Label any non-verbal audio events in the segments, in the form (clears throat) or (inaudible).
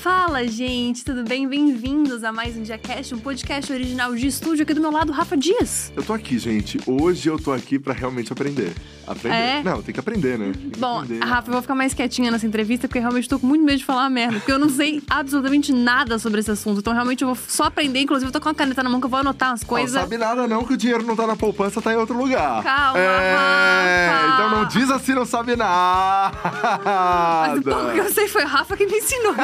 Fala, gente, tudo bem? Bem-vindos a mais um DiaCast, um podcast original de estúdio aqui do meu lado, Rafa Dias. Eu tô aqui, gente. Hoje eu tô aqui pra realmente aprender. Aprender? É? Não, tem que aprender, né? Que Bom, aprender. Rafa, eu vou ficar mais quietinha nessa entrevista, porque realmente tô com muito medo de falar uma merda, porque eu não sei absolutamente nada sobre esse assunto. Então, realmente, eu vou só aprender. Inclusive, eu tô com uma caneta na mão que eu vou anotar Não coisas. sabe nada não que o dinheiro não tá na poupança, tá em outro lugar. Calma, é... Rafa. Então não diz assim, não sabe nada. Mas o pouco que eu sei foi Rafa que me ensinou.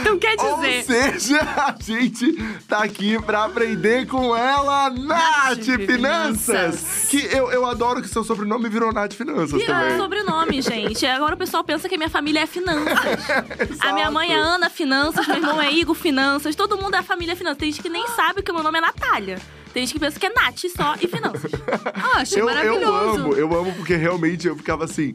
Então, quer Ou dizer. seja, a gente tá aqui pra aprender com ela, Nath Finanças. Finanças. Que eu, eu adoro que seu sobrenome virou Nath Finanças É também. sobrenome, gente. (laughs) Agora o pessoal pensa que minha família é finanças. A minha mãe é Ana Finanças, meu irmão é Igor Finanças, todo mundo é família Finanças. Tem gente que nem sabe que o meu nome é Natália. Tem gente que pensa que é Nath só e Finanças. (laughs) Ah, achei Eu, maravilhoso. eu amo, eu amo porque realmente eu ficava assim.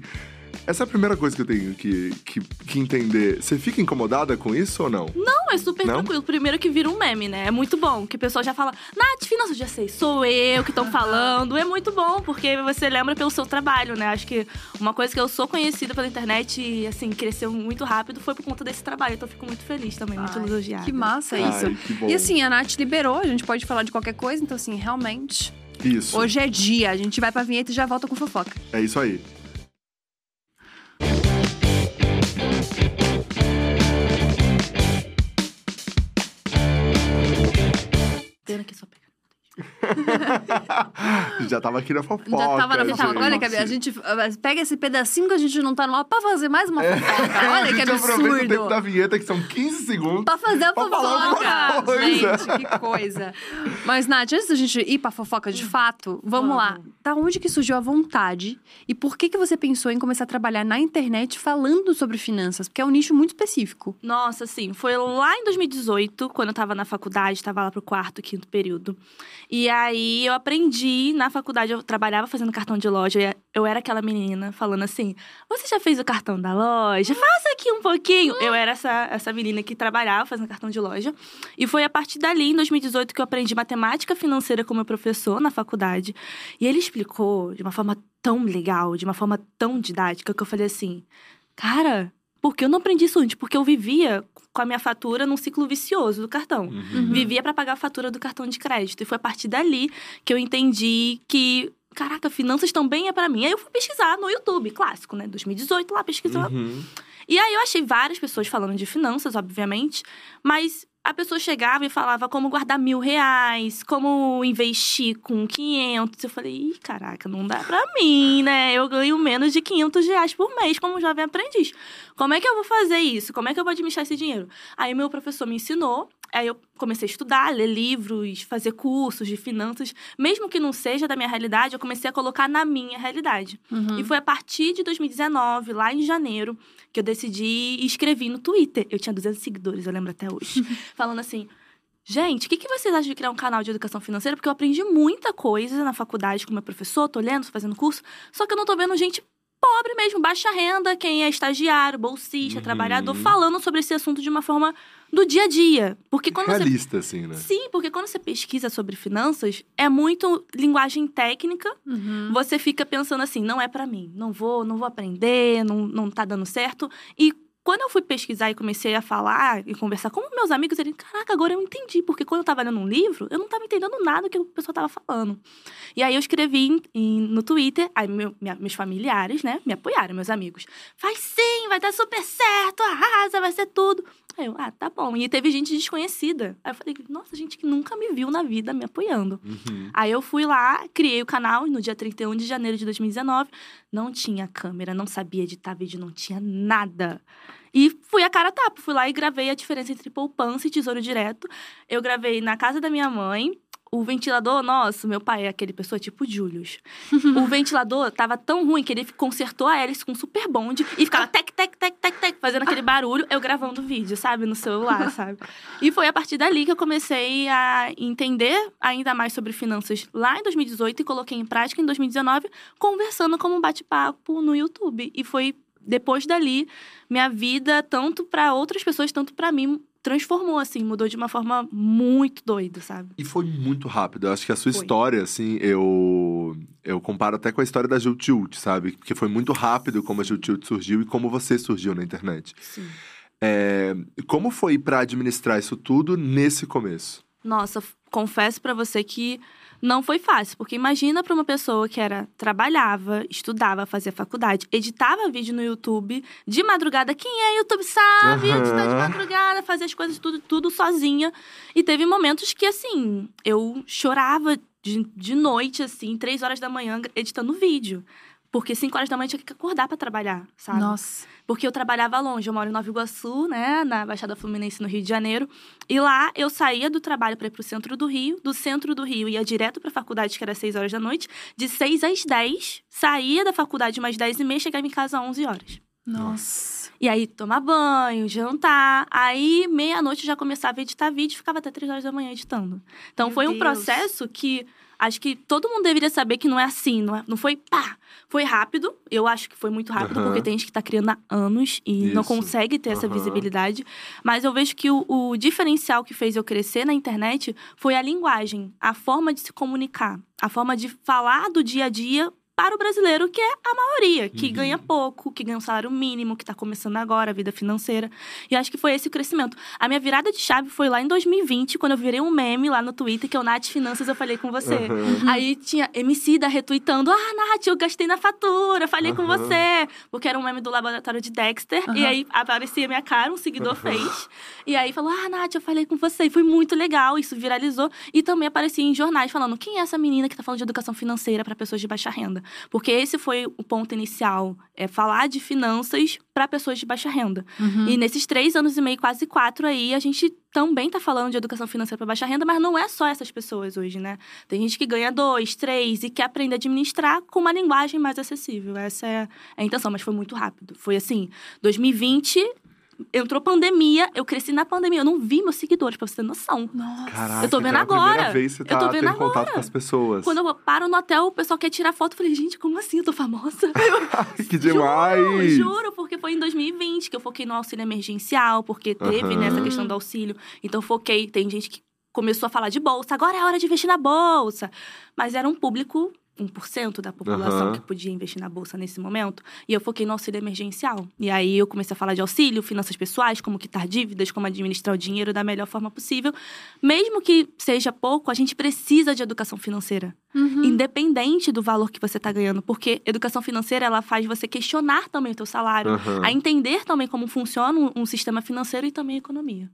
Essa é a primeira coisa que eu tenho que, que, que entender. Você fica incomodada com isso ou não? Não, é super Não? tranquilo. Primeiro que vira um meme, né? É muito bom. Que o pessoal já fala, Nath Finanças, já sei, sou eu que estão falando. É muito bom, porque você lembra pelo seu trabalho, né? Acho que uma coisa que eu sou conhecida pela internet e, assim, cresceu muito rápido foi por conta desse trabalho. Então eu fico muito feliz também, muito Ai, elogiada. Que massa Ai, isso. que bom. E assim, a Nath liberou, a gente pode falar de qualquer coisa, então assim, realmente. Isso. Hoje é dia, a gente vai pra vinheta e já volta com fofoca. É isso aí. Pena que só pega. (laughs) Já tava aqui na fofoca. Já tava na fofoca. Olha que a gente uh, pega esse pedacinho que a gente não tá no ar pra fazer mais uma fofoca. Olha a que gente (laughs) aproveita o tempo absurdo. da vinheta, que são 15 segundos. Pra fazer a Pra fofoca. coisa. Gente, que coisa. Mas, Nath, antes da gente ir pra fofoca de fato, vamos lá. Da onde que surgiu a vontade e por que que você pensou em começar a trabalhar na internet falando sobre finanças? Porque é um nicho muito específico. Nossa, assim, foi lá em 2018, quando eu tava na faculdade, tava lá pro quarto, quinto período. E aí eu aprendi na faculdade, eu trabalhava fazendo cartão de loja. Eu era aquela menina falando assim: Você já fez o cartão da loja? Faça aqui um pouquinho. Eu era essa, essa menina que trabalhava fazendo cartão de loja. E foi a partir dali, em 2018, que eu aprendi matemática financeira com meu professor na faculdade. E ele explicou de uma forma tão legal, de uma forma tão didática, que eu falei assim: Cara, por que eu não aprendi isso antes? Porque eu vivia com a minha fatura num ciclo vicioso do cartão. Uhum. Vivia para pagar a fatura do cartão de crédito. E foi a partir dali que eu entendi que, caraca, finanças também é para mim. Aí eu fui pesquisar no YouTube, clássico, né? 2018, lá pesquisando. Uhum. E aí eu achei várias pessoas falando de finanças, obviamente, mas a pessoa chegava e falava como guardar mil reais, como investir com 500. Eu falei, ih, caraca, não dá pra mim, né? Eu ganho menos de 500 reais por mês como jovem aprendiz. Como é que eu vou fazer isso? Como é que eu vou administrar esse dinheiro? Aí meu professor me ensinou. Aí eu comecei a estudar, ler livros, fazer cursos de finanças. Mesmo que não seja da minha realidade, eu comecei a colocar na minha realidade. Uhum. E foi a partir de 2019, lá em janeiro, que eu decidi e escrevi no Twitter. Eu tinha 200 seguidores, eu lembro até hoje. (laughs) falando assim: gente, o que, que vocês acham de criar um canal de educação financeira? Porque eu aprendi muita coisa na faculdade com meu professor, tô lendo, tô fazendo curso, só que eu não tô vendo gente pobre mesmo, baixa renda, quem é estagiário, bolsista, Uhum. trabalhador, falando sobre esse assunto de uma forma do dia a dia. Porque quando você Realista, assim, né? Sim, porque quando você pesquisa sobre finanças, é muito linguagem técnica. Uhum. Você fica pensando assim, não é pra mim, não vou, não vou aprender, não, não tá dando certo. E quando eu fui pesquisar e comecei a falar e conversar com meus amigos, eles, caraca, agora eu entendi, porque quando eu tava lendo um livro, eu não tava entendendo nada do que o pessoal tava falando. E aí eu escrevi em- em- no Twitter, aí meu- minha- meus familiares, né, me apoiaram, meus amigos. Faz sim, vai dar super certo, arrasa, vai ser tudo. Aí eu, ah, tá bom. E teve gente desconhecida. Aí eu falei, nossa, gente que nunca me viu na vida me apoiando. Uhum. Aí eu fui lá, criei o canal no dia 31 de janeiro de 2019. Não tinha câmera, não sabia editar vídeo, não tinha nada. E fui a cara a tapa, fui lá e gravei a diferença entre poupança e tesouro direto. Eu gravei na casa da minha mãe. O ventilador, nossa, meu pai é aquele pessoa tipo Julius. (laughs) o ventilador tava tão ruim que ele consertou a hélice com super bonde e ficava tec, tec, tec, tec, tec, fazendo aquele barulho, eu gravando vídeo, sabe, no celular, (laughs) sabe? E foi a partir dali que eu comecei a entender ainda mais sobre finanças lá em 2018 e coloquei em prática em 2019, conversando como um bate-papo no YouTube. E foi depois dali minha vida, tanto para outras pessoas, tanto para mim, transformou, assim, mudou de uma forma muito doida, sabe? E foi muito rápido. Eu acho que a sua Foi. história, assim, eu eu comparo até com a história da Jill Tilt, sabe? Porque foi muito rápido como a Jill Tilt surgiu e como você surgiu na internet. Sim. É, como foi pra administrar isso tudo nesse começo? Nossa, confesso pra você que não foi fácil, porque imagina pra uma pessoa que era trabalhava, estudava, fazia faculdade, editava vídeo no YouTube de madrugada. Quem é YouTube sabe? Aham. Editar de madrugada, fazer as coisas tudo, tudo sozinha. E teve momentos que assim, eu chorava de, de noite assim, três horas da manhã editando vídeo. Porque cinco horas da manhã eu tinha que acordar pra trabalhar, sabe? Nossa. Porque eu trabalhava longe. Eu moro em Nova Iguaçu, né? Na Baixada Fluminense, no Rio de Janeiro. E lá eu saía do trabalho para ir pro centro do Rio. Do centro do Rio ia direto pra faculdade, que era 6 horas da noite. De 6 às 10. Saía da faculdade umas 10 e meia, chegava em casa às 11 horas. Nossa. E aí, tomar banho, jantar. Aí, meia-noite, eu já começava a editar vídeo. Ficava até 3 horas da manhã editando. Então, Meu foi um Deus. processo que... Acho que todo mundo deveria saber que não é assim. Não, é- não foi pá. Foi rápido. Eu acho que foi muito rápido. Aham. Porque tem gente que tá criando há anos. E não Isso. consegue ter essa Aham. visibilidade. Mas eu vejo que o, o diferencial que fez eu crescer na internet foi a linguagem. A forma de se comunicar. A forma de falar do dia a dia para o brasileiro, que é a maioria, que Uhum. ganha pouco, que ganha um salário mínimo, que está começando agora a vida financeira. E acho que foi esse o crescimento. A minha virada de chave foi lá em 2020, quando eu virei um meme lá no Twitter, que é o Nath Finanças, eu falei com você. Aham. Aí tinha MC da retweetando: Ah, Nath, eu gastei na fatura, falei com Aham. você. Porque era um meme do laboratório de Dexter. E Aham. aí aparecia minha cara, um seguidor Aham. fez. E aí falou: Ah, Nath, eu falei com você. E foi muito legal, isso viralizou. E também aparecia em jornais falando: Quem é essa menina que tá falando de educação financeira para pessoas de baixa renda? Porque esse foi o ponto inicial: é falar de finanças para pessoas de baixa renda. Uhum. E nesses três anos e meio, quase quatro aí, a gente também tá falando de educação financeira para baixa renda, mas não é só essas pessoas hoje, né? Tem gente que ganha dois, três e quer aprender a administrar com uma linguagem mais acessível. Essa é a intenção, mas foi muito rápido. Foi assim, 2020. Entrou pandemia, eu cresci na pandemia, eu não vi meus seguidores, pra você ter noção. Nossa. Caraca, Eu tô vendo então é a primeira agora. vez que você Eu tá tô vendo tendo contato agora. com as pessoas. Quando eu paro no hotel, o pessoal quer tirar foto, eu falei, gente, como assim? Eu tô famosa? (laughs) que demais! Juro, juro, porque foi em 2020 que eu foquei no auxílio emergencial, porque teve Aham. nessa questão do auxílio. Então foquei, tem gente que começou a falar de bolsa, agora é hora de investir na bolsa. Mas era um público 1% da população Aham. que podia investir na bolsa nesse momento, e eu foquei no auxílio emergencial. E aí eu comecei a falar de auxílio, finanças pessoais, como quitar dívidas, como administrar o dinheiro da melhor forma possível. Mesmo que seja pouco, a gente precisa de educação financeira Uhum. independente do valor que você está ganhando, porque educação financeira ela faz você questionar também o teu salário, Aham. a entender também como funciona um, um sistema financeiro e também a economia.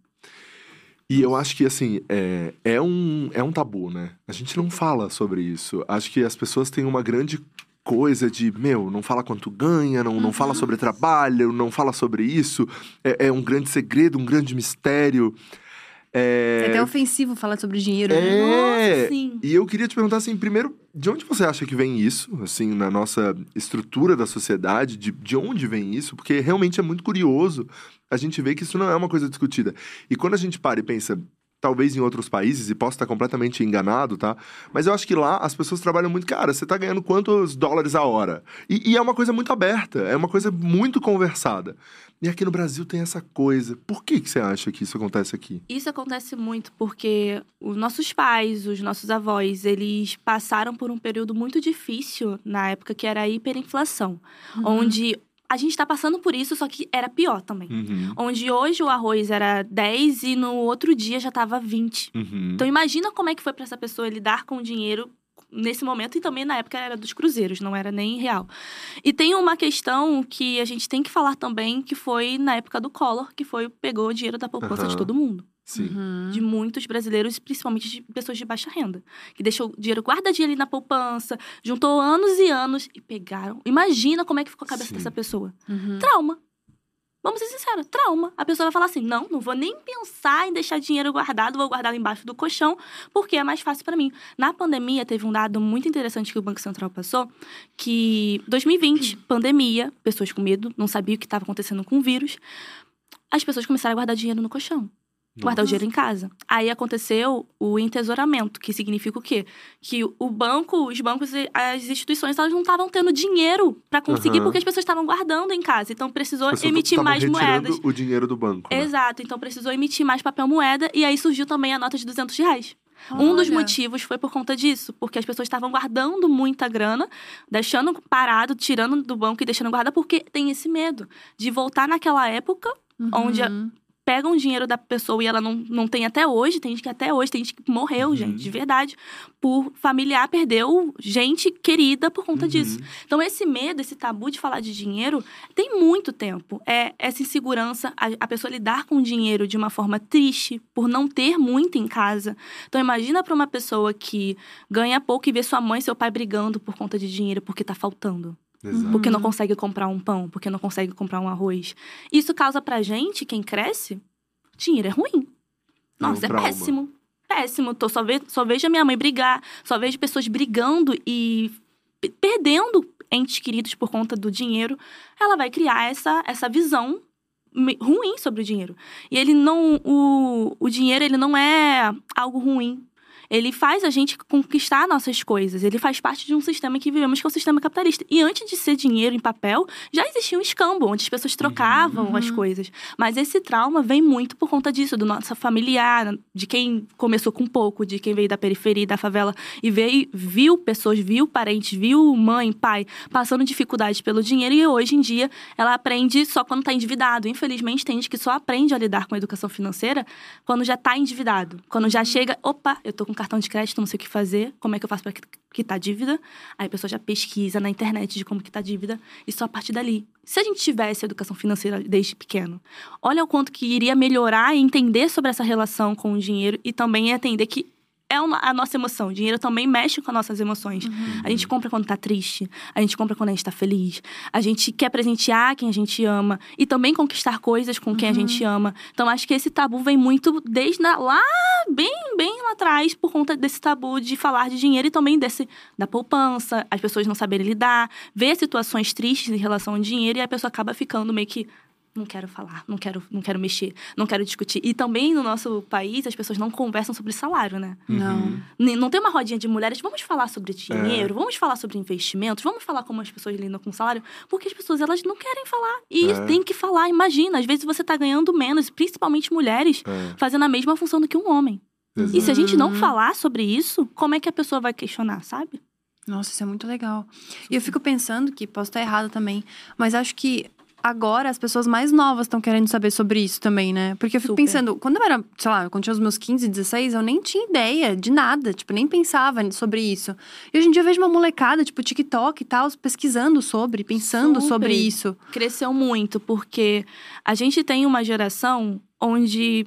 E eu acho que, assim, é, é, um, é um tabu, né? A gente não fala sobre isso. Acho que as pessoas têm uma grande coisa de, meu, não fala quanto ganha, não, não fala sobre trabalho, não fala sobre isso. É, é um grande segredo, um grande mistério. É, É até ofensivo falar sobre dinheiro. né? É. Nossa, sim. E eu queria te perguntar assim, primeiro, de onde você acha que vem isso, assim, na nossa estrutura da sociedade, de, de onde vem isso? Porque realmente é muito curioso a gente ver que isso não é uma coisa discutida. E quando a gente para e pensa, talvez em outros países, e posso estar completamente enganado, tá? Mas eu acho que lá as pessoas trabalham muito, cara, você tá ganhando quantos dólares a hora? E, e é uma coisa muito aberta, é uma coisa muito conversada. E aqui no Brasil tem essa coisa. Por que, que você acha que isso acontece aqui? Isso acontece muito porque os nossos pais, os nossos avós, eles passaram por um período muito difícil na época que era a hiperinflação, Uhum. onde a gente está passando por isso, só que era pior também. Uhum. Onde hoje o arroz era 10 e no outro dia já estava 20. Uhum. Então imagina como é que foi para essa pessoa lidar com o dinheiro nesse momento e também na época era dos cruzeiros, não era nem real. E tem uma questão que a gente tem que falar também, que foi na época do Collor, que foi pegou o dinheiro da poupança Aham. de todo mundo, Sim. Uhum. de muitos brasileiros, principalmente de pessoas de baixa renda, que deixou o dinheiro guardadinho ali na poupança, juntou anos e anos e pegaram. Imagina como é que ficou a cabeça Sim. dessa pessoa. Uhum. Trauma. Vamos ser sinceros, trauma. A pessoa vai falar assim: não, não vou nem pensar em deixar dinheiro guardado, vou guardar embaixo do colchão, porque é mais fácil para mim. Na pandemia, teve um dado muito interessante que o Banco Central passou: que 2020, pandemia, pessoas com medo, não sabiam o que estava acontecendo com o vírus. As pessoas começaram a guardar dinheiro no colchão guardar o dinheiro em casa. Aí aconteceu o entesouramento, que significa o quê? Que o banco, os bancos e as instituições, elas não estavam tendo dinheiro para conseguir, Aham. porque as pessoas estavam guardando em casa. Então precisou emitir mais moedas. o dinheiro do banco. né? Exato, então precisou emitir mais papel moeda e aí surgiu também a nota de 200 reais. Um dos Olha. motivos foi por conta disso, porque as pessoas estavam guardando muita grana, deixando parado, tirando do banco e deixando guardado, porque tem esse medo de voltar naquela época onde a- Uhum. Pegam o dinheiro da pessoa e ela não, não tem até hoje. Tem gente que até hoje, tem gente que morreu, Uhum. gente, de verdade. Por familiar, perdeu gente querida por conta Uhum. disso. Então, esse medo, esse tabu de falar de dinheiro, tem muito tempo. É essa insegurança, a, a pessoa lidar com o dinheiro de uma forma triste, por não ter muito em casa. Então, imagina para uma pessoa que ganha pouco e vê sua mãe e seu pai brigando por conta de dinheiro porque tá faltando. Exato. Porque não consegue comprar um pão, porque não consegue comprar um arroz. Isso causa pra gente, quem cresce, dinheiro é ruim. É um Nossa, é, péssimo. Péssimo. Tô, só, ve só vejo a minha mãe brigar, só vejo pessoas brigando e pe- perdendo entes queridos por conta do dinheiro. Ela vai criar essa, essa visão ruim sobre o dinheiro. E ele não. O, o dinheiro, ele não é algo ruim. Ele faz a gente conquistar nossas coisas. Ele faz parte de um sistema que vivemos, que é o sistema capitalista. E antes de ser dinheiro em papel, já existia um escambo, onde as pessoas trocavam as coisas. Mas esse trauma vem muito por conta disso, do nosso familiar, de quem começou com pouco, de quem veio da periferia, da favela, e veio, viu pessoas, viu parentes, viu mãe, pai, passando dificuldades pelo dinheiro. E hoje em dia, ela aprende só quando está endividado. Infelizmente, tem gente que só aprende a lidar com a educação financeira quando já está endividado. Quando já chega, opa, eu tô com cartão de crédito, não sei o que fazer, como é que eu faço para quitar a dívida? Aí a pessoa já pesquisa na internet de como quitar a dívida e só a partir dali. Se a gente tivesse educação financeira desde pequeno, olha o quanto que iria melhorar e entender sobre essa relação com o dinheiro e também entender que é uma- a nossa emoção. O dinheiro também mexe com as nossas emoções. A gente compra quando tá triste, a gente compra quando a gente tá feliz, a gente quer presentear quem a gente ama e também conquistar coisas com quem a gente ama. Então acho que esse tabu vem muito desde lá bem, bem lá atrás por conta desse tabu de falar de dinheiro e também desse da poupança, as pessoas não saberem lidar, ver situações tristes em relação ao dinheiro e a pessoa acaba ficando meio que não quero falar, não quero, não quero mexer, não quero discutir. E também no nosso país as pessoas não conversam sobre salário, né? Não. Nem- Não tem uma rodinha de mulheres, vamos falar sobre dinheiro, vamos falar sobre investimentos, vamos falar como as pessoas lidam com salário, porque as pessoas elas não querem falar. E É. tem que falar, imagina, às vezes você tá ganhando menos, principalmente mulheres, É, fazendo a mesma função do que um homem. E se a gente não Uhum. falar sobre isso, como é que a pessoa vai questionar, sabe? Nossa, isso é muito legal. E eu fico pensando que, posso estar errada também, mas acho que agora as pessoas mais novas estão querendo saber sobre isso também, né? Porque eu fico Super. pensando, quando eu era, sei lá, quando tinha os meus 15, 16, eu nem tinha ideia de nada, tipo, nem pensava sobre isso. E hoje em dia eu vejo uma molecada, tipo, TikTok e tal, pesquisando sobre, pensando Super. sobre isso. cresceu muito, porque a gente tem uma geração onde.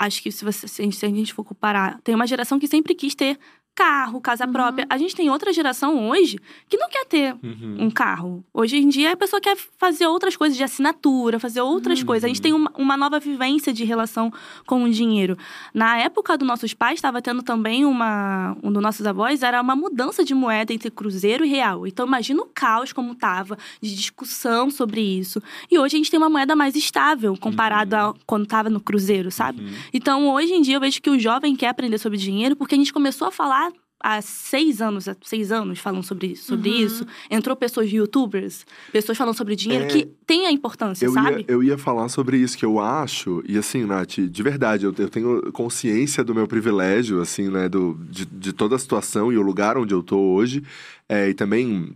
Acho que se, você, se a gente- for comparar, tem uma geração que sempre quis ter carro, casa Uhum. própria. A gente tem outra geração hoje que não quer ter Uhum. um carro. Hoje em dia a pessoa quer fazer outras coisas de assinatura, fazer outras coisas. A gente tem uma, uma nova vivência de relação com o dinheiro. Na época dos nossos pais, estava tendo também uma. Um dos nossos avós era uma mudança de moeda entre cruzeiro e real. Então imagina o caos como tava, de discussão sobre isso. E hoje a gente tem uma moeda mais estável comparado a quando tava no cruzeiro, sabe? Uhum. Então, hoje em dia, eu vejo que o jovem quer aprender sobre dinheiro porque a gente começou a falar há seis anos, há seis anos falando sobre, sobre Uhum. isso. Entrou pessoas youtubers, pessoas falando sobre dinheiro, É, que tem a importância, Eu sabe? ia, eu ia falar sobre isso, que eu acho, e assim, Nath, de verdade, eu, eu tenho consciência do meu privilégio, assim, né, do, de, de toda a situação e o lugar onde eu tô hoje, é, e também,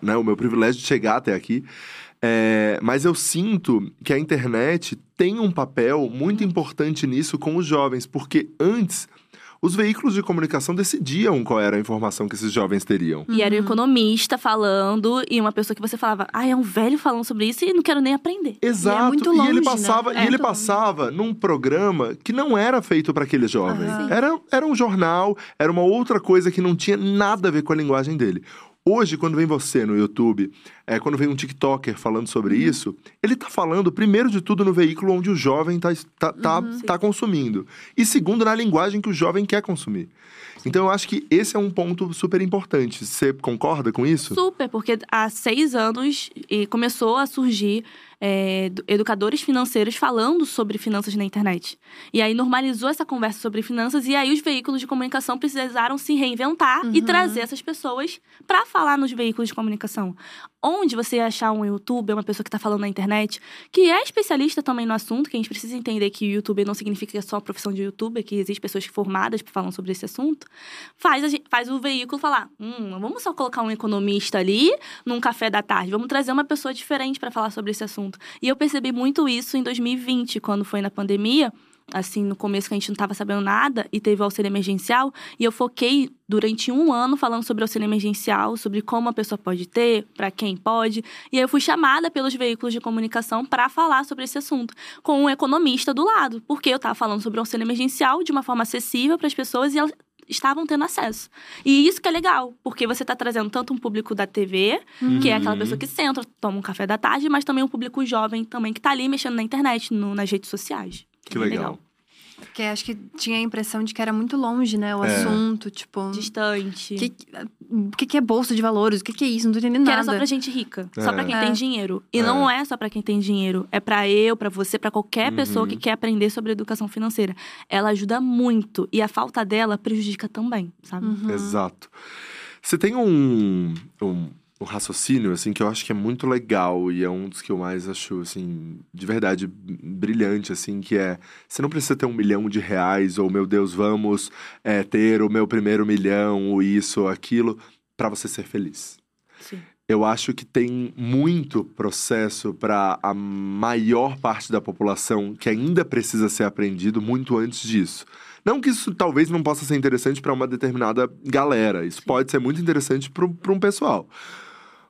né, o meu privilégio de chegar até aqui. É, mas eu sinto que a internet tem um papel muito importante nisso com os jovens, porque antes os veículos de comunicação decidiam qual era a informação que esses jovens teriam. E era um economista falando, e uma pessoa que você falava, ah, é um velho falando sobre isso e não quero nem aprender. Exato. muito e ele longe, né? passava, É, e ele muito passava num programa que não era feito para aquele jovem. Aham. Era, era um jornal, era uma outra coisa que não tinha nada a ver com a linguagem dele. Hoje, quando vem você no YouTube, é, quando vem um TikToker falando sobre Uhum. isso, ele tá falando, primeiro de tudo, no veículo onde o jovem tá, tá, tá, Uhum. tá consumindo. E segundo, na linguagem que o jovem quer consumir. Então, eu acho que esse é um ponto super importante. Você concorda com isso? Super, porque há seis anos e começou a surgir é, do- educadores financeiros falando sobre finanças na internet. E aí normalizou essa conversa sobre finanças, e aí os veículos de comunicação precisaram se reinventar e Uhum. trazer essas pessoas para falar nos veículos de comunicação. Onde você achar um youtuber, uma pessoa que tá falando na internet, que é especialista também no assunto, que a gente precisa entender que o youtuber não significa só a profissão de youtuber, que existe pessoas formadas que falam sobre esse assunto, faz, gente, faz o veículo falar: hum, vamos só colocar um economista ali num café da tarde, vamos trazer uma pessoa diferente para falar sobre esse assunto. E eu percebi muito isso em 2020, quando foi na pandemia assim, no começo que a gente não estava sabendo nada e teve o auxílio emergencial. E eu foquei durante um ano falando sobre auxílio emergencial, sobre como a pessoa pode ter, para quem pode. E aí eu fui chamada pelos veículos de comunicação para falar sobre esse assunto, com um economista do lado, porque eu estava falando sobre o auxílio emergencial de uma forma acessível para as pessoas e elas estavam tendo acesso. E isso que é legal, porque você está trazendo tanto um público da TV, uhum. que é aquela pessoa que senta, toma um café da tarde, mas também um público jovem também que está ali mexendo na internet, no, nas redes sociais. Que legal. legal. Porque acho que tinha a impressão de que era muito longe, né? O é. assunto, tipo. Distante. Que, o que, que é bolsa de valores? O que, que é isso? Não tô entendendo nada. Que era só pra gente rica. É. Só pra quem é. tem dinheiro. E não é só pra quem tem dinheiro. É pra eu, pra você, pra qualquer uhum. pessoa que quer aprender sobre educação financeira. Ela ajuda muito. E a falta dela prejudica também, sabe? Uhum. Exato. Você tem um, um um raciocínio, assim, que eu acho que é muito legal e é um dos que eu mais acho, assim, de verdade brilhante, assim, que é: você não precisa ter um milhão de reais ou, meu Deus, vamos é, ter o meu primeiro milhão, ou isso ou aquilo, para você ser feliz. Sim. Eu acho que tem muito processo para a maior parte da população que ainda precisa ser aprendido muito antes disso. Não que isso talvez não possa ser interessante para uma determinada galera. Isso Sim. pode ser muito interessante para um pessoal.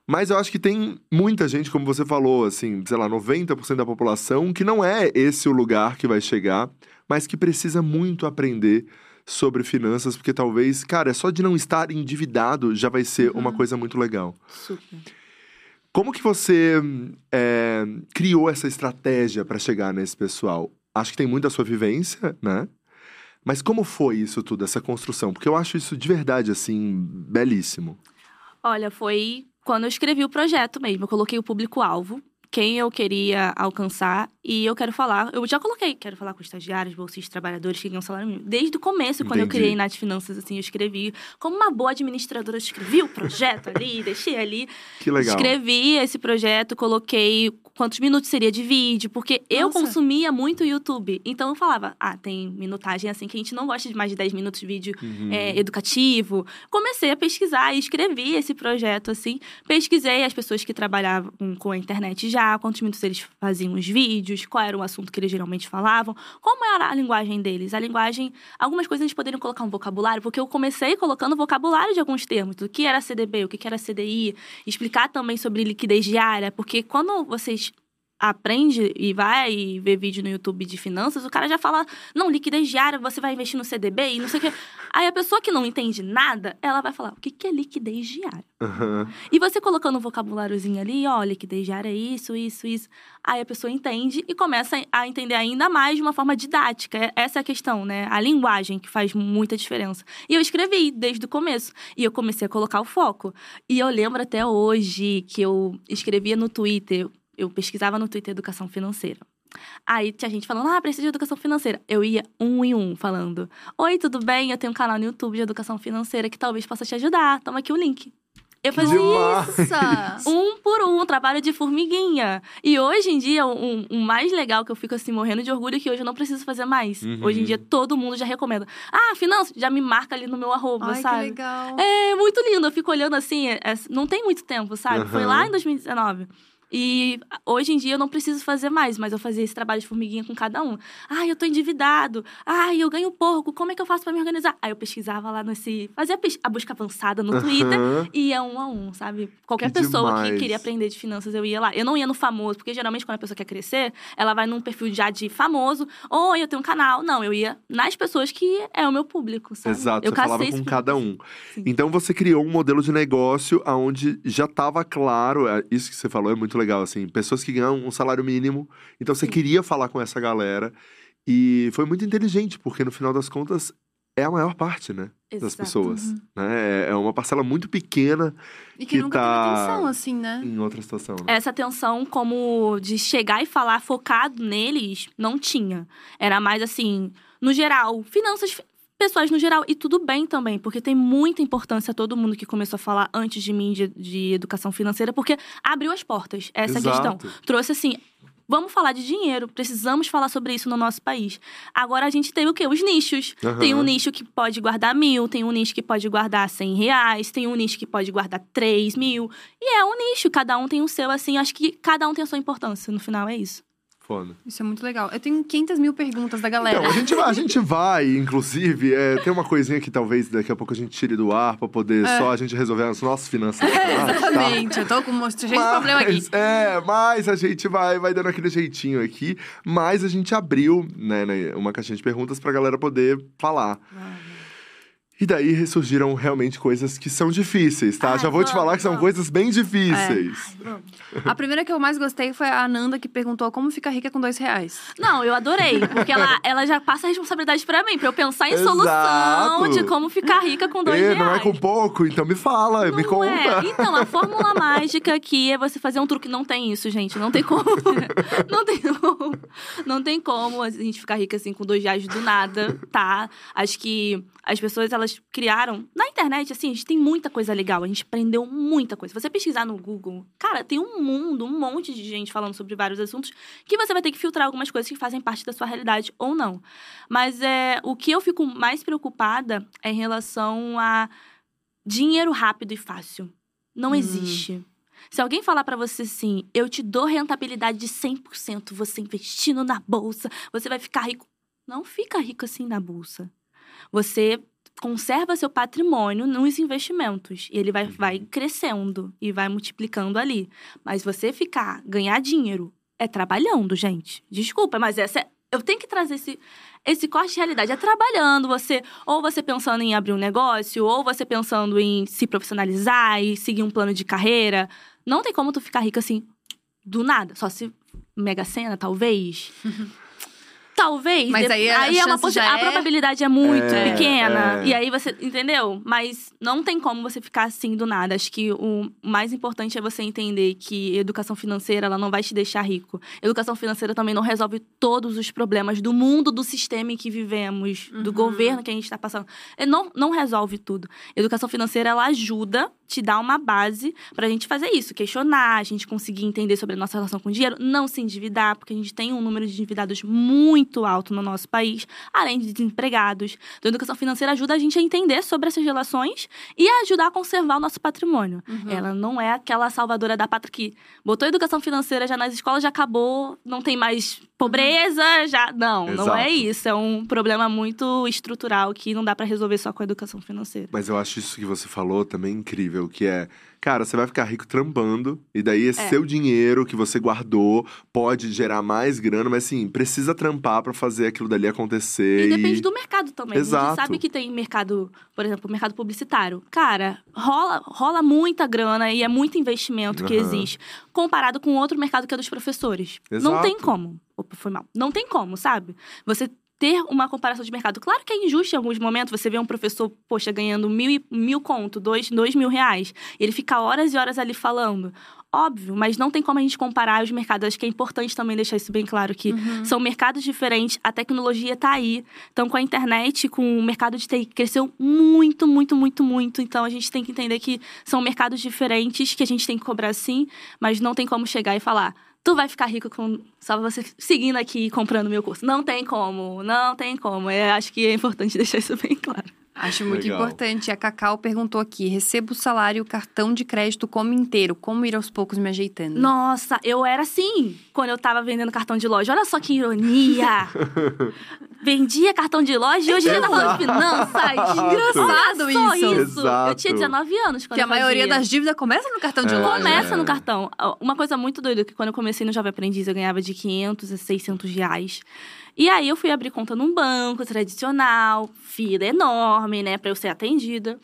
Mas eu acho que tem muita gente, como você falou, assim, sei lá, 90% da população, que não é esse o lugar que vai chegar, mas que precisa muito aprender sobre finanças, porque talvez, cara, é só de não estar endividado já vai ser uhum. uma coisa muito legal. Super. Como que você é, criou essa estratégia para chegar nesse pessoal? Acho que tem muito a sua vivência, né? Mas como foi isso tudo, essa construção? Porque eu acho isso de verdade, assim, belíssimo. Olha, foi quando eu escrevi o projeto mesmo, eu coloquei o público-alvo, quem eu queria alcançar e eu quero falar, eu já coloquei, quero falar com estagiários, bolsistas, trabalhadores que ganham salário mínimo. Desde o começo, quando Entendi. eu criei Nath Finanças, assim, eu escrevi, como uma boa administradora, eu escrevi o projeto ali, (laughs) deixei ali. Que legal. Escrevi esse projeto, coloquei quantos minutos seria de vídeo, porque Nossa. eu consumia muito YouTube. Então eu falava, ah, tem minutagem assim que a gente não gosta de mais de 10 minutos de vídeo uhum. é, educativo. Comecei a pesquisar e escrevi esse projeto, assim. Pesquisei as pessoas que trabalhavam com a internet já, quantos minutos eles faziam os vídeos qual era o assunto que eles geralmente falavam, como era a linguagem deles. A linguagem, algumas coisas eles poderiam colocar um vocabulário, porque eu comecei colocando vocabulário de alguns termos, do que era CDB, o que era CDI, explicar também sobre liquidez diária, porque quando vocês aprende e vai ver vídeo no YouTube de finanças, o cara já fala, não, liquidez diária, você vai investir no CDB e não sei o quê. Aí a pessoa que não entende nada, ela vai falar, o que, que é liquidez diária? Uhum. E você colocando um vocabuláriozinho ali, ó, liquidez diária é isso, isso, isso. Aí a pessoa entende e começa a entender ainda mais de uma forma didática. Essa é a questão, né? A linguagem que faz muita diferença. E eu escrevi desde o começo. E eu comecei a colocar o foco. E eu lembro até hoje que eu escrevia no Twitter eu pesquisava no Twitter educação financeira. Aí tinha gente falando, ah, preciso de educação financeira. Eu ia um em um falando: Oi, tudo bem? Eu tenho um canal no YouTube de educação financeira que talvez possa te ajudar. Toma aqui o link. Eu fazia isso. (laughs) um por um, trabalho de formiguinha. E hoje em dia, o um, um, mais legal que eu fico assim, morrendo de orgulho, é que hoje eu não preciso fazer mais. Uhum. Hoje em dia, todo mundo já recomenda. Ah, finanças, já me marca ali no meu arroba, Ai, sabe? Que legal. É muito lindo. Eu fico olhando assim, é, é, não tem muito tempo, sabe? Uhum. Foi lá em 2019. E hoje em dia eu não preciso fazer mais, mas eu fazia esse trabalho de formiguinha com cada um. Ai, eu tô endividado. Ai, eu ganho pouco. Como é que eu faço para me organizar? Aí eu pesquisava lá nesse. Fazia a busca avançada no Twitter e ia um a um, sabe? Qualquer que pessoa demais. que queria aprender de finanças, eu ia lá. Eu não ia no famoso, porque geralmente quando a pessoa quer crescer, ela vai num perfil já de famoso. Ou eu tenho um canal. Não, eu ia nas pessoas que é o meu público, sabe? Exato, eu você falava com cada um. Sim. Então você criou um modelo de negócio onde já estava claro, é, isso que você falou é muito legal legal, assim. Pessoas que ganham um salário mínimo. Então você Sim. queria falar com essa galera. E foi muito inteligente, porque no final das contas é a maior parte, né? Exato. Das pessoas. Uhum. Né? É, é uma parcela muito pequena. E que, que nunca tá teve atenção, assim, né? Em outra situação. Né? Essa atenção, como de chegar e falar focado neles, não tinha. Era mais assim, no geral, finanças pessoais no geral. E tudo bem também, porque tem muita importância todo mundo que começou a falar antes de mim de, de educação financeira, porque abriu as portas. Essa é Exato. questão. Trouxe assim. Vamos falar de dinheiro, precisamos falar sobre isso no nosso país. Agora a gente tem o quê? Os nichos. Aham. Tem um nicho que pode guardar mil, tem um nicho que pode guardar cem reais, tem um nicho que pode guardar três mil. E é um nicho, cada um tem o seu, assim. Acho que cada um tem a sua importância. No final é isso. Foda. Isso é muito legal. Eu tenho 500 mil perguntas da galera. Então, a gente, vai- a gente vai, inclusive, é, tem uma coisinha que talvez daqui a pouco a gente tire do ar pra poder só a gente resolver as nossas finanças. (laughs) tá? Exatamente. Eu tô com um cheio de problema aqui. É, mas a gente vai, vai dando aquele jeitinho aqui. Mas a gente abriu, né, né, uma caixinha de perguntas pra galera poder falar. E daí ressurgiram realmente coisas que são difíceis, tá? Ai, Já vou te falar que são vamos. coisas bem difíceis. A primeira que eu mais gostei foi a Ananda, que perguntou como ficar rica com dois reais. Não, eu adorei, porque ela, (laughs) ela já passa a responsabilidade pra mim, pra eu pensar em Exato. solução de como ficar rica com dois E, reais. não é com pouco, então me fala, me Não conta. é. Então, a fórmula (laughs) mágica aqui é você fazer um truque. Não tem isso, gente. Não tem como. (laughs) não tem como. Não tem como a gente ficar rica assim com dois reais do nada, tá? Acho que as pessoas, elas criaram. Na internet, assim, a gente tem muita coisa legal. A gente aprendeu muita coisa. Se você pesquisar no Google, cara, tem um mundo, um monte de gente falando sobre vários assuntos que você vai ter que filtrar algumas coisas que fazem parte da sua realidade ou não. Mas é, o que eu fico mais preocupada é em relação a dinheiro rápido e fácil. Não Hum. existe. Se alguém falar pra você assim, eu te dou rentabilidade de 100%, você investindo na bolsa, você vai ficar rico. Não fica rico assim na bolsa. Você conserva seu patrimônio nos investimentos e ele vai, vai crescendo e vai multiplicando ali. Mas você ficar, ganhar dinheiro é trabalhando, gente. Desculpa, mas essa é, eu tenho que trazer esse esse corte de realidade é trabalhando, você ou você pensando em abrir um negócio, ou você pensando em se profissionalizar e seguir um plano de carreira. Não tem como tu ficar rico assim do nada, só se Mega Sena, talvez. (laughs) Talvez. Mas aí a é uma possi- já a é- probabilidade é muito É, pequena. é. E aí você, entendeu? Mas não tem como você ficar assim do nada. Acho que o mais importante é você entender que educação financeira, ela não vai te deixar rico. Educação financeira também não resolve todos os problemas do mundo, do sistema em que vivemos, do Uhum. governo que a gente está passando. Ele não, não resolve tudo. Educação financeira, ela ajuda, te dá uma base pra gente fazer isso. Questionar, a gente conseguir entender sobre a nossa relação com o dinheiro, não se endividar, porque a gente tem um número de endividados muito alto no nosso país, além de desempregados. Então, a educação financeira ajuda a gente a entender sobre essas relações e a ajudar a conservar o nosso patrimônio. Uhum. Ela não é aquela salvadora da pátria que botou educação financeira já nas escolas, já acabou, não tem mais pobreza, já. Não, não é Exato. isso. É um problema muito estrutural que não dá pra resolver só com a educação financeira. Mas eu acho isso que você falou também incrível, que é, cara, você vai ficar rico trampando, e daí esse É. seu dinheiro que você guardou pode gerar mais grana, mas assim, precisa trampar pra fazer aquilo dali acontecer. E depende do mercado também. A Exato. gente sabe que tem mercado, por exemplo, mercado publicitário. Cara, rola, rola muita grana e é muito investimento que Aham. existe. Comparado com outro mercado que é dos professores. Não Exato. tem como. Opa, foi mal. Não tem como, sabe? Você ter uma comparação de mercado. Claro que é injusto em alguns momentos. Você vê um professor, poxa, ganhando mil, mil conto, dois, dois mil reais. Ele fica horas e horas ali falando. Óbvio, mas não tem como a gente comparar os mercados. Acho que é importante também deixar isso bem claro que Uhum. são mercados diferentes, a tecnologia tá aí. Então, com a internet, com o mercado de TI, cresceu muito, muito, muito, muito. Então, a gente tem que entender que são mercados diferentes, que a gente tem que cobrar sim, mas não tem como chegar e falar. Tu vai ficar rico com só você seguindo aqui e comprando meu curso. Não tem como, não tem como. É, acho que é importante (laughs) deixar isso bem claro. Acho muito Legal. importante. A Cacau perguntou aqui: recebo o salário, cartão de crédito como inteiro. Como ir aos poucos me ajeitando? Nossa, eu era assim quando eu tava vendendo cartão de loja. Olha só que ironia! (laughs) Vendia cartão de loja e hoje em dia tá falando de finanças. Engraçado Olha só isso. isso. Exato. Eu tinha 19 anos quando Que a maioria das dívidas começa no cartão de É. loja. Começa É. no cartão. Uma coisa muito doida, que quando eu comecei no Jovem Aprendiz, eu ganhava de 500 a 600 reais. E aí, eu fui abrir conta num banco tradicional, fila enorme, né, pra eu ser atendida.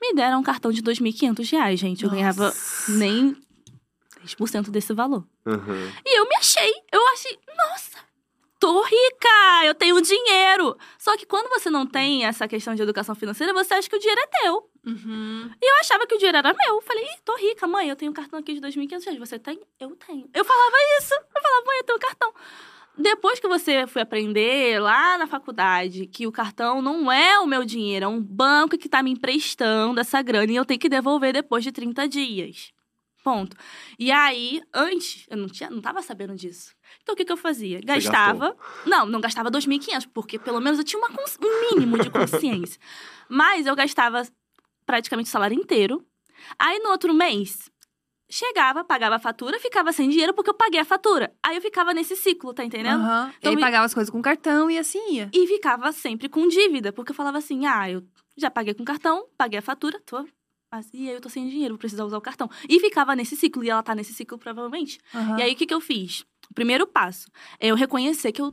Me deram um cartão de 2.500 reais, gente. Eu ganhava nem 10% desse valor. Aham. E eu me achei. Eu achei, nossa, tô rica, eu tenho dinheiro. Só que quando você não tem essa questão de educação financeira, você acha que o dinheiro é teu. Uhum. E eu achava que o dinheiro era meu. Falei, Ih, tô rica, mãe, eu tenho um cartão aqui de 2.500 reais. Você tem? Eu tenho. Eu falava isso. Eu falava, mãe, eu tenho um cartão. Depois que você foi aprender lá na faculdade que o cartão não é o meu dinheiro, é um banco que tá me emprestando essa grana e eu tenho que devolver depois de 30 dias. Ponto. E aí, antes, eu não, tinha, não tava sabendo disso. Então, o que, que eu fazia? Gastava. Não, não gastava 2.500, porque pelo menos eu tinha uma um mínimo de consciência. (laughs) Mas eu gastava praticamente o salário inteiro. Aí, no outro mês, chegava, pagava a fatura, ficava sem dinheiro porque eu paguei a fatura. Aí eu ficava nesse ciclo, tá entendendo? Aham. Então, e me- pagava as coisas com cartão e assim ia. E ficava sempre com dívida, porque eu falava assim: ah, eu já paguei com cartão, paguei a fatura, tô. mas- E aí eu tô sem dinheiro, vou precisar usar o cartão. E ficava nesse ciclo, e ela tá nesse ciclo provavelmente. Aham. E aí o que, que eu fiz? O primeiro passo é eu reconhecer que eu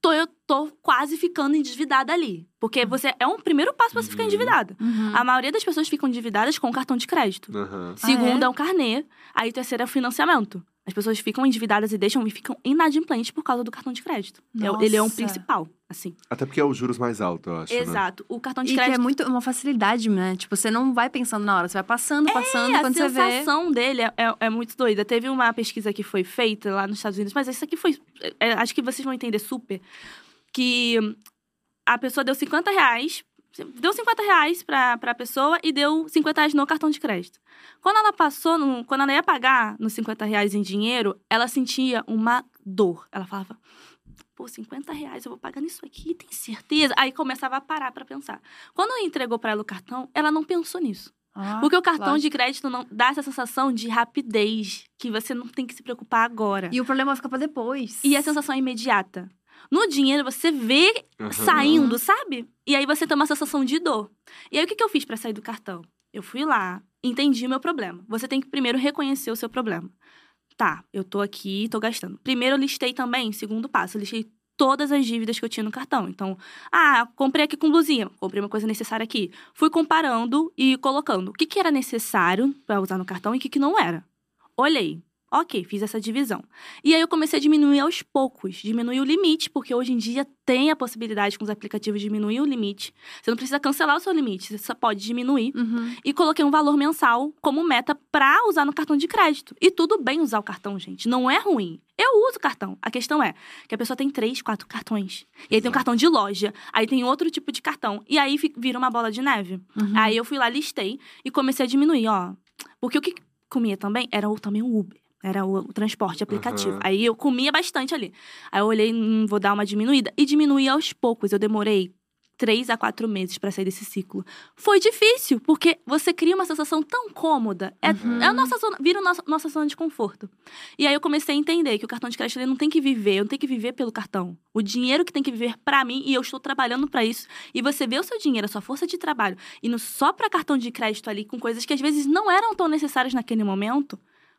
tô, eu tô quase ficando endividada ali. Porque você é um primeiro passo pra você ficar Uhum. endividada. Uhum. A maioria das pessoas ficam endividadas com cartão de crédito. Aham. Segundo é? é o carnê. Aí terceiro é o financiamento. As pessoas ficam endividadas e deixam e ficam inadimplentes por causa do cartão de crédito. É ele é um principal, assim. Até porque é os juros mais altos, eu acho. né? Exato. O cartão de E que crédito é muito uma facilidade, né? Tipo, você não vai pensando na hora, você vai passando, passando, É, a quando você vê. sensação dele é, é- é muito doida. Teve uma pesquisa que foi feita lá nos Estados Unidos, mas isso aqui foi. é, acho que vocês vão entender super. Que a pessoa deu 50 reais. Deu 50 reais pra, pra pessoa e deu 50 reais no cartão de crédito. Quando ela passou, no- quando ela ia pagar nos 50 reais em dinheiro, ela sentia uma dor. Ela falava, pô, 50 reais, eu vou pagar nisso aqui, tem certeza? Aí começava a parar pra pensar. Quando entregou pra ela o cartão, ela não pensou nisso. Ah, Porque o cartão lógico. de crédito não dá essa sensação de rapidez, que você não tem que se preocupar agora. E o problema fica pra depois. E a sensação é imediata. No dinheiro, você vê Aham. saindo, sabe? E aí você tem uma sensação de dor. E aí o que, que eu fiz pra sair do cartão? Eu fui lá, entendi o meu problema. Você tem que primeiro reconhecer o seu problema. Tá, eu tô aqui, tô gastando. Primeiro eu listei também, segundo passo, eu listei todas as dívidas que eu tinha no cartão. Então, ah, comprei aqui com blusinha, comprei uma coisa necessária aqui. Fui comparando e colocando o que, que era necessário pra usar no cartão e o que, que não era. Olhei. Ok, fiz essa divisão. E aí eu comecei a diminuir aos poucos, diminuir o limite, porque hoje em dia tem a possibilidade com os aplicativos de diminuir o limite. Você não precisa cancelar o seu limite, você só pode diminuir. Uhum. E coloquei um valor mensal como meta pra usar no cartão de crédito. E tudo bem usar o cartão, gente. Não é ruim. Eu uso o cartão. A questão é que a pessoa tem três, quatro cartões. E aí tem um cartão de loja, aí tem outro tipo de cartão. E aí vira uma bola de neve. Uhum. Aí eu fui lá, listei e comecei a diminuir, ó. Porque o que comia também era o, também o Uber. Era o, o transporte aplicativo. Aham. Aí eu comia bastante ali. Aí eu olhei, hum, vou dar uma diminuída. E diminuí aos poucos. Eu demorei três a quatro meses pra sair desse ciclo. Foi difícil, porque você cria uma sensação tão cômoda. É, Uhum. é a nossa zona, vira a nossa, nossa zona de conforto. E aí eu comecei a entender que o cartão de crédito ele não tem que viver, eu não tenho que viver pelo cartão. O dinheiro que tem que viver pra mim e eu estou trabalhando pra isso. E você vê o seu dinheiro, a sua força de trabalho, indo só pra cartão de crédito ali com coisas que às vezes não eram tão necessárias naquele momento,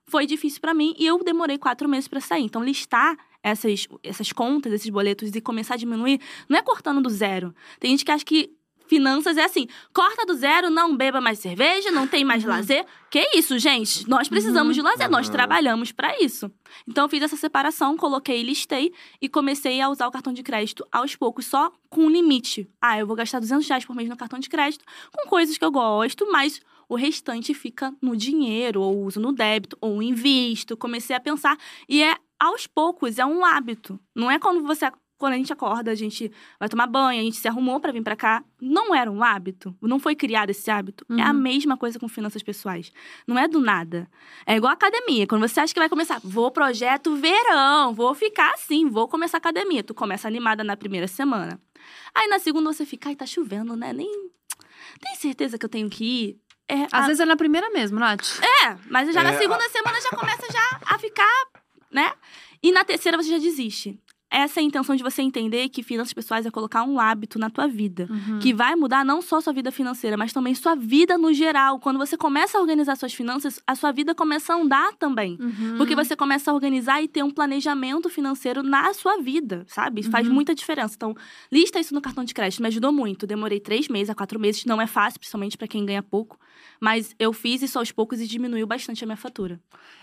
foi difícil pra mim e eu demorei quatro meses pra sair. Então listar essas, essas contas, esses boletos e começar a diminuir, não é cortando do zero. Tem gente que acha que finanças é assim, corta do zero, não beba mais cerveja, não tem mais lazer. Que isso, gente? Nós precisamos de lazer, nós Uhum. trabalhamos pra isso. Então eu fiz essa separação, coloquei, listei e comecei a usar o cartão de crédito aos poucos, só com um limite. Ah, eu vou gastar 200 reais por mês no cartão de crédito com coisas que eu gosto, mas o restante fica no dinheiro, ou uso no débito, ou invisto. Comecei a pensar. E é aos poucos, é um hábito. Não é quando você. Quando a gente acorda, a gente vai tomar banho, a gente se arrumou pra vir pra cá. Não era um hábito. Não foi criado esse hábito. É a Uhum. mesma coisa com finanças pessoais. Não é do nada. É igual a academia. Quando você acha que vai começar, vou projeto verão, vou ficar assim, vou começar a academia. Tu começa animada na primeira semana. Aí na segunda você fica, ai, tá chovendo, né? Nem. Tem certeza que eu tenho que ir? É, Às a- vezes é na primeira mesmo, Nath. é, mas já na É, segunda semana já começa já a ficar, né? E na terceira você já desiste. Essa é a intenção de você entender que finanças pessoais é colocar um hábito na tua vida. Uhum. Que vai mudar não só sua vida financeira, mas também sua vida no geral. Quando você começa a organizar suas finanças, a sua vida começa a andar também. Uhum. Porque você começa a organizar e ter um planejamento financeiro na sua vida, sabe? Faz Uhum. muita diferença. Então, lista isso no cartão de crédito. Me ajudou muito. Demorei três meses a quatro meses. Não é fácil, principalmente para quem ganha pouco. Mas eu fiz isso aos poucos e diminuiu bastante a minha fatura.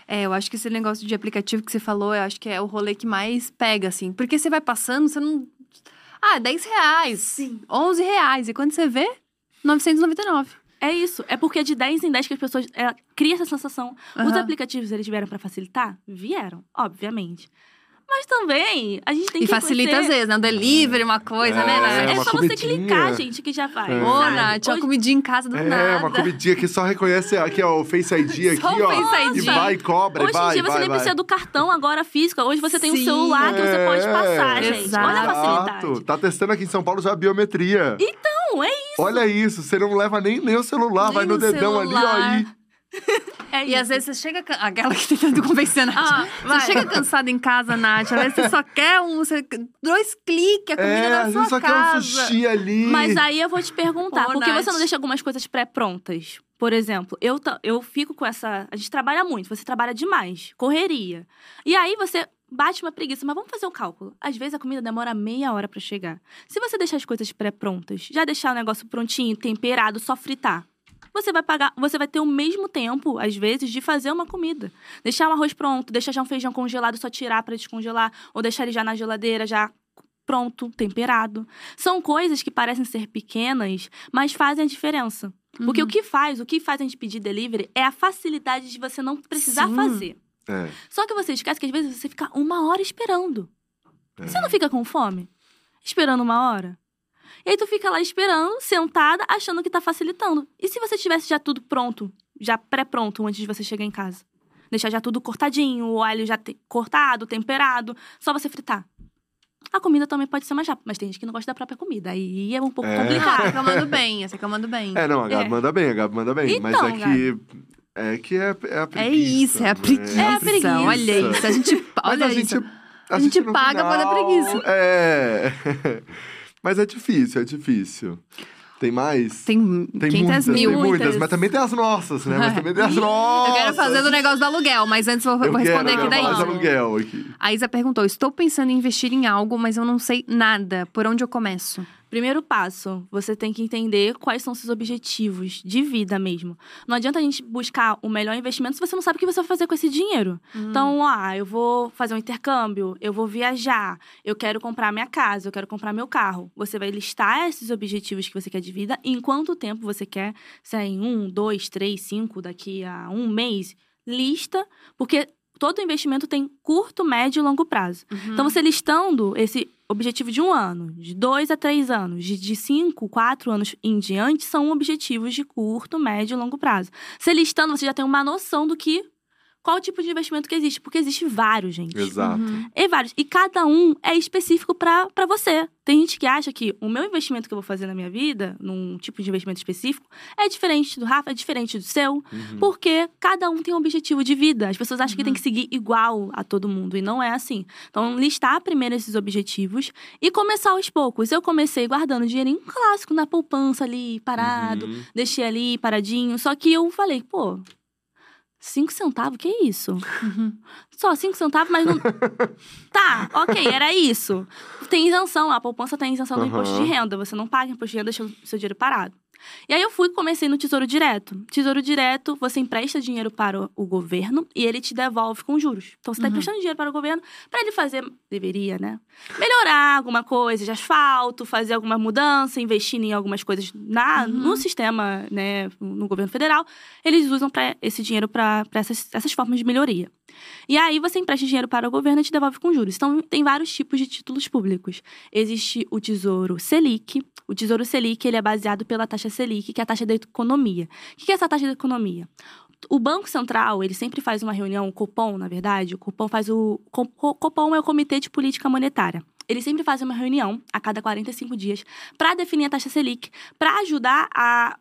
É, eu acho que esse negócio de aplicativo que você falou, eu acho que é o rolê que mais pega, assim. Porque você vai passando, você não. Ah, 10 reais. Sim. 11 reais. E quando você vê, 999. É isso. É porque de 10 em 10 que as pessoas é, criam essa sensação. Os Aham. aplicativos, eles vieram para facilitar? Vieram, obviamente. Mas também, a gente tem E que facilita conhecer- às vezes, né? Um delivery, uma coisa, É, né? É, uma só você comidinha. clicar, gente, que já vai. É. Ô? Nath, uma comidinha em casa do É, nada. uma comidinha que só reconhece aqui, ó, o Face ID aqui, o ó. Face E ID. vai, e cobra, Hoje e vai, em dia você vai, nem vai. precisa do cartão agora físico. Hoje você tem um Sim. celular que você pode É, passar, gente. Olha a exato. facilidade. Tá testando aqui em São Paulo já a biometria. Não, é isso. Olha isso, você não leva nem, nem o celular, Nem vai no dedão ali, ó. celular. E... É E às vezes você chega. can- Aquela que tentando convencer a Nath. Ah, vai. você chega cansada em casa, Nath. Às vezes você só quer um. Você, dois cliques, a comida É, na sua só quer casa. um sushi ali. Mas aí eu vou te perguntar, Ô, por que você Nath. não deixa algumas coisas pré-prontas? Por exemplo, eu, eu fico com essa. A gente trabalha muito, você trabalha demais, correria. E aí você bate uma preguiça, mas vamos fazer o cálculo. Às vezes a comida demora meia hora pra chegar. Se você deixar as coisas pré-prontas, já deixar o negócio prontinho, temperado, só fritar. Você vai pagar, você vai ter o mesmo tempo, às vezes, de fazer uma comida. Deixar um arroz pronto, deixar já um feijão congelado, só tirar pra descongelar, ou deixar ele já na geladeira, já pronto, temperado. São coisas que parecem ser pequenas, mas fazem a diferença. Porque Uhum. o que faz, o que faz a gente pedir delivery é a facilidade de você não precisar Sim. fazer. É, Só que você esquece que às vezes você fica uma hora esperando. é. Você não fica com fome? Esperando uma hora? E aí tu fica lá esperando, sentada, achando que tá facilitando. E se você tivesse já tudo pronto, já pré-pronto antes de você chegar em casa? Deixar já tudo cortadinho, o alho já te- cortado, temperado, só você fritar. A comida também pode ser mais rápida, mas tem gente que não gosta da própria comida. Aí é um pouco É. Ah, complicado. essa que eu mando bem, essa que eu mando bem. É, não, a Gabi É. manda bem, a Gabi manda bem. mas Então, é que. É que é, é a preguiça. É isso, é a né? preguiça. É a preguiça. Olha isso, a gente. Mas Olha a isso. gente, A gente no paga pra dar preguiça. É. Mas é difícil, é difícil. Tem mais? Tem, Tem 500 muitas, mil. tem muitas, muitas. mas também tem as nossas, né? Mas também tem as nossas. (laughs) Eu quero fazer do negócio do aluguel, mas antes vou vou responder quero, aqui eu da quero falar de Isa. aluguel aqui. A Isa perguntou: Estou pensando em investir em algo, mas eu não sei nada. Por onde eu começo? Primeiro passo, você tem que entender quais são seus objetivos de vida mesmo. Não adianta a gente buscar o melhor investimento se você não sabe o que você vai fazer com esse dinheiro. Então, ah, eu vou fazer um intercâmbio, eu vou viajar, eu quero comprar minha casa, eu quero comprar meu carro. Você vai listar esses objetivos que você quer de vida e em quanto tempo você quer, se é em um, dois, três, cinco, daqui a um mês. Lista, porque todo investimento tem curto, médio e longo prazo. Então, você listando esse objetivo de um ano, de dois a três anos, de, de cinco, quatro anos em diante, são objetivos de curto, médio e longo prazo. Você listando, você já tem uma noção do que. Qual o tipo de investimento que existe? Porque existe vários, gente. Exato. Uhum. E vários. E cada um é específico pra pra você. Tem gente que acha que o meu investimento que eu vou fazer na minha vida, num tipo de investimento específico, é diferente do Rafa, é diferente do seu. Uhum. Porque cada um tem um objetivo de vida. As pessoas acham que tem que seguir igual a todo mundo. E não é assim. Então, listar primeiro esses objetivos e começar aos poucos. Eu comecei guardando dinheirinho clássico na poupança ali, parado. Uhum. Deixei ali, paradinho. Só que eu falei, pô, cinco centavos? Que isso? Uhum. Só cinco centavos, mas não. (laughs) tá, ok, era isso. Tem isenção, a poupança tem isenção do Aham. imposto de renda. Você não paga imposto de renda, deixa o seu dinheiro parado. E aí eu fui e comecei no Tesouro Direto. Tesouro Direto, você empresta dinheiro para o- o governo e ele te devolve com juros. Então você está Uhum. emprestando dinheiro para o governo para ele fazer, deveria, né? Melhorar alguma coisa de asfalto, fazer alguma mudança, investir em algumas coisas na, Uhum. no sistema, né, no governo federal. Eles usam pra, esse dinheiro para essas, essas formas de melhoria. E aí você empresta dinheiro para o governo e te devolve com juros. Então, tem vários tipos de títulos públicos. Existe o Tesouro Selic. O Tesouro Selic ele é baseado pela taxa Selic, que é a taxa da economia. O que é essa taxa da economia? O Banco Central, ele sempre faz uma reunião, o Copom, na verdade, o Copom faz o... Co- Co- Copom é o Comitê de Política Monetária. Ele sempre faz uma reunião a cada 45 dias para definir a taxa Selic, para ajudar a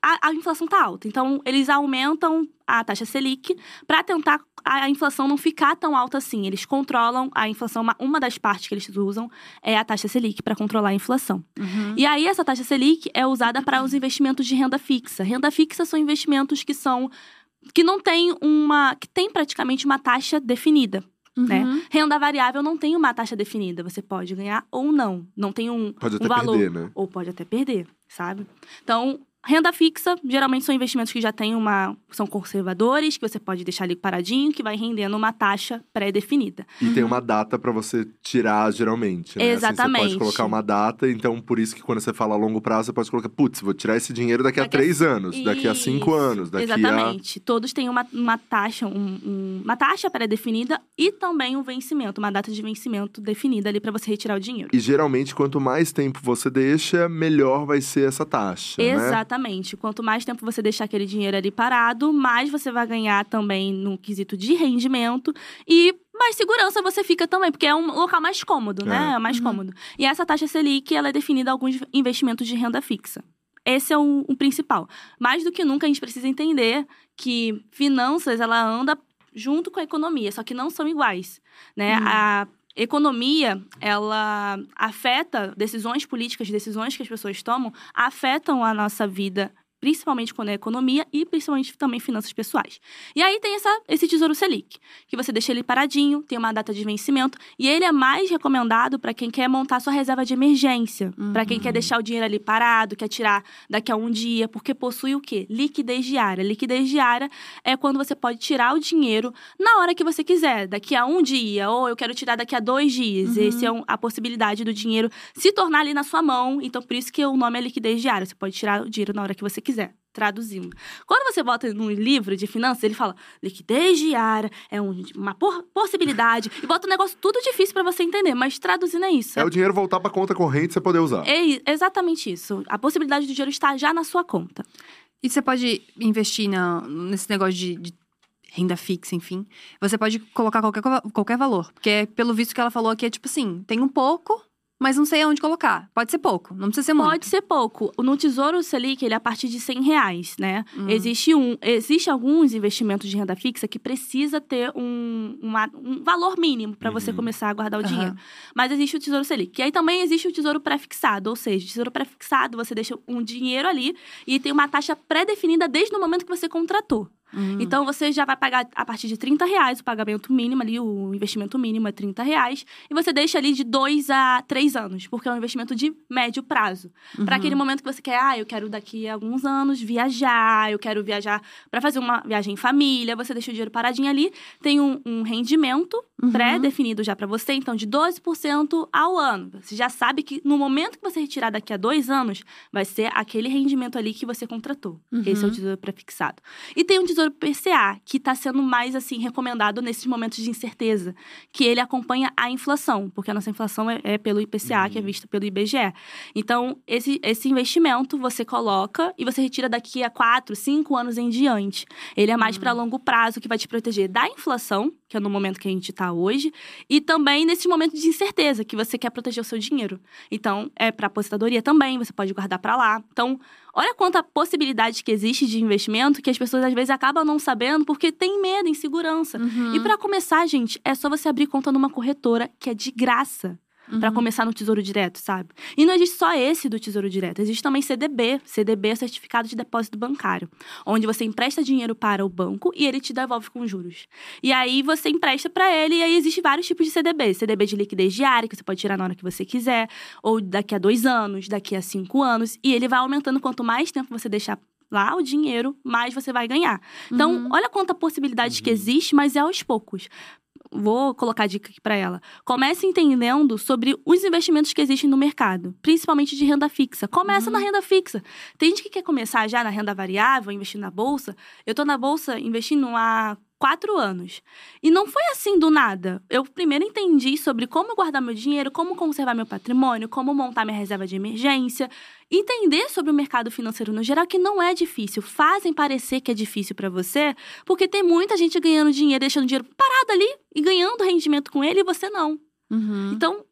a, a inflação tá alta. Então, eles aumentam a taxa Selic para tentar a, inflação não ficar tão alta assim. Eles controlam a inflação. Uma, uma das partes que eles usam é a taxa Selic para controlar a inflação. Uhum. E aí, essa taxa Selic é usada para os investimentos de renda fixa. Renda fixa são investimentos que são. que não tem uma. que tem praticamente uma taxa definida. né? Uhum. Renda variável não tem uma taxa definida. Você pode ganhar ou não. Não tem um, Pode um até valor perder, né? ou pode até perder, sabe? Então, Renda fixa, geralmente são investimentos que já têm uma. são conservadores, que você pode deixar ali paradinho, que vai rendendo uma taxa pré-definida. E tem uma data para você tirar, geralmente. Né? Assim, Exatamente. você pode colocar uma data, então por isso que quando você fala a longo prazo, você pode colocar, putz, vou tirar esse dinheiro daqui, Daqui a a- três anos, daqui a cinco anos, daqui Exatamente. Todos têm uma, uma taxa, um- um- uma taxa pré-definida e também um vencimento, uma data de vencimento definida ali para você retirar o dinheiro. a. E geralmente, quanto mais tempo você deixa, melhor vai ser essa taxa. Né? Exatamente. Quanto mais tempo você deixar aquele dinheiro ali parado, mais você vai ganhar também no quesito de rendimento e mais segurança você fica também, porque é um local mais cômodo, né? É. É mais Uhum. cômodo. E essa taxa Selic, ela é definida alguns investimentos de renda fixa. Esse é o, o principal. Mais do que nunca, a gente precisa entender que finanças, ela anda junto com a economia, só que não são iguais, né? Uhum. A economia, ela afeta decisões políticas, decisões que as pessoas tomam, afetam a nossa vida, principalmente quando é economia e principalmente também finanças pessoais. E aí tem essa, esse Tesouro Selic, que você deixa ele paradinho, tem uma data de vencimento, e ele é mais recomendado para quem quer montar sua reserva de emergência, para quem quer deixar o dinheiro ali parado, quer tirar daqui a um dia, porque possui o quê? Liquidez diária. Liquidez diária é quando você pode tirar o dinheiro na hora que você quiser, daqui a um dia, ou eu quero tirar daqui a dois dias. Uhum. Esse é um- a possibilidade do dinheiro se tornar ali na sua mão. Então, por isso que o nome é liquidez diária. Você pode tirar o dinheiro na hora que você quiser. Traduzindo. Quando você bota num livro de finanças, ele fala liquidez diária, é um- uma por- possibilidade, e bota um negócio tudo difícil pra você entender, mas traduzindo é isso. É o dinheiro voltar pra conta corrente e você poder usar. É exatamente isso. A possibilidade do dinheiro estar já na sua conta. E você pode investir na- nesse negócio de, de renda fixa, enfim. Você pode colocar qualquer, qualquer valor. Porque, pelo visto que ela falou aqui, é tipo assim: tem um pouco, mas não sei aonde colocar. Pode ser pouco, não precisa ser muito. Pode ser pouco. No Tesouro Selic, ele é a partir de 100 reais, né? Hum. Existe, um, existe alguns investimentos de renda fixa que precisa ter um, uma- um valor mínimo para você Uhum. começar a guardar o Aham. dinheiro. Mas existe o Tesouro Selic. E aí também existe o Tesouro Pré-fixado. Ou seja, o Tesouro Pré-fixado, você deixa um dinheiro ali e tem uma taxa pré-definida desde o momento que você contratou. Hum. Então, você já vai pagar a partir de 30 reais o pagamento mínimo ali, o investimento mínimo é 30 reais. E você deixa ali de 2 a 3 anos, porque é um investimento de médio prazo. Para Uhum. aquele momento que você quer, ah, eu quero daqui a alguns anos viajar, eu quero viajar para fazer uma viagem em família, você deixa o dinheiro paradinho ali, tem um, um rendimento Uhum. pré-definido já para você, então de 12% ao ano. Você já sabe que no momento que você retirar daqui a dois anos, vai ser aquele rendimento ali que você contratou. Uhum. Esse é o tesouro pré-fixado. E tem um tesouro PCA, que está sendo mais assim recomendado nesses momentos de incerteza, que ele acompanha a inflação, porque a nossa inflação é, é pelo IPCA, que é vista pelo IBGE. Então, esse, esse investimento você coloca e você retira daqui a quatro, cinco anos em diante. Ele é mais para longo prazo, que vai te proteger da inflação, que é no momento que a gente está hoje, e também nesses momentos de incerteza, que você quer proteger o seu dinheiro. Então, é para aposentadoria também, você pode guardar para lá. Então, olha quanta possibilidade que existe de investimento que as pessoas às vezes acabam não sabendo porque tem medo, insegurança. Uhum. E para começar, gente, é só você abrir conta numa corretora que é de graça. Pra Uhum. começar no Tesouro Direto, sabe? E não existe só esse do Tesouro Direto, existe também CDB. CDB é Certificado de Depósito Bancário, onde você empresta dinheiro para o banco e ele te devolve com juros. E aí você empresta para ele e aí existe vários tipos de CDB. CDB de liquidez diária, que você pode tirar na hora que você quiser, ou daqui a dois anos, daqui a cinco anos, e ele vai aumentando quanto mais tempo você deixar lá o dinheiro, mais você vai ganhar. Então, Uhum. olha quanta possibilidade que existe, mas é aos poucos vou colocar a dica aqui para ela. Comece entendendo sobre os investimentos que existem no mercado, principalmente de renda fixa. Começa na renda fixa. Tem gente que quer começar já na renda variável, investir na bolsa. Eu tô na bolsa investindo há quatro anos. E não foi assim do nada. Eu primeiro entendi sobre como guardar meu dinheiro, como conservar meu patrimônio, como montar minha reserva de emergência. Entender sobre o mercado financeiro no geral, que não é difícil. Fazem parecer que é difícil para você, porque tem muita gente ganhando dinheiro, deixando dinheiro parado ali e ganhando rendimento com ele e você não. Uhum. Então,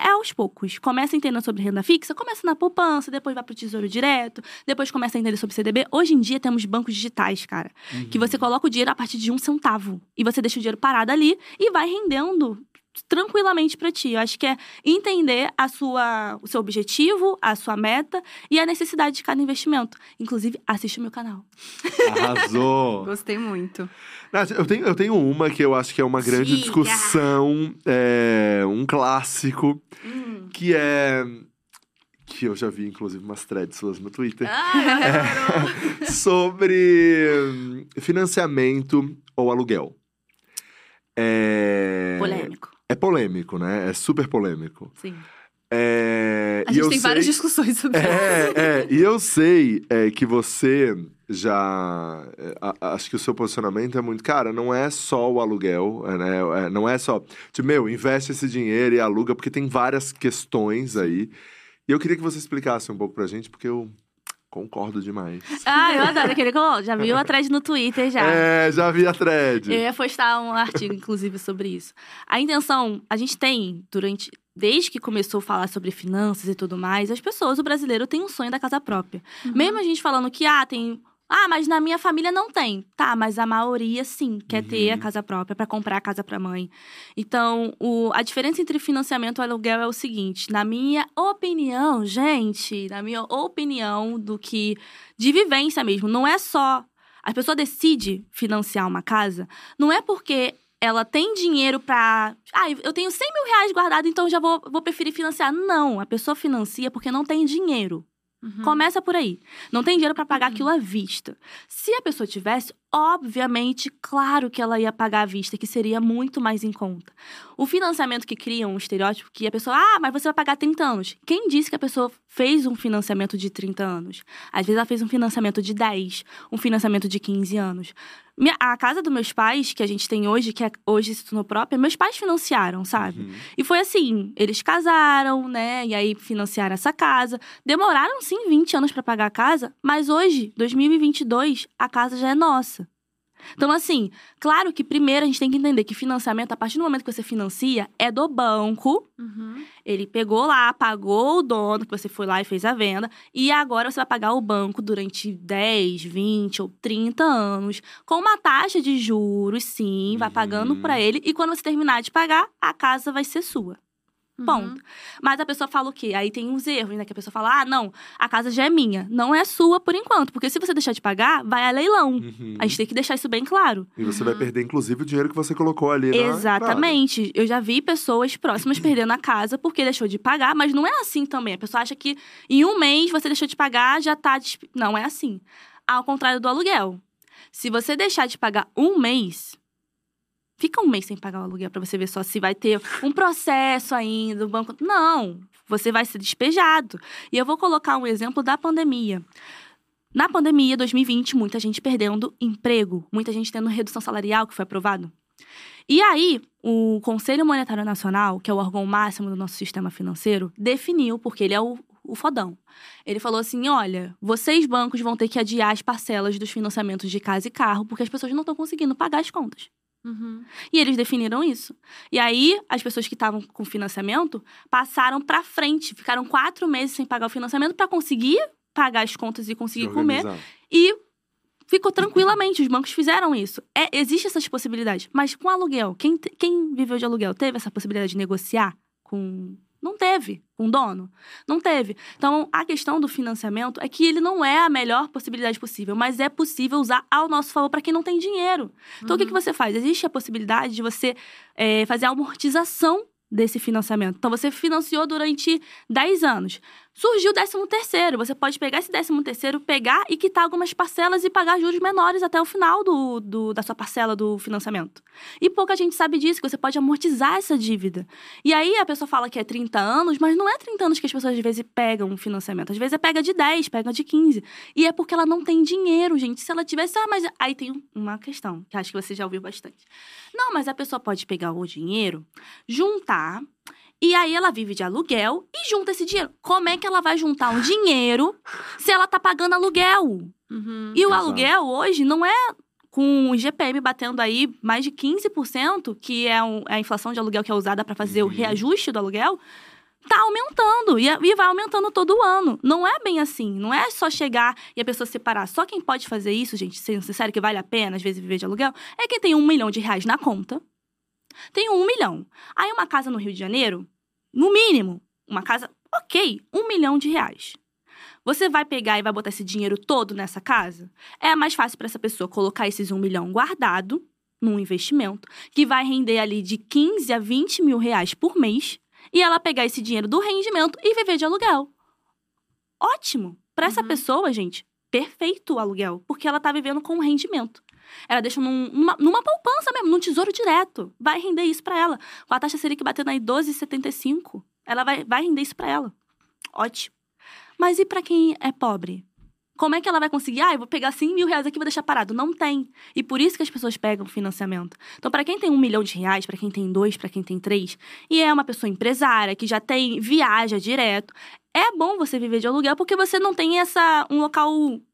é aos poucos. Começa entendendo sobre renda fixa, começa na poupança, depois vai pro Tesouro Direto, depois começa a entender sobre CDB. Hoje em dia temos bancos digitais, cara, que você coloca o dinheiro a partir de um centavo e você deixa o dinheiro parado ali e vai rendendo tranquilamente para ti. Eu acho que é entender a sua, o seu objetivo, a sua meta e a necessidade de cada investimento. Inclusive, assiste o meu canal. Arrasou! (laughs) Gostei muito. Nath, eu tenho, eu tenho uma que eu acho que é uma grande Diga. discussão, é, um clássico, que é que eu já vi, inclusive, umas threads suas no Twitter, Ah, (laughs) sobre hum, financiamento ou aluguel. É... Polêmico, É polêmico, né? É super polêmico. sim. É... A gente eu tem várias sei- discussões sobre isso. É, é, e eu sei é, que você já. é, a- a- acho que o seu posicionamento é muito. Cara, não é só o aluguel, é, né? é, não é só. Tipo, meu, investe esse dinheiro e aluga, porque tem várias questões aí. E eu queria que você explicasse um pouco pra gente, porque eu concordo demais. Ah, eu adoro aquele. que- Já viu a thread no Twitter já. É, já vi a thread. Eu ia postar um artigo, inclusive, sobre isso. A intenção, a gente tem, durante. Desde que começou a falar sobre finanças e tudo mais, as pessoas, o brasileiro tem um sonho da casa própria. Mesmo a gente falando que, ah, tem. Ah, mas na minha família não tem. Tá, mas a maioria sim quer ter a Uhum. casa própria para comprar a casa para mãe. Então, o, a diferença entre financiamento e aluguel é o seguinte: na minha opinião, gente, na minha opinião do que de vivência mesmo, não é só a pessoa decide financiar uma casa, não é porque ela tem dinheiro pra. Ah, eu tenho 100 mil reais guardado, então já vou, vou preferir financiar. Não, a pessoa financia porque não tem dinheiro. Uhum. Começa por aí. Não tem dinheiro pra pagar aquilo à vista. Se a pessoa tivesse, obviamente, claro que ela ia pagar à vista, que seria muito mais em conta. O financiamento que cria um estereótipo que a pessoa, ah, mas você vai pagar 30 anos. Quem disse que a pessoa fez um financiamento de 30 anos? Às vezes ela fez um financiamento de 10, um financiamento de 15 anos. Minha- a casa dos meus pais, que a gente tem hoje, que é, hoje se tornou própria, meus pais financiaram, sabe? Uhum. E foi assim, eles casaram, né? E aí financiaram essa casa. Demoraram sim 20 anos pra pagar a casa, mas hoje, 2022, a casa já é nossa. Então assim, claro que primeiro a gente tem que entender que financiamento, a partir do momento que você financia, é do banco. Uhum. Ele pegou lá, pagou o dono, que você foi lá e fez a venda, e agora você vai pagar o banco durante 10, 20 ou 30 anos, com uma taxa de juros, sim, vai Uhum. pagando pra ele, e quando você terminar de pagar, a casa vai ser sua. Uhum. Ponto. Mas a pessoa fala o quê? Aí tem uns erros, né? Que a pessoa fala: ah, não, a casa já é minha. Não é sua por enquanto, porque se você deixar de pagar, vai a leilão. Uhum. A gente tem que deixar isso bem claro. E você vai Uhum. perder, inclusive, o dinheiro que você colocou ali na Exatamente. Eu já vi pessoas próximas (clears throat) perdendo a casa porque deixou de pagar, mas não é assim também. A pessoa acha que em um mês você deixou de pagar, já tá. desp- Não é assim. Ao contrário do aluguel. Se você deixar de pagar um mês. Fica um mês sem pagar o aluguel pra você ver só se vai ter um processo ainda, o banco. Não, você vai ser despejado. E eu vou colocar um exemplo da pandemia. Na pandemia 2020, muita gente perdendo emprego, muita gente tendo redução salarial que foi aprovado. E aí, o Conselho Monetário Nacional, que é o órgão máximo do nosso sistema financeiro, definiu, porque ele é o, o fodão. Ele falou assim: olha, vocês bancos vão ter que adiar as parcelas dos financiamentos de casa e carro, porque as pessoas não estão conseguindo pagar as contas. Uhum. E eles definiram isso. E aí, as pessoas que estavam com financiamento passaram pra frente, ficaram quatro meses sem pagar o financiamento para conseguir pagar as contas e conseguir comer. E ficou tranquilamente, os bancos fizeram isso. É, existe essas possibilidades. Mas com aluguel, quem, quem viveu de aluguel teve essa possibilidade de negociar com. Não teve, o dono. Não teve. Então, a questão do financiamento é que ele não é a melhor possibilidade possível, mas é possível usar ao nosso favor para quem não tem dinheiro. Então, o que, que você faz? Existe a possibilidade de você é, fazer a amortização desse financiamento. Então, você financiou durante 10 anos. Surgiu o 13 terceiro. Você pode pegar esse 13 terceiro, pegar e quitar algumas parcelas e pagar juros menores até o final do, do- da sua parcela do financiamento. E pouca gente sabe disso, que você pode amortizar essa dívida. E aí, a pessoa fala que é 30 anos, mas não é 30 anos que as pessoas, às vezes, pegam um financiamento. Às vezes, é pega de 10, pega de 15. E é porque ela não tem dinheiro, gente. Se ela tivesse... Ah, mas... Aí tem uma questão, que acho que você já ouviu bastante. Não, mas a pessoa pode pegar o dinheiro, juntar, e aí ela vive de aluguel e junta esse dinheiro. Como é que ela vai juntar um dinheiro se ela tá pagando aluguel? Uhum. E o Exato. aluguel hoje não é com o IGPM batendo aí mais de 15%, que é um- a inflação de aluguel que é usada para fazer o Uhum. reajuste do aluguel, tá aumentando e, e vai aumentando todo ano. Não é bem assim. Não é só chegar e a pessoa separar. Só quem pode fazer isso, gente, sendo sincero, que vale a pena, às vezes, viver de aluguel, é quem tem um milhão de reais na conta. Tem um milhão. Aí uma casa no Rio de Janeiro, no mínimo, uma casa, ok, um milhão de reais. Você vai pegar e vai botar esse dinheiro todo nessa casa? É mais fácil para essa pessoa colocar esses um milhão guardado num investimento que vai render ali de 15 a 20 mil reais por mês e ela pegar esse dinheiro do rendimento e viver de aluguel. Ótimo. Para essa Uhum. pessoa, gente, perfeito o aluguel, porque ela tá vivendo com um rendimento. Ela deixa num- numa, numa poupança mesmo, num tesouro direto. Vai render isso para ela. Com a taxa Selic batendo aí 12,75, ela vai, vai render isso para ela. Ótimo. Mas e para quem é pobre? Como é que ela vai conseguir? Ah, eu vou pegar 100 mil reais aqui e vou deixar parado. Não tem. E por isso que as pessoas pegam financiamento. Então, para quem tem um milhão de reais, para quem tem dois, para quem tem três, e é uma pessoa empresária, que já tem, viaja direto, é bom você viver de aluguel porque você não tem essa um local,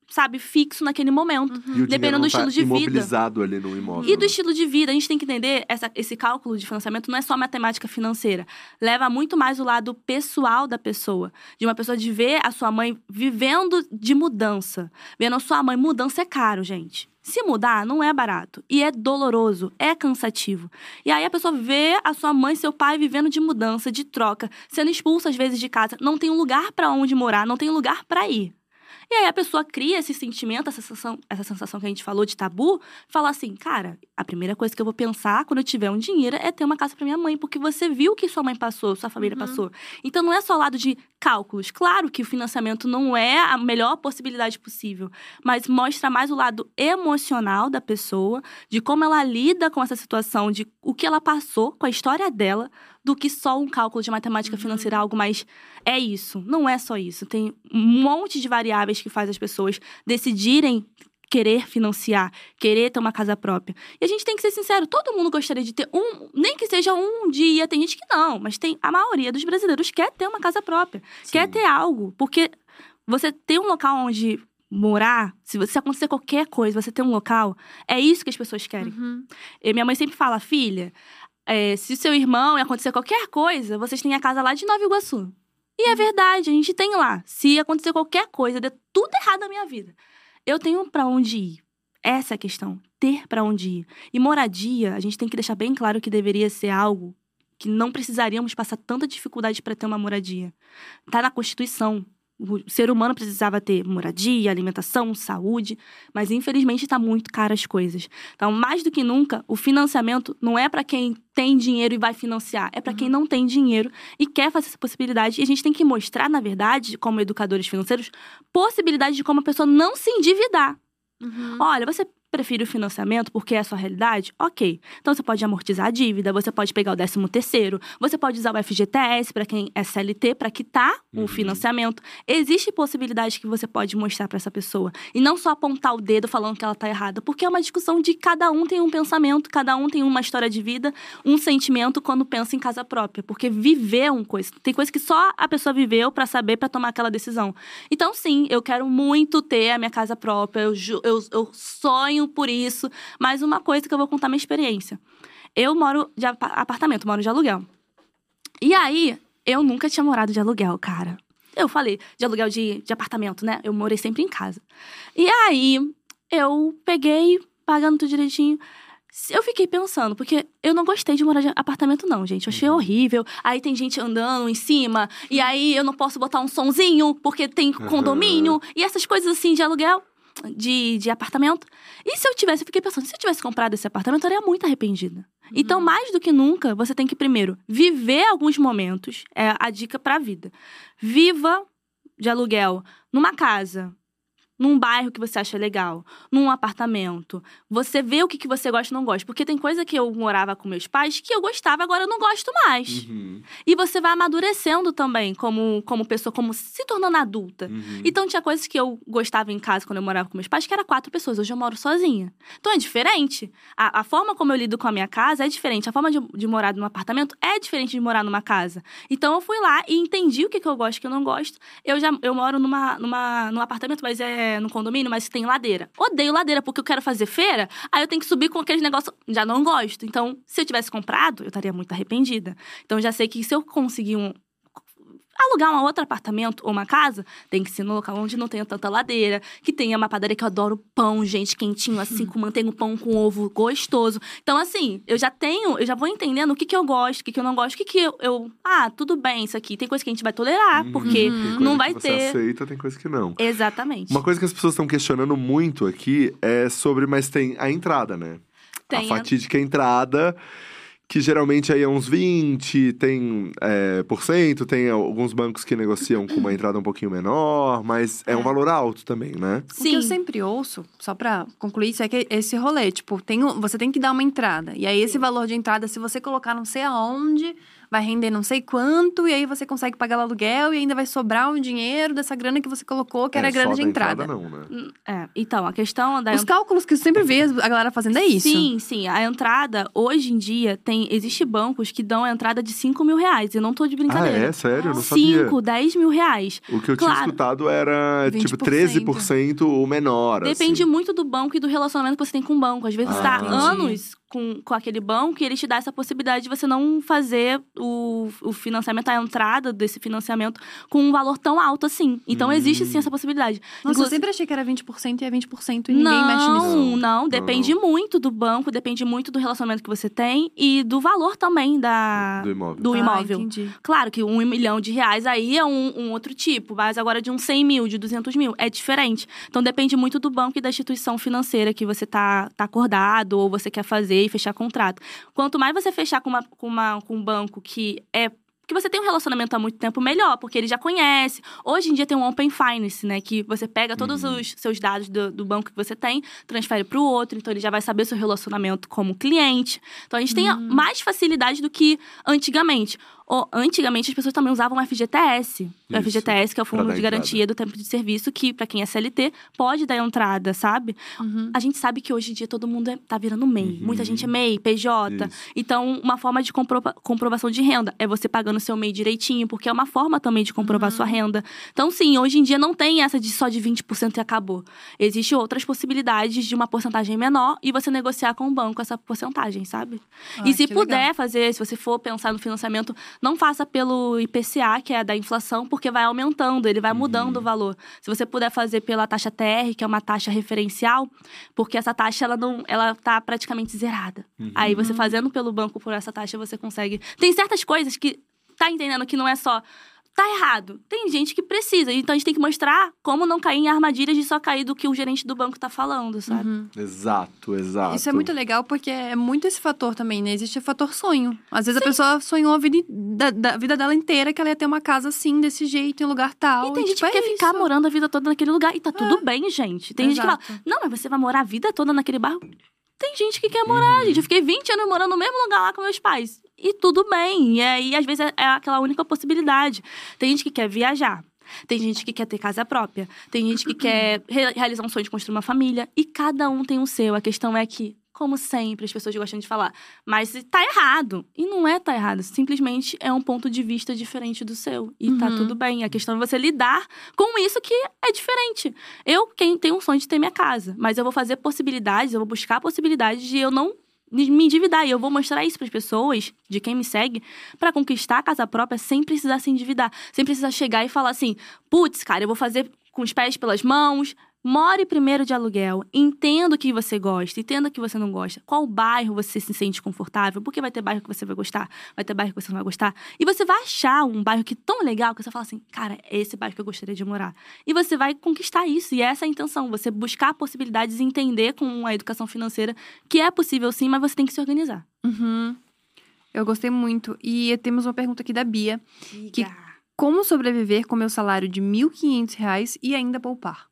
sabe, fixo naquele momento. E dinheiro Dependendo do tá estilo de vida. imobilizado ali no imóvel. E do estilo de vida, a gente tem que entender essa- esse cálculo de financiamento não é só matemática financeira. Leva muito mais o lado pessoal da pessoa. De uma pessoa de ver a sua mãe vivendo de mudança. Vendo a sua mãe, mudança é caro, gente. Se mudar, não é barato. E é doloroso, é cansativo. E aí a pessoa vê a sua mãe e seu pai vivendo de mudança, de troca, sendo expulsa às vezes de casa, não tem um lugar para onde morar, não tem um lugar para ir. E aí a pessoa cria esse sentimento, essa sensação, essa sensação que a gente falou de tabu, fala assim, cara, a primeira coisa que eu vou pensar quando eu tiver um dinheiro é ter uma casa para minha mãe, porque você viu o que sua mãe passou, sua família Uhum. passou. Então não é só o lado de cálculos. Claro que o financiamento não é a melhor possibilidade possível, mas mostra mais o lado emocional da pessoa, de como ela lida com essa situação, de o que ela passou com a história dela, do que só um cálculo de matemática Uhum. financeira, algo mais é isso. Não é só isso. Tem um monte de variáveis que faz as pessoas decidirem querer financiar, querer ter uma casa própria. E a gente tem que ser sincero, todo mundo gostaria de ter um, nem que seja um dia, tem gente que não, mas tem a maioria dos brasileiros quer ter uma casa própria, quer Sim. ter algo, porque você ter um local onde morar, se você se acontecer qualquer coisa, você ter um local, é isso que as pessoas querem. Uhum. Minha mãe sempre fala, filha, é, se seu irmão acontecer qualquer coisa, vocês têm a casa lá de Nova Iguaçu. E é verdade, a gente tem lá. Se acontecer qualquer coisa, der tudo errado na minha vida, eu tenho pra onde ir. Essa é a questão, ter pra onde ir. E moradia, a gente tem que deixar bem claro que deveria ser algo que não precisaríamos passar tanta dificuldade para ter uma moradia. Tá na Constituição. O ser humano precisava ter moradia, alimentação, saúde, mas infelizmente está muito caro as coisas. Então, mais do que nunca, o financiamento não é para quem tem dinheiro e vai financiar, é para quem não tem dinheiro e quer fazer essa possibilidade. E a gente tem que mostrar, na verdade, como educadores financeiros, possibilidade de como a pessoa não se endividar. Uhum. Olha, você prefere o financiamento porque é a sua realidade? Ok. Então você pode amortizar a dívida, você pode pegar o 13 terceiro, você pode usar o FGTS para quem é CLT para quitar Uhum. o financiamento. Existe possibilidade que você pode mostrar para essa pessoa e não só apontar o dedo falando que ela tá errada, porque é uma discussão de cada um tem um pensamento, cada um tem uma história de vida, um sentimento quando pensa em casa própria, porque viver é uma coisa, tem coisa que só a pessoa viveu para saber para tomar aquela decisão. Então sim, eu quero muito ter a minha casa própria, eu, eu, eu sonho por isso, mas uma coisa que eu vou contar minha experiência. Eu moro de apa- apartamento, moro de aluguel. E aí, eu nunca tinha morado de aluguel, cara. Eu falei de aluguel de, de apartamento, né? Eu morei sempre em casa. E aí, eu peguei, pagando tudo direitinho. Eu fiquei pensando, porque eu não gostei de morar de apartamento, não, gente. Eu achei horrível. Aí tem gente andando em cima, e aí eu não posso botar um sonzinho, porque tem condomínio, e essas coisas assim de aluguel, de, de apartamento. E se eu tivesse, eu fiquei pensando, se eu tivesse comprado esse apartamento, eu estaria muito arrependida. Então, mais do que nunca, você tem que primeiro viver alguns momentos, é a dica pra vida. Viva de aluguel numa casa, num bairro que você acha legal, num apartamento. Você vê o que, que você gosta e não gosta. Porque tem coisa que eu morava com meus pais que eu gostava, agora eu não gosto mais. Uhum, E você vai amadurecendo também como, como pessoa, como se tornando adulta. uhum. Então tinha coisas que eu gostava em casa quando eu morava com meus pais, que era quatro pessoas. Hoje eu moro sozinha. Então é diferente. A, a forma como eu lido com a minha casa é diferente. A forma de, de morar num apartamento é diferente de morar numa casa. Então eu fui lá e entendi o que, que eu gosto e o que eu não gosto. Eu já eu moro numa, numa, num apartamento, mas é num condomínio, mas tem ladeira. Odeio ladeira, porque eu quero fazer feira, aí eu tenho que subir com aqueles negócios. Já não gosto. Então, se eu tivesse comprado, eu estaria muito arrependida. Então já sei que se eu conseguir um, alugar um outro apartamento ou uma casa, tem que ser no local onde não tenha tanta ladeira, que tenha uma padaria que eu adoro pão, gente, quentinho, assim, (laughs) com manteiga, um pão com ovo gostoso. Então, assim, eu já tenho, eu já vou entendendo o que, que eu gosto, o que, que eu não gosto, o que, que eu, eu- Ah, tudo bem, isso aqui. Tem coisa que a gente vai tolerar, Uhum. porque não que vai você ter. aceita, tem coisa que não. Exatamente. Uma coisa que as pessoas estão questionando muito aqui é sobre, mas tem a entrada, né? Tem a a- fatídica entrada, que geralmente aí é uns 20, tem é, por cento, tem alguns bancos que negociam com uma entrada um pouquinho menor, mas é, um É. valor alto também, né? O que eu sempre ouço, só pra concluir isso, é que esse rolê, tipo, tem, um- você tem que dar uma entrada. E aí, esse valor de entrada, se você colocar não sei aonde, vai render não sei quanto, e aí você consegue pagar o aluguel e ainda vai sobrar um dinheiro dessa grana que você colocou, que era É, a grana só de da entrada. não, né? É, então, a questão da Os cálculos que eu sempre vejo a galera fazendo é isso. Sim, sim. A entrada, hoje em dia, tem. Existe bancos que dão a entrada de 5 mil reais. Eu não tô de Ah, brincadeira. é? Sério? Eu não sabia. 5, 10 mil reais. O que eu tinha Claro. escutado era, tipo, 20%. 13% ou menor, Depende assim. muito do banco e do relacionamento que você tem com o banco. Às vezes você Ah, tá entendi. anos com, com aquele banco e ele te dá essa possibilidade de você não fazer o, o financiamento, a entrada desse financiamento com um valor tão alto assim. Então existe sim essa possibilidade. Nossa, eu Inclusive- sempre achei que era 20% e é 20% e ninguém não, mexe nisso. Não, Não, Depende muito do banco, depende muito do relacionamento que você tem e do valor também da, Do imóvel. do Ah, imóvel. entendi. Claro que um milhão de reais aí é um, um outro tipo, mas agora de uns 100 mil, de 200 mil, é diferente. Então depende muito do banco e da instituição financeira que você tá, tá acordado ou você quer fazer e fechar contrato. Quanto mais você fechar com, uma, com, uma, com um banco que é que você tem um relacionamento há muito tempo melhor, porque ele já conhece. Hoje em dia tem um Open Finance, né? Que você pega todos Uhum. os seus dados do, do banco que você tem, transfere para o outro, então ele já vai saber seu relacionamento como cliente. Então a gente tem Hum. mais facilidade do que antigamente. Ou, antigamente as pessoas também usavam o FGTS. O Isso, FGTS, que é o Fundo de Garantia do Tempo de Serviço, que para quem é CLT pode dar entrada, sabe? Uhum. A gente sabe que hoje em dia todo mundo é, tá virando MEI. Uhum. Muita gente é MEI, PJ. Isso. Então, uma forma de comprova- comprovação de renda é você pagando seu MEI direitinho, porque é uma forma também de comprovar Uhum. sua renda. Então, sim, hoje em dia não tem essa de só de 20% e acabou. Existem outras possibilidades de uma porcentagem menor e você negociar com o banco essa porcentagem, sabe? Ah, e se puder legal. fazer, se você for pensar no financiamento, não faça pelo IPCA, que é da inflação, porque vai aumentando, ele vai Uhum. mudando o valor. Se você puder fazer pela taxa TR, que é uma taxa referencial, porque essa taxa ela não, ela tá praticamente zerada. Uhum. Aí você fazendo pelo banco por essa taxa, você consegue. Tem certas coisas que tá entendendo que não é só tá errado. Tem gente que precisa, então a gente tem que mostrar como não cair em armadilhas de só cair do que o gerente do banco tá falando, sabe? Uhum. Exato, exato. Isso é muito legal porque é muito esse fator também, né? Existe o fator sonho. Às vezes a pessoa sonhou a vida, da, da vida dela inteira que ela ia ter uma casa assim, desse jeito, em lugar tal. E tem gente tipo, que é quer ficar isso. morando a vida toda naquele lugar. E tá tudo bem, gente. Tem gente que fala, Exato. não, mas você vai morar a vida toda naquele bairro. Tem gente que quer morar, gente. Eu fiquei 20 anos morando no mesmo lugar lá com meus pais. E tudo bem. E aí, às vezes, é é aquela única possibilidade. Tem gente que quer viajar. Tem gente que quer ter casa própria. Tem gente que quer (clears throat) re- realizar um sonho de construir uma família. E cada um tem o seu. A questão é que, como sempre, as pessoas gostam de falar, mas tá errado. E não é tá errado. Simplesmente é um ponto de vista diferente do seu. E tá Uhum. tudo bem. A questão é você lidar com isso que é diferente. Eu quem tenho um sonho de ter minha casa, mas eu vou fazer possibilidades, eu vou buscar possibilidades de eu não me endividar. E eu vou mostrar isso para as pessoas, de quem me segue, para conquistar a casa própria sem precisar se endividar. Sem precisar chegar e falar assim: putz, cara, eu vou fazer com os pés pelas mãos. More primeiro de aluguel. Entenda o que você gosta, entenda o que você não gosta. Qual bairro você se sente confortável, porque vai ter bairro que você vai gostar, vai ter bairro que você não vai gostar. E você vai achar um bairro que é tão legal que você fala assim: cara, é esse bairro que eu gostaria de morar. E você vai conquistar isso. E essa é a intenção. Você buscar possibilidades e entender com a educação financeira que é possível sim, mas você tem que se organizar. Uhum. Eu gostei muito. E temos uma pergunta aqui da Bia. Que-. Como sobreviver com meu salário de 1.500 reais e ainda poupar?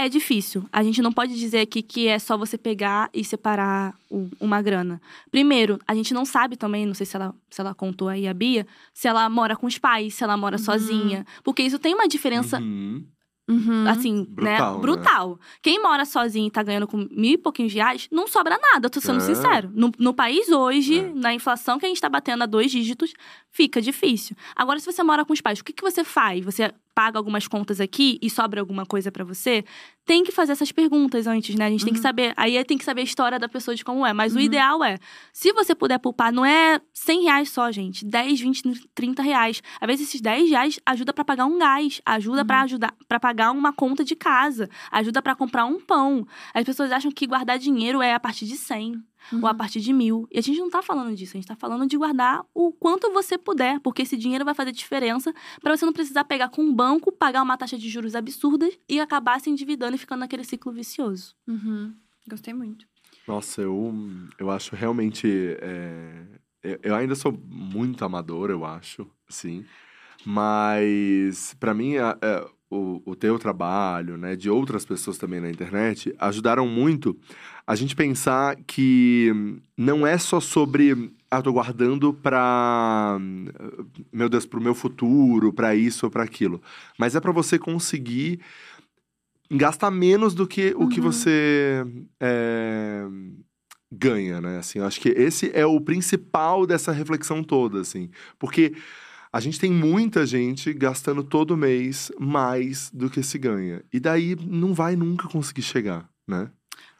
É difícil. A gente não pode dizer aqui que é só você pegar e separar o- uma grana. Primeiro, a gente não sabe também, não sei se ela, se ela contou aí a Bia, se ela mora com os pais, se ela mora Uhum. sozinha. Porque isso tem uma diferença Uhum. Uhum. assim, Brutal, né? né? Brutal. Quem mora sozinho e tá ganhando com mil e pouquinhos reais, não sobra nada, tô sendo É. sincero. No, no país hoje, É. na inflação que a gente tá batendo a dois dígitos, fica difícil. Agora, se você mora com os pais, o que, que você faz? Você paga algumas contas aqui e sobra alguma coisa pra você? Tem que fazer essas perguntas antes, né? A gente tem que Uhum. saber. Aí tem que saber a história da pessoa de como é. Mas o Uhum. ideal é, se você puder poupar, não é 100 reais só, gente. 10, 20, 30 reais. Às vezes esses 10 reais ajuda pra pagar um gás, ajuda Uhum. ajudar para pagar uma conta de casa, ajuda pra comprar um pão. As pessoas acham que guardar dinheiro é a partir de 100 Uhum. ou a partir de mil. E a gente não tá falando disso, a gente tá falando de guardar o quanto você puder, porque esse dinheiro vai fazer diferença pra você não precisar pegar com um banco, pagar uma taxa de juros absurdas e acabar se endividando e ficando naquele ciclo vicioso. Uhum. Gostei muito. Nossa, eu, eu acho realmente é, eu, eu ainda sou muito amador, eu acho, assim. Mas, para mim, a, a, o, o teu trabalho, né, de outras pessoas também na internet, ajudaram muito a gente pensar que não é só sobre ah, tô guardando para meu Deus, pro meu futuro, para isso ou para aquilo, mas é para você conseguir gastar menos do que o que Uhum. você é, ganha, né? Assim, eu acho que esse é o principal dessa reflexão toda, assim, porque a gente tem muita gente gastando todo mês mais do que se ganha. E daí não vai nunca conseguir chegar, né?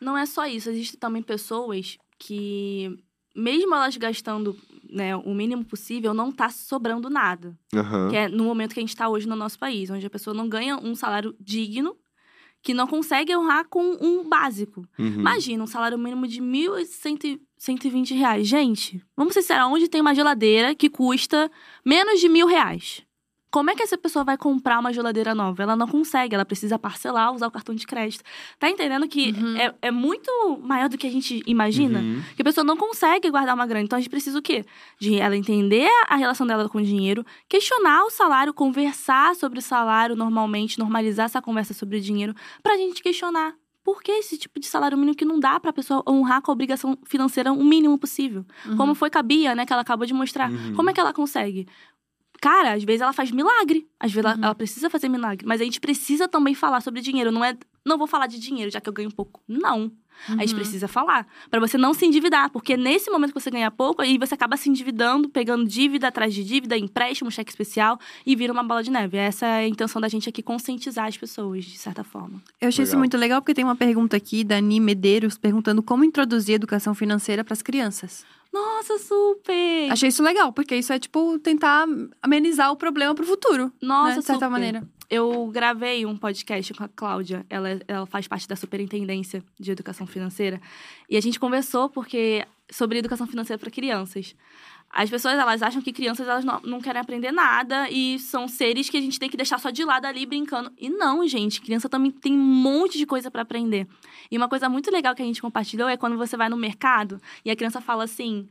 Não é só isso, existem também pessoas que, mesmo elas gastando né, o mínimo possível, não tá sobrando nada. Aham. Que é no momento que a gente está hoje no nosso país, onde a pessoa não ganha um salário digno, que não consegue honrar com um básico. Uhum. Imagina um salário mínimo de 1.120 reais. Gente, vamos ser sinceros, onde tem uma geladeira que custa menos de mil reais? Como é que essa pessoa vai comprar uma geladeira nova? Ela não consegue, ela precisa parcelar, usar o cartão de crédito. Tá entendendo que Uhum. é, é muito maior do que a gente imagina? Uhum. Que a pessoa não consegue guardar uma grana. Então a gente precisa o quê? De ela entender a relação dela com o dinheiro, questionar o salário, conversar sobre o salário normalmente, normalizar essa conversa sobre o dinheiro, pra gente questionar. Por que esse tipo de salário mínimo que não dá pra pessoa honrar com a obrigação financeira o mínimo possível? Uhum. Como foi com a Bia, né, que ela acabou de mostrar. Uhum. Como é que ela consegue? Cara, às vezes ela faz milagre. Às vezes ela, Uhum. ela precisa fazer milagre. Mas a gente precisa também falar sobre dinheiro. Não é. Não vou falar de dinheiro, já que eu ganho pouco. Não. A gente Uhum. precisa falar. Pra você não se endividar. Porque nesse momento que você ganha pouco, aí você acaba se endividando, pegando dívida atrás de dívida, empréstimo, cheque especial e vira uma bola de neve. Essa é a intenção da gente aqui, conscientizar as pessoas, de certa forma. Eu achei isso Legal. muito legal porque tem uma pergunta aqui da Ani Medeiros perguntando como introduzir educação financeira para as crianças. Nossa, super! Achei isso legal, porque isso é tipo tentar amenizar o problema pro futuro, Nossa, né, de certa super. maneira. Eu gravei um podcast com a Cláudia, ela, ela faz parte da Superintendência de Educação Financeira, e a gente conversou porque sobre educação financeira para crianças. As pessoas, elas acham que crianças elas não, não querem aprender nada e são seres que a gente tem que deixar só de lado ali brincando. E não, gente, criança também tem um monte de coisa para aprender. E uma coisa muito legal que a gente compartilhou é quando você vai no mercado e a criança fala assim: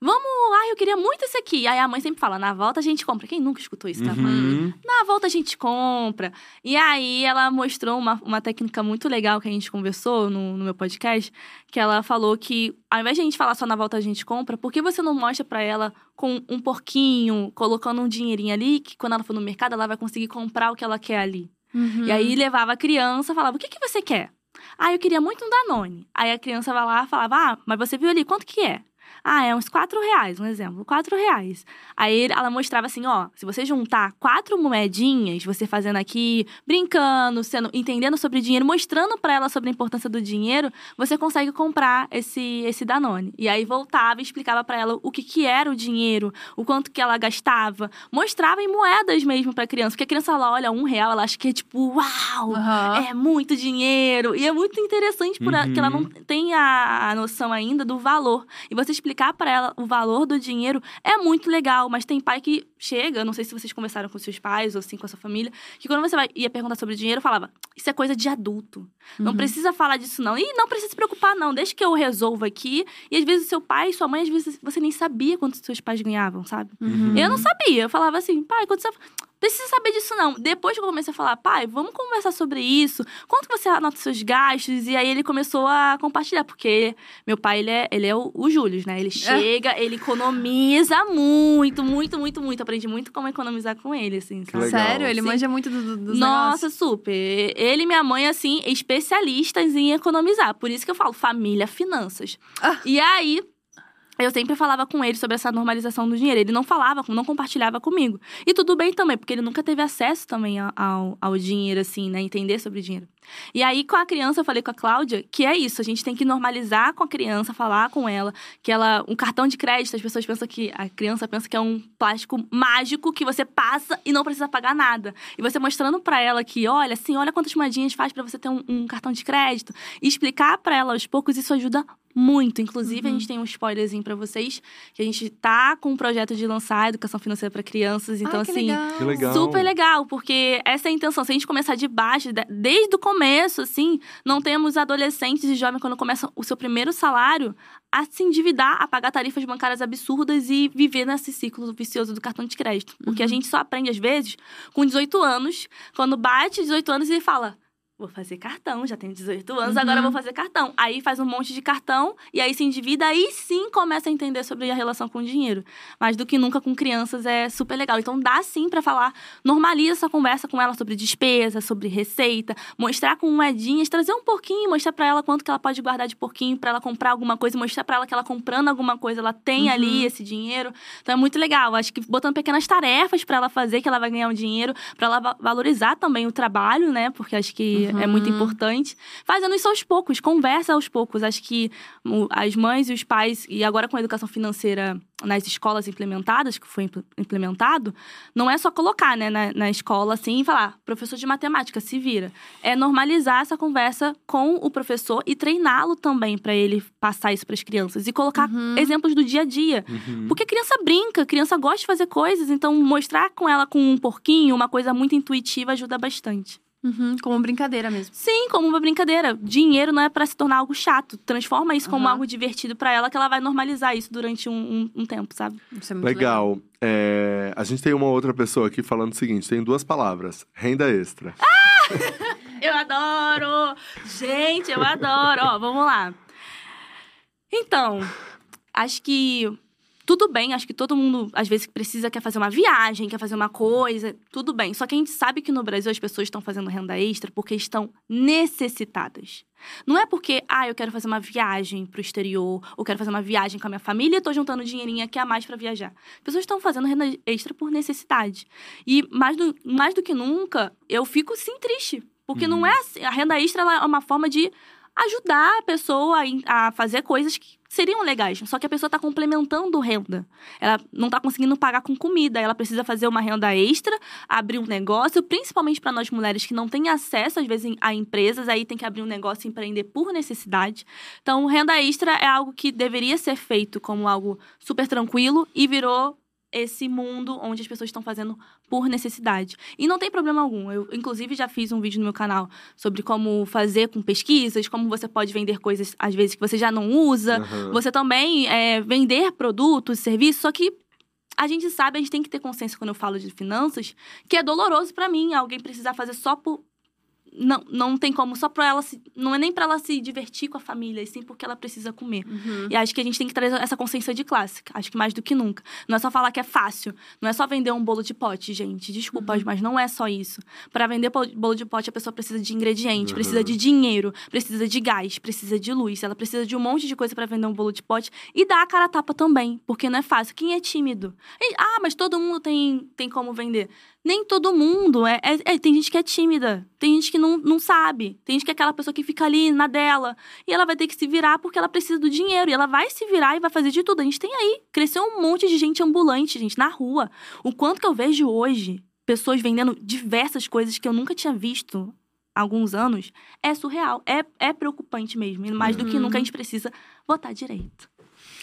"Vamos, ai, eu queria muito esse aqui". Aí a mãe sempre fala: "Na volta a gente compra". Quem nunca escutou isso, tá? mãe? Uhum. Na volta a gente compra. E aí ela mostrou uma, uma técnica muito legal que a gente conversou no, no meu podcast, que ela falou que ao invés de a gente falar só na volta a gente compra, por que você não mostra pra ela com um porquinho, colocando um dinheirinho ali, que quando ela for no mercado ela vai conseguir comprar o que ela quer ali. Uhum. E aí levava a criança, falava: "O que que você quer?" Ah, eu queria muito um Danone. Aí a criança vai lá e falava: Ah, mas você viu ali, quanto que é? Ah, é uns quatro reais, um exemplo. Quatro reais. Aí ela mostrava assim, ó, se você juntar quatro moedinhas, você fazendo aqui, brincando, sendo, entendendo sobre dinheiro, mostrando pra ela sobre a importância do dinheiro, você consegue comprar esse, esse Danone. E aí voltava e explicava pra ela o que, que era o dinheiro, o quanto que ela gastava. Mostrava em moedas mesmo pra criança. Porque a criança, ela olha um real, ela acha que é tipo, uau! Aham. É muito dinheiro. E é muito interessante por a- que ela não Uhum. tem a, a noção ainda do valor. E você explicar pra ela o valor do dinheiro é muito legal. Mas tem pai que chega, não sei se vocês conversaram com seus pais ou assim com a sua família, que quando você vai, ia perguntar sobre dinheiro, falava: Isso é coisa de adulto. Não Uhum. precisa falar disso, não. E não precisa se preocupar, não. Deixa que eu resolva aqui. E às vezes o seu pai e sua mãe, às vezes você nem sabia quanto seus pais ganhavam, sabe? Uhum. Eu não sabia. Eu falava assim, pai, quanto você. Precisa saber disso, não. Depois que eu comecei a falar, pai, vamos conversar sobre isso. Quanto você anota seus gastos? E aí ele começou a compartilhar, porque meu pai, ele é, ele é o, o Júlio, né? Ele chega, ele economiza muito, muito, muito, muito. Aprendi muito como economizar com ele, assim. Sério? Ele Sim. manja muito do, do, dos Nossa, negócios? super. Ele e minha mãe, assim, especialistas em economizar. Por isso que eu falo família, finanças. Ah. E aí, eu sempre falava com ele sobre essa normalização do dinheiro. Ele não falava, não compartilhava comigo. E tudo bem também, porque ele nunca teve acesso também ao, ao, dinheiro, assim, né? Entender sobre dinheiro. E aí, com a criança, eu falei com a Cláudia que é isso. A gente tem que normalizar com a criança, falar com ela. Que ela... Um cartão de crédito, as pessoas pensam que... A criança pensa que é um plástico mágico que você passa e não precisa pagar nada. E você mostrando pra ela que, olha, assim, olha quantas moedinhas faz pra você ter um, um cartão de crédito. E explicar pra ela aos poucos, isso ajuda muito. Inclusive, Uhum. a gente tem um spoilerzinho pra vocês, que a gente tá com um projeto de lançar educação financeira pra crianças. Então, Ai, que assim, legal. Super legal, porque essa é a intenção. Se a gente começar de baixo, de- desde o começo, assim, não temos adolescentes e jovens quando começam o seu primeiro salário a se endividar, a pagar tarifas bancárias absurdas e viver nesse ciclo vicioso do cartão de crédito. Porque a gente só aprende, às vezes, com 18 anos, quando bate 18 anos e fala. Vou fazer cartão, já tenho 18 anos, agora eu vou fazer cartão. Aí faz um monte de cartão e aí se endivida, aí sim começa a entender sobre a relação com o dinheiro. Mais do que nunca com crianças é super legal. Então dá sim pra falar, normaliza essa conversa com ela sobre despesa, sobre receita, mostrar com moedinhas, trazer um pouquinho, mostrar pra ela quanto que ela pode guardar de pouquinho pra ela comprar alguma coisa, mostrar pra ela que ela comprando alguma coisa, ela tem ali esse dinheiro. Então é muito legal. Acho que botando pequenas tarefas pra ela fazer que ela vai ganhar um dinheiro, pra ela va- valorizar também o trabalho, né? Porque acho que é muito importante. Fazendo isso aos poucos, conversa aos poucos. Acho que as mães e os pais, e agora com a educação financeira nas escolas implementadas, que foi impl- implementado, não é só colocar né, na, na escola assim e falar, professor de matemática, se vira. É normalizar essa conversa com o professor e treiná-lo também para ele passar isso para as crianças. E colocar exemplos do dia a dia. Uhum. Porque criança brinca, criança gosta de fazer coisas, então mostrar com ela com um porquinho, uma coisa muito intuitiva, ajuda bastante. Uhum, como brincadeira mesmo. Sim, como uma brincadeira. Dinheiro não é pra se tornar algo chato. Transforma isso como algo divertido pra ela, que ela vai normalizar isso durante um, um- um tempo, sabe? Isso é muito legal. Legal. É, a gente tem uma outra pessoa aqui falando o seguinte: tem duas palavras: renda extra. (laughs) Eu adoro! Gente, eu adoro! Ó, vamos lá. Então, acho que tudo bem, acho que todo mundo, às vezes, precisa, quer fazer uma viagem, quer fazer uma coisa, tudo bem. Só que a gente sabe que no Brasil as pessoas estão fazendo renda extra porque estão necessitadas. Não é porque, ah, eu quero fazer uma viagem pro exterior, ou quero fazer uma viagem com a minha família e tô juntando dinheirinho aqui a mais pra viajar. As pessoas estão fazendo renda extra por necessidade. E mais do, mais do que nunca, eu fico sim triste. Porque não é assim. A renda extra é uma forma de ajudar a pessoa a, a fazer coisas que seriam legais. Só que a pessoa está complementando renda. Ela não está conseguindo pagar com comida. Ela precisa fazer uma renda extra, abrir um negócio, principalmente para nós mulheres que não têm acesso, às vezes, a empresas, aí tem que abrir um negócio e empreender por necessidade. Então, renda extra é algo que deveria ser feito como algo super tranquilo e virou esse mundo onde as pessoas estão fazendo por necessidade. E não tem problema algum. Eu, inclusive, já fiz um vídeo no meu canal sobre como fazer com pesquisas, como você pode vender coisas, às vezes, que você já não usa. Aham. Você também é, vender produtos, serviços, só que a gente sabe, a gente tem que ter consciência quando eu falo de finanças, que é doloroso pra mim alguém precisar fazer só por. Não, não tem como, só pra ela se. Não é nem pra ela se divertir com a família, e sim porque ela precisa comer. Uhum. E acho que a gente tem que trazer essa consciência de classe. Acho que mais do que nunca. Não é só falar que é fácil. Não é só vender um bolo de pote, gente. Desculpa, mas não é só isso. Para vender bolo de pote, a pessoa precisa de ingrediente, Uhum. precisa de dinheiro, precisa de gás, precisa de luz. Ela precisa de um monte de coisa para vender um bolo de pote. E dar a cara a tapa também, porque não é fácil. Quem é tímido? E- ah, mas todo mundo tem, tem como vender. Nem todo mundo. É, é- é- tem gente que é tímida. Tem gente que não, não sabe. Tem gente que é aquela pessoa que fica ali na dela. E ela vai ter que se virar porque ela precisa do dinheiro. E ela vai se virar e vai fazer de tudo. A gente tem aí. Cresceu um monte de gente ambulante, gente, na rua. O quanto que eu vejo hoje pessoas vendendo diversas coisas que eu nunca tinha visto há alguns anos é surreal. É, é preocupante mesmo. E mais do que Uhum. nunca a gente precisa votar direito.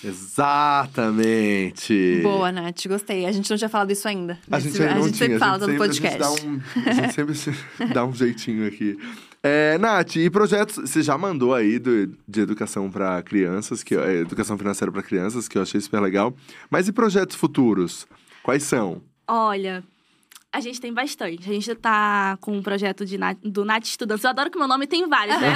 Exatamente. Boa, Nath, gostei. A gente não tinha falado isso ainda. A gente ainda a não gente tinha. sempre fala no podcast. A gente, dá um, a gente sempre se- dá um jeitinho aqui. É, Nath, e projetos? Você já mandou aí do- de educação para crianças, que é, educação financeira para crianças, que eu achei super legal. Mas e projetos futuros? Quais são? Olha, a gente tem bastante. A gente tá com um projeto de Nath- do Nath Estudantes. Eu adoro que meu nome tem vários, né?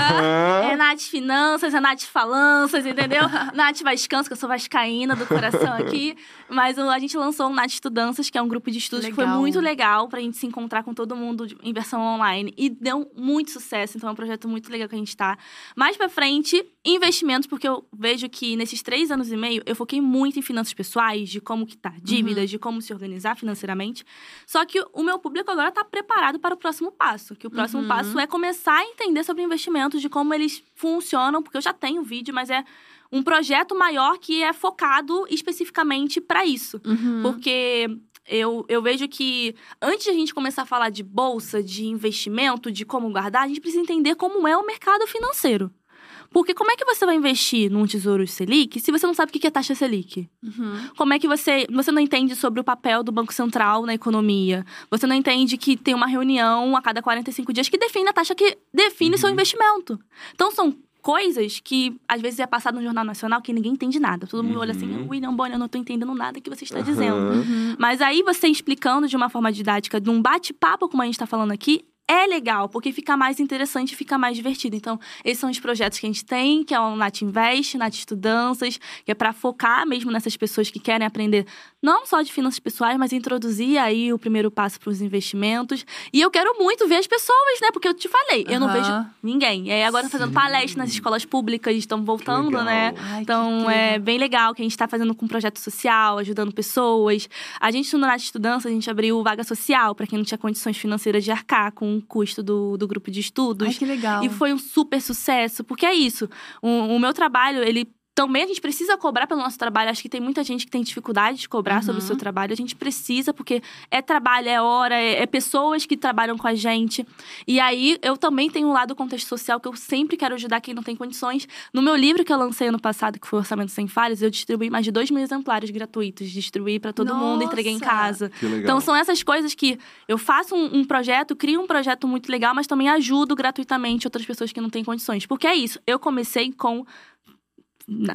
É Nath Finanças, é Nath Falanças, entendeu? (laughs) Nath Vascans, que eu sou vascaína do coração aqui. Mas o- a gente lançou o Nath Estudanças, que é um grupo de estudos que foi Legal. muito legal pra gente se encontrar com todo mundo em versão online. E deu muito sucesso, então é um projeto muito legal que a gente tá. Mais pra frente, investimentos, porque eu vejo que nesses três anos e meio eu foquei muito em finanças pessoais, de como que tá dívidas, de como se organizar financeiramente. Só que o meu público agora tá preparado para o próximo passo. Que o próximo Uhum. passo é começar a entender sobre investimentos, de como eles funcionam, porque eu já tenho vídeo, mas é um projeto maior que é focado especificamente para isso. Uhum. Porque eu, eu vejo que antes de a gente começar a falar de bolsa, de investimento, de como guardar, a gente precisa entender como é o mercado financeiro. Porque como é que você vai investir num tesouro Selic se você não sabe o que é taxa Selic? Uhum. Como é que você. Você não entende sobre o papel do Banco Central na economia? Você não entende que tem uma reunião a cada 45 dias que define a taxa que define Uhum. seu investimento. Então são coisas que às vezes é passado no Jornal Nacional que ninguém entende nada. Todo mundo olha assim, Uhum. William Bonner, eu não tô entendendo nada que você está dizendo. Aham. Uhum. Mas aí você explicando de uma forma didática, de um bate-papo, como a gente tá falando aqui, é legal, porque fica mais interessante, fica mais divertido. Então, esses são os projetos que a gente tem, que é o Nat Invest, Nat Estudanças, que é para focar mesmo nessas pessoas que querem aprender não só de finanças pessoais, mas introduzir aí o primeiro passo para os investimentos. E eu quero muito ver as pessoas, né? Porque eu te falei, eu não vejo ninguém. E aí agora fazendo Sim. palestra nas escolas públicas, estão voltando, né? Ai, Então, é bem legal que a gente está fazendo com projeto social, ajudando pessoas. A gente, no Nath Estudança, a gente abriu vaga social para quem não tinha condições financeiras de arcar com custo do, do grupo de estudos. Ai, que legal. E foi um super sucesso, porque é isso. O, o meu trabalho, ele. Também a gente precisa cobrar pelo nosso trabalho. Acho que tem muita gente que tem dificuldade de cobrar sobre o Uhum. seu trabalho. A gente precisa, porque é trabalho, é hora, é, é pessoas que trabalham com a gente. E aí, eu também tenho um lado contexto social que eu sempre quero ajudar quem não tem condições. No meu livro que eu lancei ano passado, que foi Orçamento Sem Falhas, eu distribuí mais de 2 mil exemplares gratuitos. Distribuí para todo mundo, entreguei em Nossa! casa. Que legal. Então, são essas coisas que eu faço um, um projeto, crio um projeto muito legal, mas também ajudo gratuitamente outras pessoas que não têm condições. Porque é isso, eu comecei com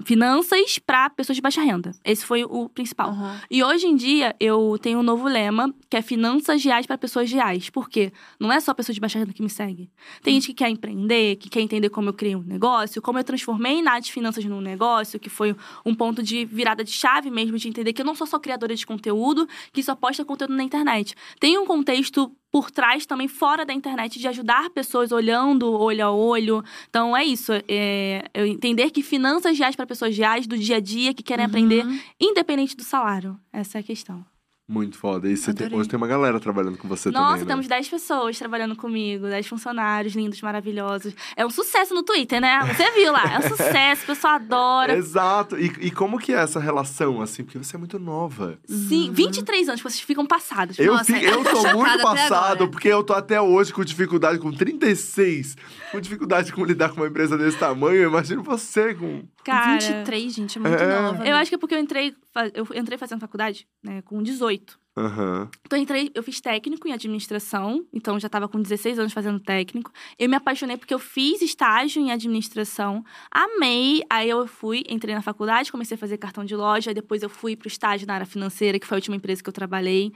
finanças para pessoas de baixa renda. Esse foi o principal. Aham. E hoje em dia eu tenho um novo lema, que é finanças reais para pessoas reais. Por quê? Não é só pessoa de baixa renda que me segue. Tem gente que quer empreender, que quer entender como eu criei um negócio, como eu transformei Nath Finanças num negócio, que foi um ponto de virada de chave mesmo, de entender que eu não sou só criadora de conteúdo, que só posta conteúdo na internet. Tem um contexto por trás também, fora da internet, de ajudar pessoas olhando olho a olho. Então é isso. É, eu entender que finanças reais para pessoas reais do dia a dia, que querem aprender, Uhum. independente do salário. Essa é a questão. Muito foda. E você tem- hoje tem uma galera trabalhando com você Nossa, também, né? temos 10 pessoas trabalhando comigo, 10 funcionários lindos, maravilhosos. É um sucesso no Twitter, né? Você viu lá, é um (laughs) sucesso, o pessoal adora. Exato. E, e como que é essa relação, assim? Porque você é muito nova. Sim, 23 anos, vocês ficam passados. Eu, Nossa, fi- eu tô (laughs) muito passado, porque eu tô até hoje com dificuldade, com 36, com dificuldade com lidar com uma empresa desse tamanho. Eu imagino você com. Cara, 23, gente, é muito É. nova. eu acho que é porque eu entrei, eu entrei fazendo faculdade, né, com 18. Aham. Então, eu entrei, eu fiz técnico em administração, então já estava com 16 anos fazendo técnico. Eu me apaixonei porque eu fiz estágio em administração, amei. Aí eu fui, entrei na faculdade, comecei a fazer cartão de loja, depois eu fui pro estágio na área financeira, que foi a última empresa que eu trabalhei.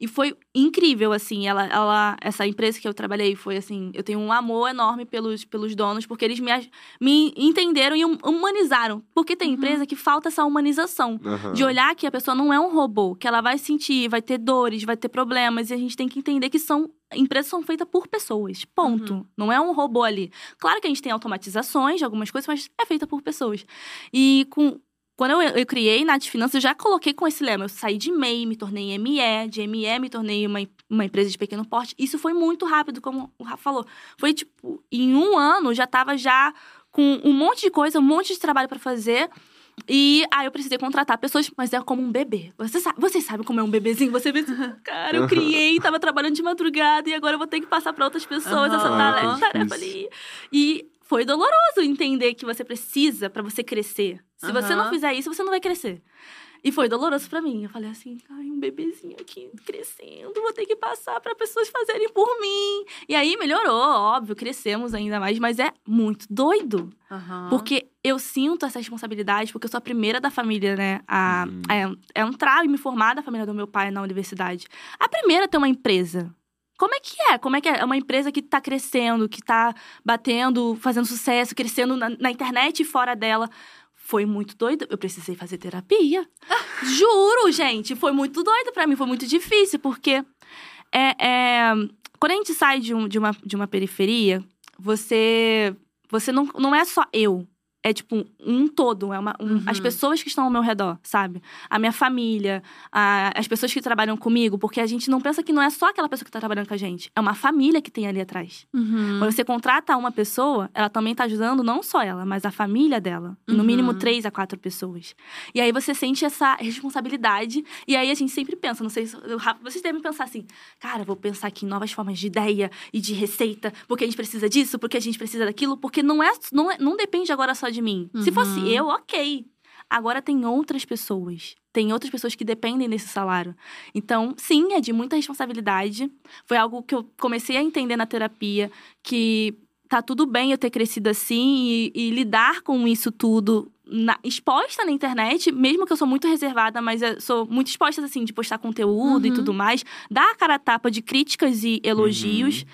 E foi incrível, assim, ela, ela essa empresa que eu trabalhei foi assim, eu tenho um amor enorme pelos, pelos donos, porque eles me, me entenderam e hum- humanizaram. Porque tem empresa que falta essa humanização. aham. De olhar que a pessoa não é um robô, que ela vai sentir, vai ter dores, vai ter problemas, e a gente tem que entender que são. Empresas são feitas por pessoas. Ponto. Não é um robô ali. Claro que a gente tem automatizações de algumas coisas, mas é feita por pessoas. E com. Quando eu, eu criei Nath Finanças, eu já coloquei com esse lema. Eu saí de MEI, me tornei ME, de ME me tornei uma, uma empresa de pequeno porte. Isso foi muito rápido, como o Rafa falou. Foi tipo, em um ano já tava já com um monte de coisa, um monte de trabalho para fazer. E aí eu precisei contratar pessoas, mas é como um bebê. Você sabe, vocês sabem como é um bebezinho? Você vê, cara, eu criei, tava trabalhando de madrugada e agora eu vou ter que passar para outras pessoas essa Aham. tare- Ah, tarefa ali. E foi doloroso entender que você precisa para você crescer. Se você não fizer isso, você não vai crescer. E foi doloroso pra mim. Eu falei assim, ai, um bebezinho aqui crescendo, vou ter que passar pra pessoas fazerem por mim. E aí melhorou, óbvio, crescemos ainda mais, mas é muito doido. Aham. Porque eu sinto essa responsabilidade, porque eu sou a primeira da família, né? A, Uhum. a, a entrar e me formar da família do meu pai na universidade. A primeira a ter uma empresa. Como é que é? Como é que é? É uma empresa que tá crescendo, que tá batendo, fazendo sucesso, crescendo na, na internet e fora dela. Foi muito doido. Eu precisei fazer terapia. (laughs) Juro, gente. Foi muito doido pra mim. Foi muito difícil, porque é, é, quando a gente sai de, um- de uma, de uma periferia, você, você não, não é só eu. É tipo um todo, é uma, um, Uhum. as pessoas que estão ao meu redor, sabe? A minha família, a- as pessoas que trabalham comigo, porque a gente não pensa que não é só aquela pessoa que tá trabalhando com a gente, é uma família que tem ali atrás. Uhum. Quando você contrata uma pessoa, ela também tá ajudando não só ela, mas a família dela. No Uhum. mínimo três a quatro pessoas. E aí você sente essa responsabilidade. E aí a gente sempre pensa, não sei se. Vocês devem pensar assim, cara, vou pensar aqui em novas formas de ideia e de receita, porque a gente precisa disso, porque a gente precisa daquilo, porque não é, não, é, não depende agora só de mim. Se fosse Uhum. eu, ok. Agora tem outras pessoas. Tem outras pessoas que dependem desse salário. Então, sim, é de muita responsabilidade. Foi algo que eu comecei a entender na terapia, que tá tudo bem eu ter crescido assim e, e lidar com isso tudo na- exposta na internet, mesmo que eu sou muito reservada, mas sou muito exposta, assim, de postar conteúdo e Uhum. tudo mais, dar a cara a tapa de críticas e elogios.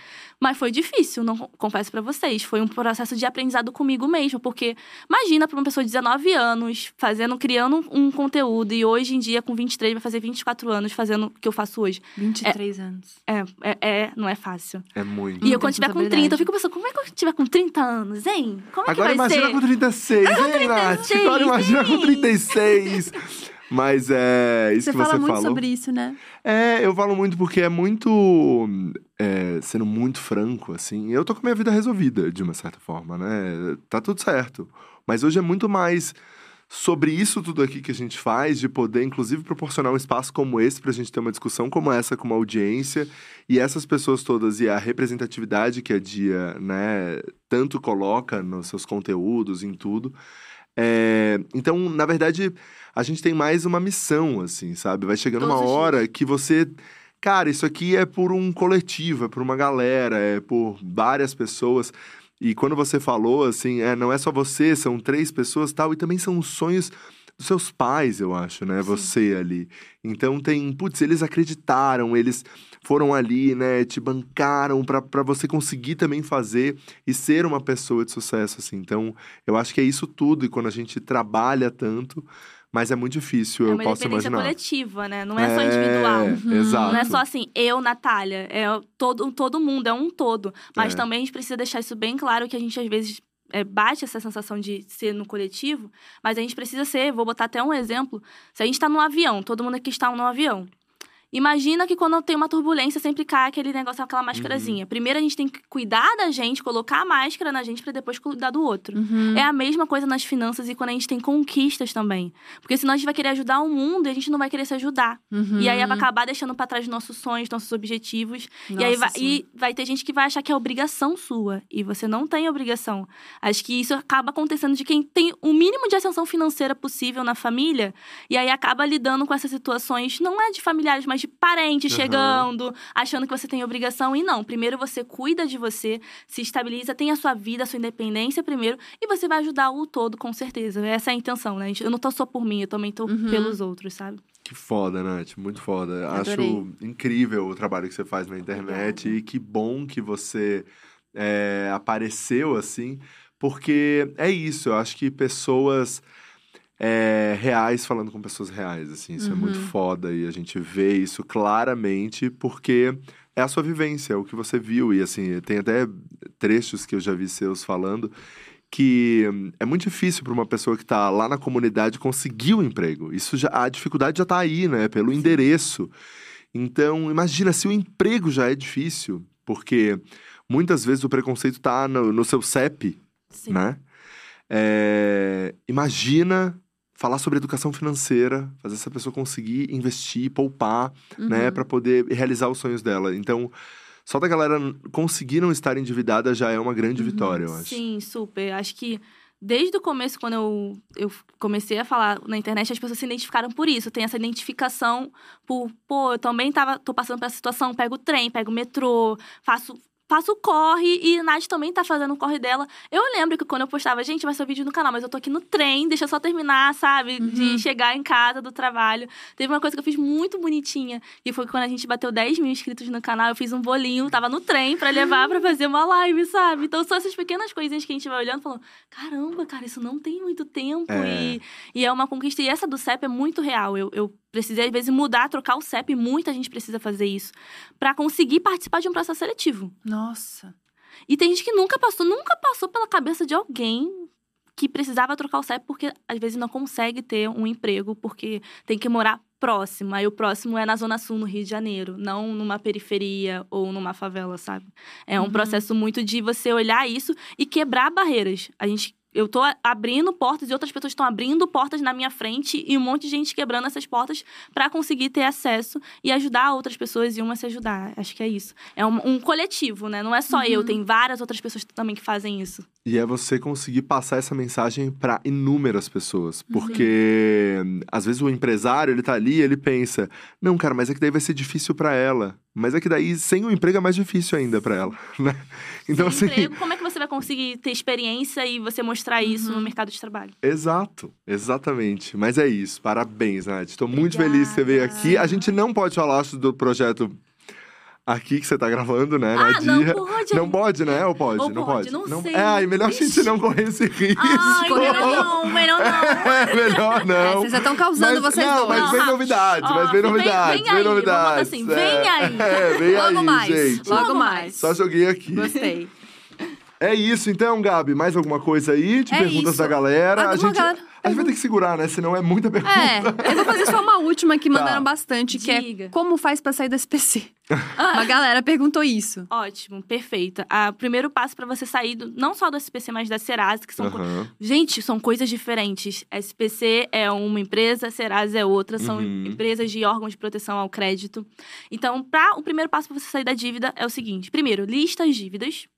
Mas foi difícil, não confesso pra vocês. Foi um processo de aprendizado comigo mesmo, porque imagina pra uma pessoa de 19 anos fazendo, criando um conteúdo e hoje em dia com 23 vai fazer 24 anos fazendo o que eu faço hoje. 23 anos. É, é, é não é fácil. É muito. E eu quando tiver com responsabilidade. 30, eu fico pensando, como é que eu tiver com 30 anos, hein? Como é Agora que vai imagina ser? com 36, hein, Nath? Agora imagina com hein? 36. Mas é isso Você que fala você muito falou. sobre isso, né? É, eu falo muito porque é muito. é, sendo muito franco, assim. Eu tô com a minha vida resolvida, de uma certa forma, né? Tá tudo certo. Mas hoje é muito mais sobre isso tudo aqui que a gente faz, de poder, inclusive, proporcionar um espaço como esse pra gente ter uma discussão como essa com uma audiência. E essas pessoas todas e a representatividade que a Dia, né, tanto coloca nos seus conteúdos, em tudo. É, então, na verdade, a gente tem mais uma missão, assim, sabe? Vai chegando Todos uma hora que você. Cara, isso aqui é por um coletivo, é por uma galera, é por várias pessoas. E quando você falou, assim, é, não é só você, são três pessoas tal, e também são os sonhos dos seus pais, eu acho, né? Sim. Você ali. Então tem, putz, eles acreditaram, eles foram ali, né? Te bancaram pra você conseguir também fazer e ser uma pessoa de sucesso, assim. Então, eu acho que é isso tudo, e quando a gente trabalha tanto, mas é muito difícil, É eu uma posso imaginar. coletiva, né? Não é só individual. É, Exato. Não é só assim, eu, Natália. É todo, todo mundo, é um todo. Mas É. também a gente precisa deixar isso bem claro que a gente, às vezes, é, bate essa sensação de ser no coletivo, mas a gente precisa ser, vou botar até um exemplo. Se a gente tá num avião, todo mundo aqui está num avião. Imagina que quando tem uma turbulência, sempre cai aquele negócio, aquela máscarazinha. Primeiro a gente tem que cuidar da gente, colocar a máscara na gente, pra depois cuidar do outro. Uhum. É a mesma coisa nas finanças e quando a gente tem conquistas também. Porque senão a gente vai querer ajudar o mundo e a gente não vai querer se ajudar. Uhum. E aí vai acabar deixando pra trás nossos sonhos, nossos objetivos. e aí Nossa, vai, e vai ter gente que vai achar que é obrigação sua. E você não tem obrigação. Acho que isso acaba acontecendo de quem tem o mínimo de ascensão financeira possível na família. E aí acaba lidando com essas situações, não é de familiares, mas de parentes Aham. chegando, achando que você tem obrigação. E não, primeiro você cuida de você, se estabiliza, tem a sua vida, a sua independência primeiro. E você vai ajudar o todo, com certeza. Essa é a intenção, né? Eu não tô só por mim, eu também tô Uhum. pelos outros, sabe? Que foda, Nath, muito foda. Adorei. Acho incrível o trabalho que você faz na internet e que bom que você é, apareceu assim, porque é isso, eu acho que pessoas é, reais falando com pessoas reais, assim, isso é muito Uhum. foda e a gente vê isso claramente porque é a sua vivência, é o que você viu e assim, tem até trechos que eu já vi seus falando que é muito difícil para uma pessoa que está lá na comunidade conseguir o emprego. Isso já a dificuldade já está aí, né? Pelo endereço. Então, imagina se o emprego já é difícil, porque muitas vezes o preconceito está no, no seu CEP, Sim. né? É, imagina falar sobre educação financeira, fazer essa pessoa conseguir investir, poupar, né, Uhum. para poder realizar os sonhos dela. Então, só da galera conseguir não estar endividada já é uma grande Uhum. vitória, eu acho. Sim, super. Acho que desde o começo, quando eu, eu comecei a falar na internet, as pessoas se identificaram por isso. Tem essa identificação por, pô, eu também tava, tô passando por essa situação, pego o trem, pego o metrô, faço. Faço o corre e a Nath também tá fazendo o corre dela. Eu lembro que quando eu postava, gente, vai ser vídeo no canal, mas eu tô aqui no trem, deixa eu só terminar, sabe? Uhum. De chegar em casa do trabalho. Teve uma coisa que eu fiz muito bonitinha, que foi quando a gente bateu 10 mil inscritos no canal, eu fiz um bolinho, tava no trem pra levar pra fazer uma live, sabe? Então são essas pequenas coisinhas que a gente vai olhando e falando: caramba, cara, isso não tem muito tempo. É. E, e é uma conquista. E essa do CEP é muito real. Eu, eu precisei, às vezes, mudar, trocar o CEP, muita gente precisa fazer isso, pra conseguir participar de um processo seletivo. Nossa. E tem gente que nunca passou, nunca passou pela cabeça de alguém que precisava trocar o CEP porque às vezes não consegue ter um emprego porque tem que morar próximo. Aí o próximo é na Zona Sul, no Rio de Janeiro, não numa periferia ou numa favela, sabe? É um Uhum. processo muito de você olhar isso e quebrar barreiras. A gente eu tô abrindo portas e outras pessoas estão abrindo portas na minha frente e um monte de gente quebrando essas portas para conseguir ter acesso e ajudar outras pessoas e uma se ajudar. Acho que é isso. É um, um coletivo, né? Não é só eu, tem várias outras pessoas também que fazem isso. E é você conseguir passar essa mensagem para inúmeras pessoas. Porque às vezes o empresário, ele tá ali, ele pensa: "Não, cara, mas é que daí vai ser difícil para ela". Mas é que daí sem o emprego é mais difícil ainda para ela, (laughs) né? Então Sem assim, emprego, como é que você vai conseguir ter experiência e você mostrar isso no mercado de trabalho? Exato, exatamente. Mas é isso. Parabéns, Nath. Estou muito feliz que você veio aqui. A gente não pode falar do projeto aqui que você tá gravando, né? na Ah, não Dia. pode. Não pode, né? Ou pode? Ou não pode, pode. não sei. É, ai, melhor a gente Ixi. não correr esse risco. Ai, melhor (laughs) não, melhor não. (laughs) É, melhor não. É, vocês já estão causando Mas- vocês não, dois. mas vem novidades, ó, mas vem vem- novidades, vem aí, vamos botar novidades. assim, vem É, aí. (laughs) É, vem Logo aí, mais. gente. Logo mais. Só joguei aqui. Gostei. É isso, então, Gabi. Mais alguma coisa aí de É perguntas isso. da galera? A Alguma gente, galera- a gente vai ter que segurar, né? Senão é muita pergunta. É, eu vou fazer só uma última que Tá. mandaram bastante, que Diga. é como faz pra sair do SPC. (laughs) Uma galera perguntou isso. Ótimo, perfeito. O primeiro passo para você sair do- não só do SPC, mas da Serasa, que são co- Aham. Gente, são coisas diferentes. SPC é uma empresa, Serasa é outra, são Uhum. empresas de órgãos de proteção ao crédito. Então, pra, o primeiro passo para você sair da dívida é o seguinte: primeiro, lista as dívidas.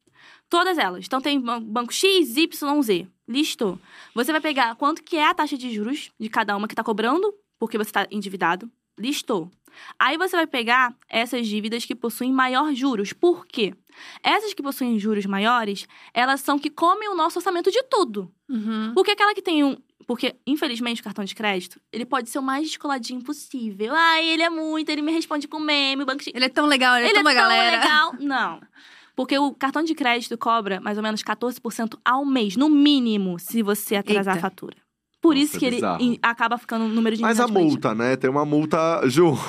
Todas elas. Então, tem ban- banco X, Y, Z. Listou. Você vai pegar quanto que é a taxa de juros de cada uma que está cobrando, porque você está endividado. Listou. Aí você vai pegar essas dívidas que possuem maior juros. Por quê? Essas que possuem juros maiores, elas são que comem o nosso orçamento de tudo. Uhum. Porque aquela que tem um. Porque, infelizmente, o cartão de crédito, ele pode ser o mais descoladinho possível. Ah, ele é muito, ele me responde com meme, o banco X. Ele é tão legal, ele, é tão uma galera. legal. (laughs) Não. Porque o cartão de crédito cobra mais ou menos 14% ao mês, no mínimo, se você atrasar Eita. a fatura. Por Nossa, isso é que ele bizarro. in- acaba ficando um número de Mas a multa, né? Tem uma multa (laughs) junto.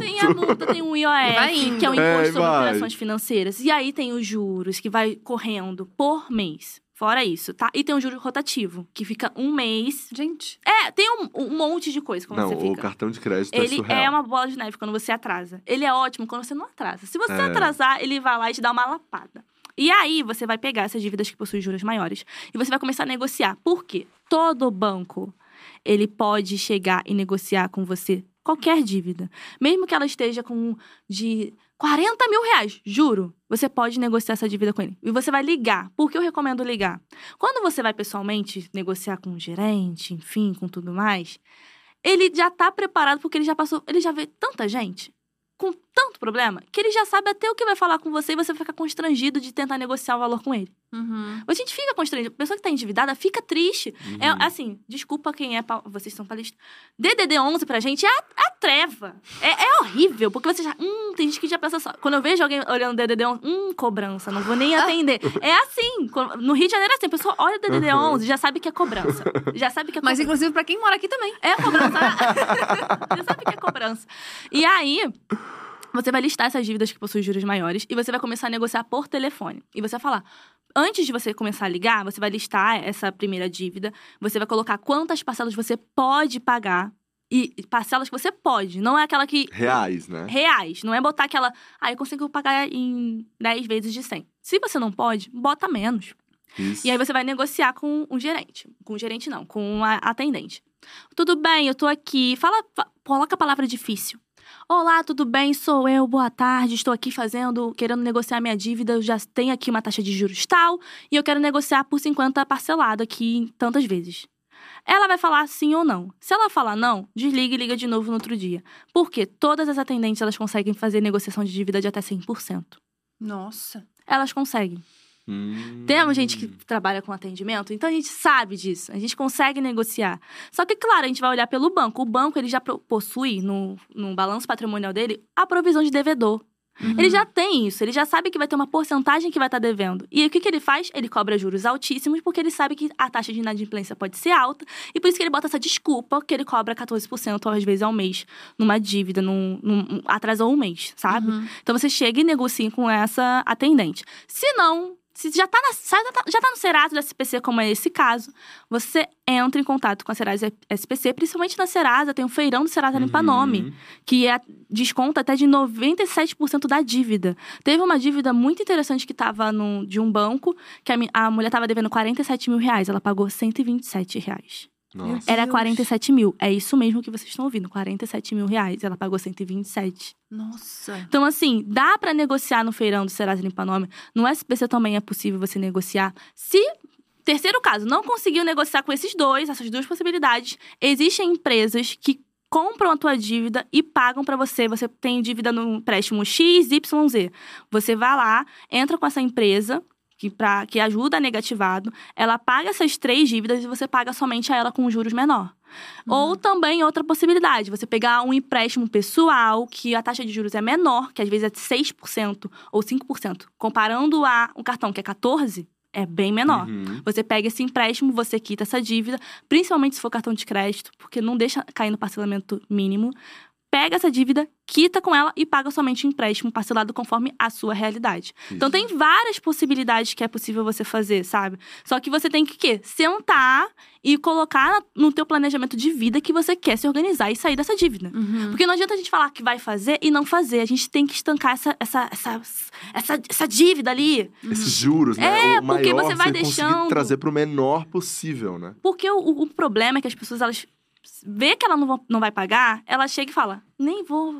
Tem a multa, tem o IOF, que é o Imposto É, sobre vai. Operações Financeiras. E aí tem os juros, que vai correndo por mês. Fora isso, tá? E tem o juro rotativo, que fica um mês. Gente, É, tem um, um monte de coisa quando Não, você o fica. cartão de crédito é Ele surreal. é uma bola de neve quando você atrasa. Ele é ótimo quando você não atrasa. Se você É. atrasar, ele vai lá e te dá uma lapada. E aí, você vai pegar essas dívidas que possuem juros maiores e você vai começar a negociar. Por quê? Todo banco, ele pode chegar e negociar com você qualquer dívida. Mesmo que ela esteja com de 40 mil reais, juro. Você pode negociar essa dívida com ele. E você vai ligar. Por que eu recomendo ligar? Quando você vai pessoalmente negociar com o gerente, enfim, com tudo mais, ele já tá preparado porque ele já passou, ele já vê tanta gente com tanto problema que ele já sabe até o que vai falar com você e você vai ficar constrangido de tentar negociar o valor com ele. uhum. A gente fica constrangido. A pessoa que tá endividada fica triste. Uhum. É assim, desculpa quem é. pa- Vocês são palestrantes. DDD 11 pra gente é a, a treva. É, é horrível, porque você já. Hum, tem gente que já pensa só. Quando eu vejo alguém olhando DDD 11, hum, cobrança, não vou nem (laughs) atender. é assim. No Rio de Janeiro é assim, a pessoa olha o DDD Uhum. 11 já sabe que é cobrança. Já sabe que é Mas cobrança. inclusive pra quem mora aqui também. É cobrança. (laughs) Você sabe que é cobrança. E aí, você vai listar essas dívidas que possuem juros maiores e você vai começar a negociar por telefone. E você vai falar. Antes de você começar a ligar, você vai listar essa primeira dívida, você vai colocar quantas parcelas você pode pagar. E parcelas que você pode, não é aquela que. Reais, né? Reais. Não é botar aquela. Ah, eu consigo pagar em 10 vezes de 100. Se você não pode, bota menos. Isso. E aí você vai negociar com o gerente. Com o gerente não, com a atendente. Tudo bem, eu tô aqui. Fala, fa- coloca a palavra difícil. Olá, tudo bem? Sou eu, boa tarde. Estou aqui fazendo, querendo negociar minha dívida. Eu já tenho aqui uma taxa de juros tal e eu quero negociar por 50 parcelado aqui tantas vezes. Ela vai falar sim ou não. Se ela falar não, desliga e liga de novo no outro dia. Porque todas as atendentes elas conseguem fazer negociação de dívida de até 100%. Nossa. Elas conseguem. Hum. Temos gente que trabalha com atendimento, então a gente sabe disso, a gente consegue negociar. Só que, claro, a gente vai olhar pelo banco. O banco ele já possui no, no balanço patrimonial dele a provisão de devedor. Uhum. Ele já tem isso, ele já sabe que vai ter uma porcentagem que vai estar devendo. E o que, que ele faz? Ele cobra juros altíssimos, porque ele sabe que a taxa de inadimplência pode ser alta, e por isso que ele bota essa desculpa que ele cobra 14% às vezes ao mês numa dívida, num, num- atrasou um mês, sabe? Uhum. Então você chega e negocia com essa atendente. Se não, se já tá, na, já tá, no Serasa do SPC, como é esse caso, você entra em contato com a Serasa SPC, principalmente na Serasa, tem o feirão do Serasa Limpa Nome, Uhum. que é desconta até de 97% da dívida. Teve uma dívida muito interessante que tava no, de um banco, que a, a mulher tava devendo 47 mil reais, ela pagou 127 reais. Nossa. Era Deus. 47 mil. É isso mesmo que vocês estão ouvindo, 47 mil reais. Ela pagou 127. Nossa. Então, assim, dá pra negociar no feirão do Serasa Limpa Nome. No SPC também é possível você negociar. Se, terceiro caso, não conseguiu negociar com esses dois, essas duas possibilidades, existem empresas que compram a tua dívida e pagam pra você. Você tem dívida no empréstimo XYZ. Você vai lá, entra com essa empresa que, pra, que ajuda a negativado, ela paga essas três dívidas e você paga somente a ela com juros menor. Ou também outra possibilidade, você pegar um empréstimo pessoal, que a taxa de juros é menor, que às vezes é 6% ou 5%. Comparando a um cartão que é 14%, é bem menor. Uhum. Você pega esse empréstimo, você quita essa dívida, principalmente se for cartão de crédito, porque não deixa cair no parcelamento mínimo. Pega essa dívida, quita com ela e paga somente o empréstimo parcelado conforme a sua realidade. Então tem várias possibilidades que é possível você fazer, sabe? Só que você tem que quê? Sentar e colocar no teu planejamento de vida que você quer se organizar e sair dessa dívida. Uhum. Porque não adianta a gente falar que vai fazer e não fazer. A gente tem que estancar essa, essa, essa, essa, essa dívida ali. Esses juros, né? É, o porque maior você vai conseguir deixando- trazer pro menor possível, né? Porque o, o- o problema é que as pessoas, elas vê que ela não, não vai pagar, ela chega e fala: nem vou.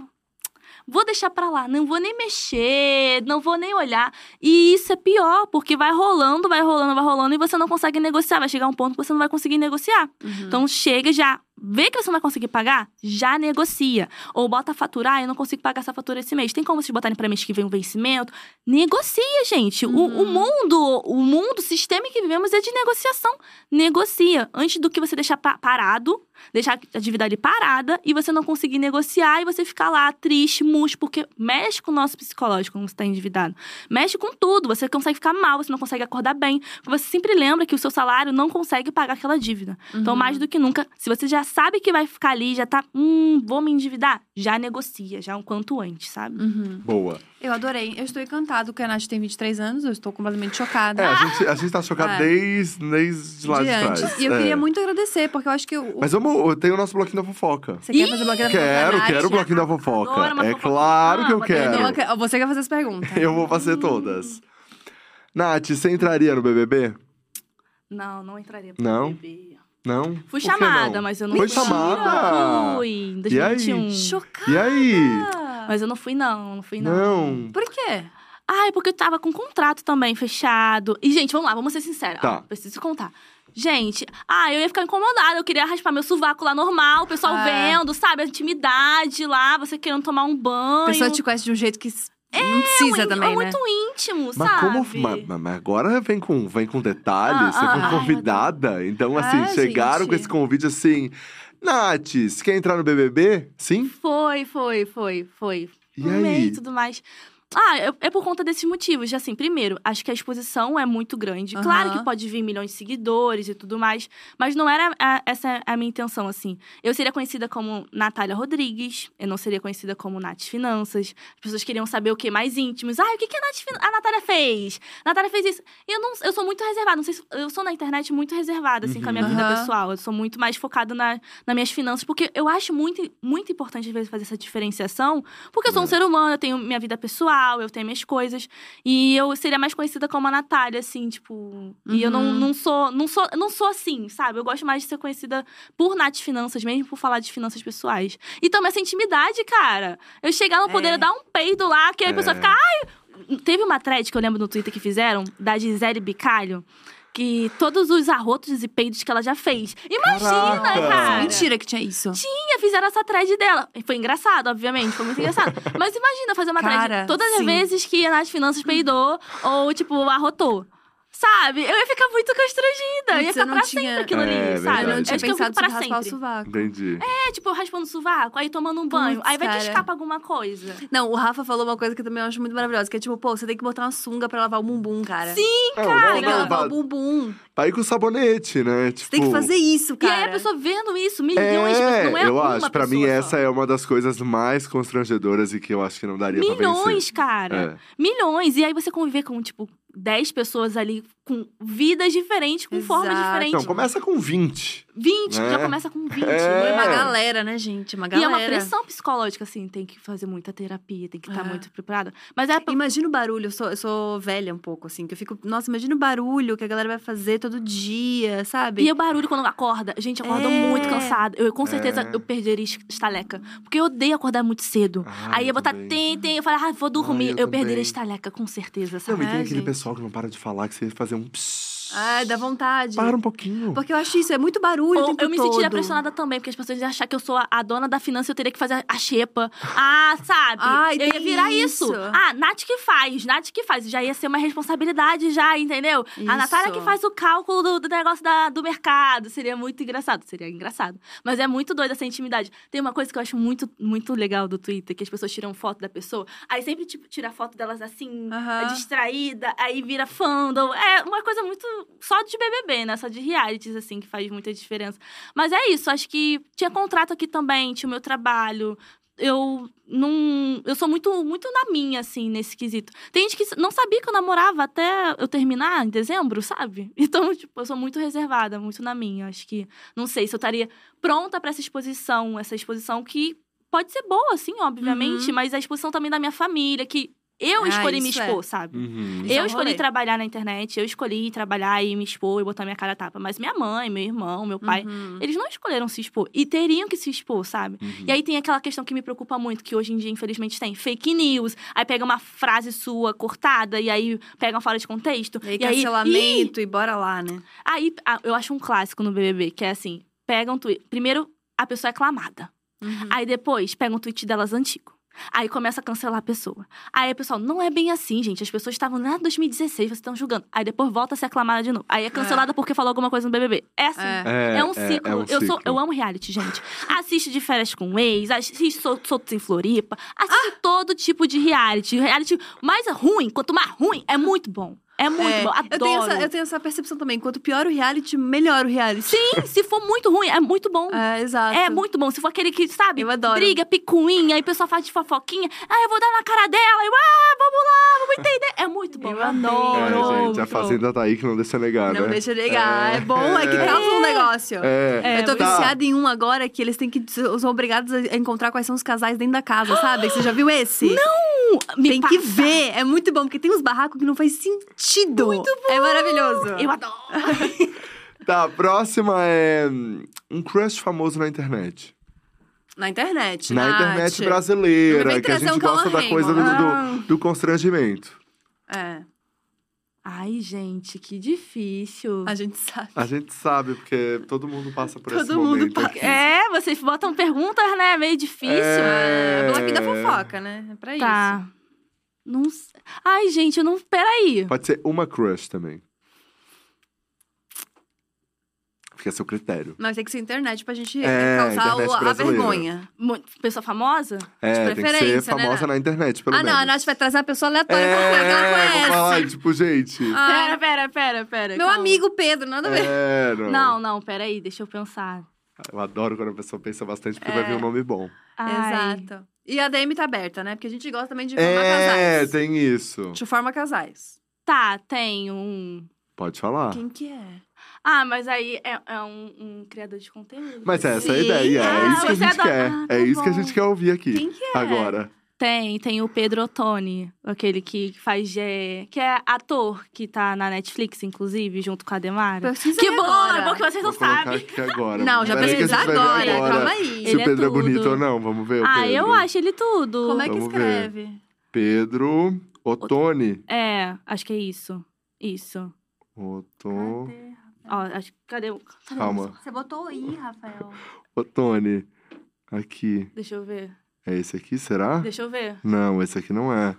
Vou deixar pra lá, não vou nem mexer, não vou nem olhar. E isso é pior, porque vai rolando, vai rolando, vai rolando e você não consegue negociar. Vai chegar um ponto que você não vai conseguir negociar. Uhum. Então chega já, vê que você não vai conseguir pagar, já negocia. Ou bota a fatura, ah, eu não consigo pagar essa fatura esse mês. Tem como vocês botarem pra mês que vem um vencimento? Negocia, gente. O- O, Uhum. mundo, o mundo, o sistema em que vivemos é de negociação. Negocia. Antes do que você deixar pa- parado, deixar a dívida ali parada e você não conseguir negociar e você ficar lá triste, murcho, porque mexe com o nosso psicológico quando você tá endividado. Mexe com tudo. Você consegue ficar mal, você não consegue acordar bem. Você sempre lembra que o seu salário não consegue pagar aquela dívida. Então, Uhum. mais do que nunca, se você já sabe que vai ficar ali, já tá, hum, vou me endividar, já negocia, já um quanto antes, sabe? Uhum. Boa. Eu adorei. Eu estou encantado que a Nath tem 23 anos. Eu estou completamente chocada. É, a gente, a gente tá chocado É. desde, desde lá de, de trás. E eu É. queria muito agradecer, porque eu acho que o. Mas vamos, eu tenho o nosso bloquinho da fofoca. Você quer fazer bloqueio da Quero, Nath? quero o bloquinho da fofoca. Adoro É fofoca. claro que eu Amo, quero. Você quer fazer as perguntas. Eu vou fazer todas. Nath, você entraria no BBB? Não, não entraria pra Não? BBB. Não? Fui chamada, não? mas eu não Foi fui. chamada? Fui, em E aí? 2021. Chocada. E aí? Mas eu não fui, não, não fui, não. Não. Por quê? Ah, é porque eu tava com um contrato também fechado. E, gente, vamos lá, vamos ser sinceros. Tá. Ó, preciso contar. Gente, ah, eu ia ficar incomodada. Eu queria raspar meu sovaco lá normal, o pessoal Ah. vendo, sabe? A intimidade lá, você querendo tomar um banho. A pessoa te conhece de um jeito que s- não precisa é, também, é né? muito íntimo, Mas sabe? como. Mas, mas agora vem com, vem com detalhes. Ah, você ah, foi convidada. Então, assim, Ah, chegaram gente. com esse convite assim. Nath, você quer entrar no BBB? Sim? Foi, foi, foi, foi. E Amei aí? e tudo mais. Ah, é, é por conta desses motivos. Assim, primeiro, acho que a exposição é muito grande. Claro Aham. que pode vir milhões de seguidores e tudo mais, mas não era a- essa a minha intenção, assim. Eu seria conhecida como Natália Rodrigues, eu não seria conhecida como Nath Finanças. As pessoas queriam saber o que mais íntimos. Ah, o que, que a, Nath, a Natália fez? A Natália fez isso. Eu, não, eu sou muito reservada, não sei se, eu sou na internet muito reservada, assim, com a minha Uhum. vida Aham. pessoal. Eu sou muito mais focada na, nas minhas finanças, porque eu acho muito, muito importante, às vezes, fazer essa diferenciação, porque eu sou um É. ser humano, eu tenho minha vida pessoal, eu tenho minhas coisas. E eu seria mais conhecida como a Natália, assim, tipo. E eu não, Uhum. não sou. Não sou não sou assim, sabe? Eu gosto mais de ser conhecida por Nath Finanças, mesmo por falar de finanças pessoais. E também essa intimidade, cara. Eu chegar no poder É. dar um peido lá, que aí a É. pessoa fica. Ai! Teve uma thread que eu lembro no Twitter que fizeram, da Gisele Bicalho. Que todos os arrotos e peidos que ela já fez. Imagina, Caraca! cara! Mentira que tinha isso. Tinha, fizeram essa thread dela. Foi engraçado, obviamente, foi muito engraçado. (laughs) Mas imagina fazer uma Cara, thread todas as sim. vezes que a Nath Finanças peidou ou, tipo, arrotou. Sabe? Eu ia ficar muito constrangida. Ia eu ficar pra tinha- sempre aquilo É, ali, verdade. sabe? Eu não Acho tinha que eu fico pra raspar o sempre. sovaco. Entendi. É, tipo, raspando o sovaco, aí tomando um banho. Putz, aí vai que cara. escapa alguma coisa. Não, o Rafa falou uma coisa que eu também acho muito maravilhosa, que é tipo, pô, você tem que botar uma sunga pra lavar o bumbum, cara. Sim, Não, cara. não, Tem que não, lavar o bumbum. Vai ir com sabonete, né? Tipo, Você tem que fazer isso, E cara. aí a pessoa vendo isso, milhões de É, pessoas. Não é eu uma acho. Pra mim, pessoa essa só. é uma das coisas mais constrangedoras e que eu acho que não daria pra vencer. Milhões, cara. É. Milhões. E aí você conviver com, tipo, 10 pessoas ali com vidas diferentes, com formas Exato. diferentes. Não, começa com 20. 20, É. já começa com 20. É. Foi uma galera, né, gente? Uma E galera. é uma pressão psicológica, assim, tem que fazer muita terapia, tem que estar É. muito preparada. Mas é pra... Imagina o barulho, eu sou, eu sou velha um pouco, assim, que eu fico. Nossa, imagina o barulho que a galera vai fazer todo dia, sabe? E o barulho quando acorda. Gente, acorda É. muito cansada. Eu com certeza É. eu perderia es- estaleca. Porque eu odeio acordar muito cedo. Ah, Aí eu vou estar também. tem, tem. Eu falo, ah, vou dormir. Ah, eu eu perderia estaleca, com certeza, Não, sabe? e tem É, aquele gente. pessoal que não para de falar que você ia fazer um Um, Psst. Ai, dá vontade. Para um pouquinho. Porque eu acho isso, é muito barulho o Ou tempo eu me sentiria todo. pressionada também, porque as pessoas iam achar que eu sou a, a dona da finança e eu teria que fazer a xepa. (laughs) Ah, sabe? Ai, eu ia virar isso. isso. Ah, Nath que faz, Nath que faz. Já ia ser uma responsabilidade já, entendeu? A Isso. Natália que faz o cálculo do, do negócio da- do mercado. Seria muito engraçado. Seria engraçado. Mas é muito doida essa intimidade. Tem uma coisa que eu acho muito, muito legal do Twitter, que as pessoas tiram foto da pessoa. Aí sempre, tipo, tira foto delas assim, distraída. Aí vira fandom. É uma coisa muito... Só de BBB, né? Só de realities, assim, que faz muita diferença. Mas é isso. Acho que tinha contrato aqui também. Tinha o meu trabalho eu não. Eu sou muito, muito na minha, assim, nesse quesito. Tem gente que não sabia que eu namorava até eu terminar em dezembro, sabe? (laughs) Então, tipo, eu sou muito reservada, muito na minha. Acho que. Não sei se eu estaria pronta para essa exposição, essa exposição que pode ser boa, assim, obviamente, Uhum. mas a exposição também da minha família, que eu Ah, escolhi me é. expor, sabe? Uhum. É Eu um escolhi trabalhar na internet, eu escolhi trabalhar e me expor e botar minha cara a tapa. Mas minha mãe, meu irmão, meu pai, Uhum. eles não escolheram se expor. E teriam que se expor, sabe? Uhum. E aí tem aquela questão que me preocupa muito, que hoje em dia, infelizmente, tem fake news. Aí pega uma frase sua cortada e aí pegam fora de contexto. E aí, e aí, Ih! cancelamento e bora lá, né? aí ah, eu acho um clássico no BBB, que é assim: pegam um tweet. Primeiro, a pessoa é aclamada. Uhum. Aí depois, pega um tweet delas antigo. Aí começa a cancelar a pessoa. Aí pessoal, não é bem assim, gente. As pessoas estavam lá em 2016, vocês estão julgando. Aí depois volta a ser aclamada de novo. Aí é cancelada porque falou alguma coisa no BBB. É assim. É. É, um ciclo. é um eu, Sou, ciclo. eu amo reality, gente. Assiste de férias com ex, assiste Sol- Soltos em Floripa. Assiste Ah! todo tipo de reality. Reality mais ruim, quanto mais ruim, é muito bom. É muito É, bom. Adoro. Eu tenho, essa, eu tenho essa percepção também. Quanto pior o reality, melhor o reality. Sim, se for muito ruim, é muito bom. É, exato. É muito bom. Se for aquele que, sabe, Eu adoro. briga, picuinha, aí o pessoal faz de fofoquinha. Ah, eu vou dar na cara dela. Eu, ah, vamos lá, vamos entender. É muito bom. Eu adoro. É, gente, a Fazenda tá aí que não deixa negar, Não né? deixa negar. É, bom, é que causa um negócio. É. É, eu tô tá. viciada em um agora que eles têm que. São obrigados a encontrar quais são os casais dentro da casa, sabe? Você já viu esse? (gasps) Não! Me Tem que passa. ver. É muito bom, porque tem uns barracos que não faz sentido. Muito bom. É maravilhoso. Eu adoro. (laughs) Tá, a próxima é um crush famoso na internet. Na internet. Na Nath. internet brasileira, que a gente um gosta da coisa do, do, do constrangimento. É, Ai, gente, que difícil. a gente sabe. A gente sabe, porque todo mundo passa por esse Todo mundo momento passa. aqui. É, vocês botam perguntas, né? Meio difícil. É. É, Black da fofoca, né? É pra Tá. Não Ai, gente, eu não. Peraí. Pode ser uma crush também. Fica a seu critério. Mas tem que ser internet pra gente É, causar o- a vergonha. Pessoa famosa? É, tem que ser preferência, né, famosa Nath? na internet, pelo ah, não, menos. a Nath vai trazer a pessoa aleatória É, que ela vou conhece. falar, tipo, gente... Ah, Pera, pera, pera, pera. meu calma. amigo Pedro, nada a ver. É, não. Não, não, peraí, deixa eu pensar. Eu adoro quando a pessoa pensa bastante, porque É. vai vir um nome bom. Ai. Exato. E a DM tá aberta, né? Porque a gente gosta também de formar É, casais. tem isso. Gente forma casais. Tá, tem um. Pode falar. Quem que é? Ah, mas aí é, é um, um criador de conteúdo. Mas essa é a Sim. ideia, é Ah, isso que a gente adora- quer. Ah, tá é isso que a bom. gente quer ouvir aqui. Quem que é? Agora. Tem, tem o Pedro Ottoni, aquele que faz. é, que é ator, que tá na Netflix, inclusive, junto com a Demara. Que bom, é bom que vocês não sabem. agora. Não, já Peraí que a precisa gente vai ver agora. agora Calma aí. Se Ele o é Pedro é, tudo. bonito ou não, vamos ver o Ah, Pedro. eu acho ele tudo. Como é que Vamos ver. escreve? Pedro Ottoni. É, acho que é isso. Isso. Otto... Ó, acho, cadê o. Calma. Você botou aí, Rafael. Ottoni. Aqui. Deixa eu ver. É esse aqui, será? Deixa eu ver. Não, esse aqui não é.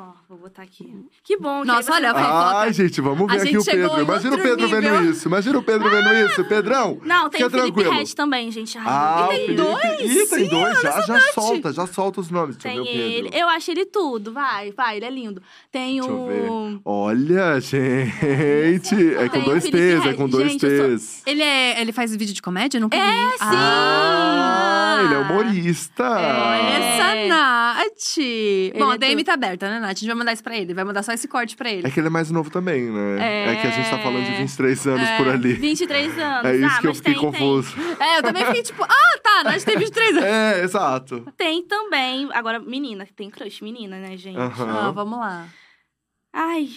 Ó, vou botar aqui. Que bom. que Nossa, você- olha, fofoca. Ai, gente, vamos A ver aqui gente o chegou Pedro. em Imagina o outro Pedro nível. vendo isso. Imagina o Pedro vendo isso. Pedrão, Não, tem Fica o Felipe tranquilo. Red também, gente. Ai, Ah, e o Felipe. dois? Ih, tem Sim, dois. Já, já solta, já solta os nomes. Deixa eu Tem ver o Pedro. ele. Eu acho ele tudo. Vai, vai, ele é lindo. Tem Deixa eu o. Olha, gente. É com Tem o dois Felipe T's, é Red. com dois Gente, eu sou- T's. Ele, é, ele faz vídeo de comédia? Eu nunca É, sim! Ah, ele é humorista. Olha essa É. Nath! Bom, é a DM tudo. tá aberta, né, Nath? A gente vai mandar isso pra ele. Vai mandar só esse corte pra ele. É que ele é mais novo também, né? É, que a gente tá falando de 23 anos por ali. 23 (laughs) anos. É isso ah, que eu mas fiquei tem, confuso. É, eu também fiquei tipo, ah, tá, a Nath tem (laughs) 23 anos. É, exato. Tem. Tem também. Agora, menina, tem crush menina, né, gente? Aham. Ah, vamos lá. Ai.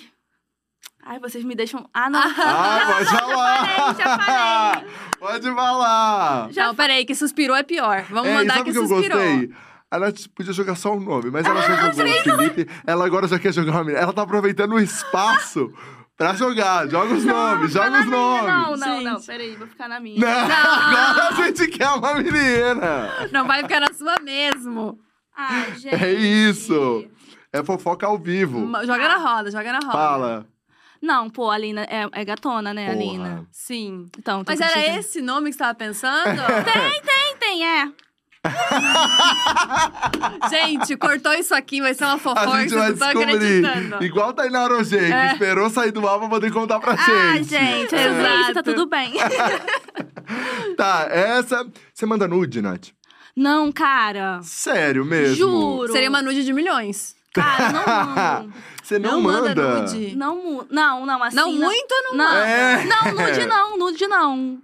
Ai, vocês me deixam. Ah, não. Ah, pode falar! falei, já falei. (laughs) Pode falar! Já não, peraí, que suspirou é pior. Vamos é, mandar sabe que que eu suspirou. gostei? A Nath podia jogar só o nome, mas ela Ah, já jogou o Felipe. Ela agora já quer jogar uma menina. Ela tá aproveitando o espaço pra jogar. Joga os nomes, Não, joga na os minha, nomes. Não, não, não. Gente. Peraí, vou ficar na minha. Não, agora a gente quer uma menina. Não vai ficar na sua mesmo. Ai, gente. (laughs) É isso. É fofoca ao vivo. Joga na roda, joga na roda. Fala. Não, pô, a Alina é, é gatona, né, Porra. Alina? Sim. Então, Mas era esse nome que você tava pensando? (laughs) Tem, tem, é. Gente, cortou isso aqui, vai ser uma fofoca. A gente vai não acreditando. Igual tá Rogê, que É. esperou sair do ar pra poder contar pra Ah, gente. gente, É. é isso, tá Exato. tudo bem. (laughs) Tá, essa... Você manda nude, Nath? Não, cara. Sério mesmo? Juro. Seria uma nude de milhões. Cara, não (laughs) mando. Você não, manda? nude. Não, não, não, assim. não muito ou não? Não, É. não, nude não, nude não.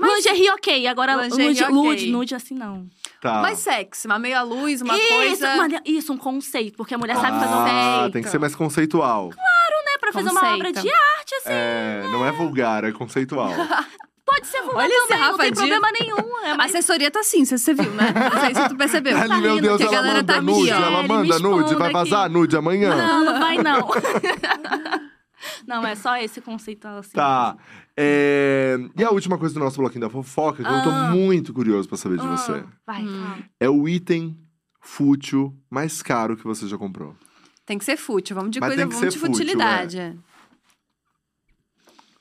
Lingerie ok, agora Lingerie nude, ok. nude, nude assim não. Tá. Mais sexy, uma meia luz, uma isso, coisa... mano, isso, um conceito, porque a mulher sabe fazer um Ah, tem que ser mais conceitual. né? Pra fazer uma obra de arte, assim. É, não é vulgar, é conceitual. (laughs) Pode ser vulgar Olha também, não tem Dias. problema nenhum. É A (laughs) mais... assessoria tá assim, você viu, né? Não sei se tu percebeu. Ali, meu rindo, Deus, que a ela galera manda tá aqui, nude, ó. ela manda nude, vai vazar aqui. nude amanhã? Não, não vai não. (laughs) não, é só esse conceito assim. Tá. É, E a última coisa do nosso bloquinho da fofoca, que eu tô Ah. muito curioso pra saber de Ah, você. Vai, Hum. fala. É o item fútil mais caro que você já comprou. Tem que ser fútil, vamos de Mas coisa, tem que vamos ser de fútil, futilidade. é.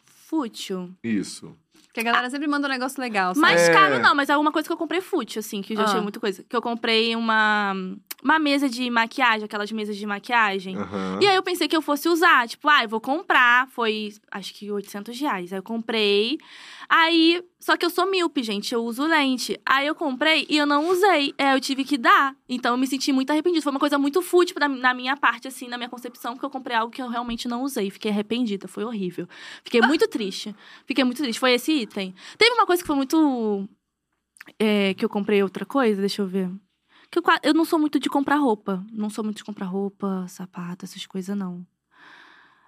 Fútil. Isso. Porque a galera sempre manda um negócio legal, sabe? Mais É. caro não, mas é alguma coisa que eu comprei fútil, assim, que eu já Ah. achei muita coisa. Que eu comprei uma, uma mesa de maquiagem, aquelas mesas de maquiagem. Aham. E aí eu pensei que eu fosse usar, tipo, ah, eu vou comprar, foi acho que 800 reais. Aí eu comprei, aí, só que eu sou míope, gente, eu uso lente. Aí eu comprei e eu não usei, é, eu tive que dar. Então eu me senti muito arrependida, foi uma coisa muito fútil pra, na minha parte, assim, na minha concepção, porque eu comprei algo que eu realmente não usei. Fiquei arrependida, foi horrível. Fiquei muito triste, fiquei muito triste, foi esse item. Teve uma coisa que foi muito... é, que eu comprei outra coisa, deixa eu ver. Que eu, eu não sou muito de comprar roupa. Não sou muito de comprar roupa, sapato, essas coisas, não.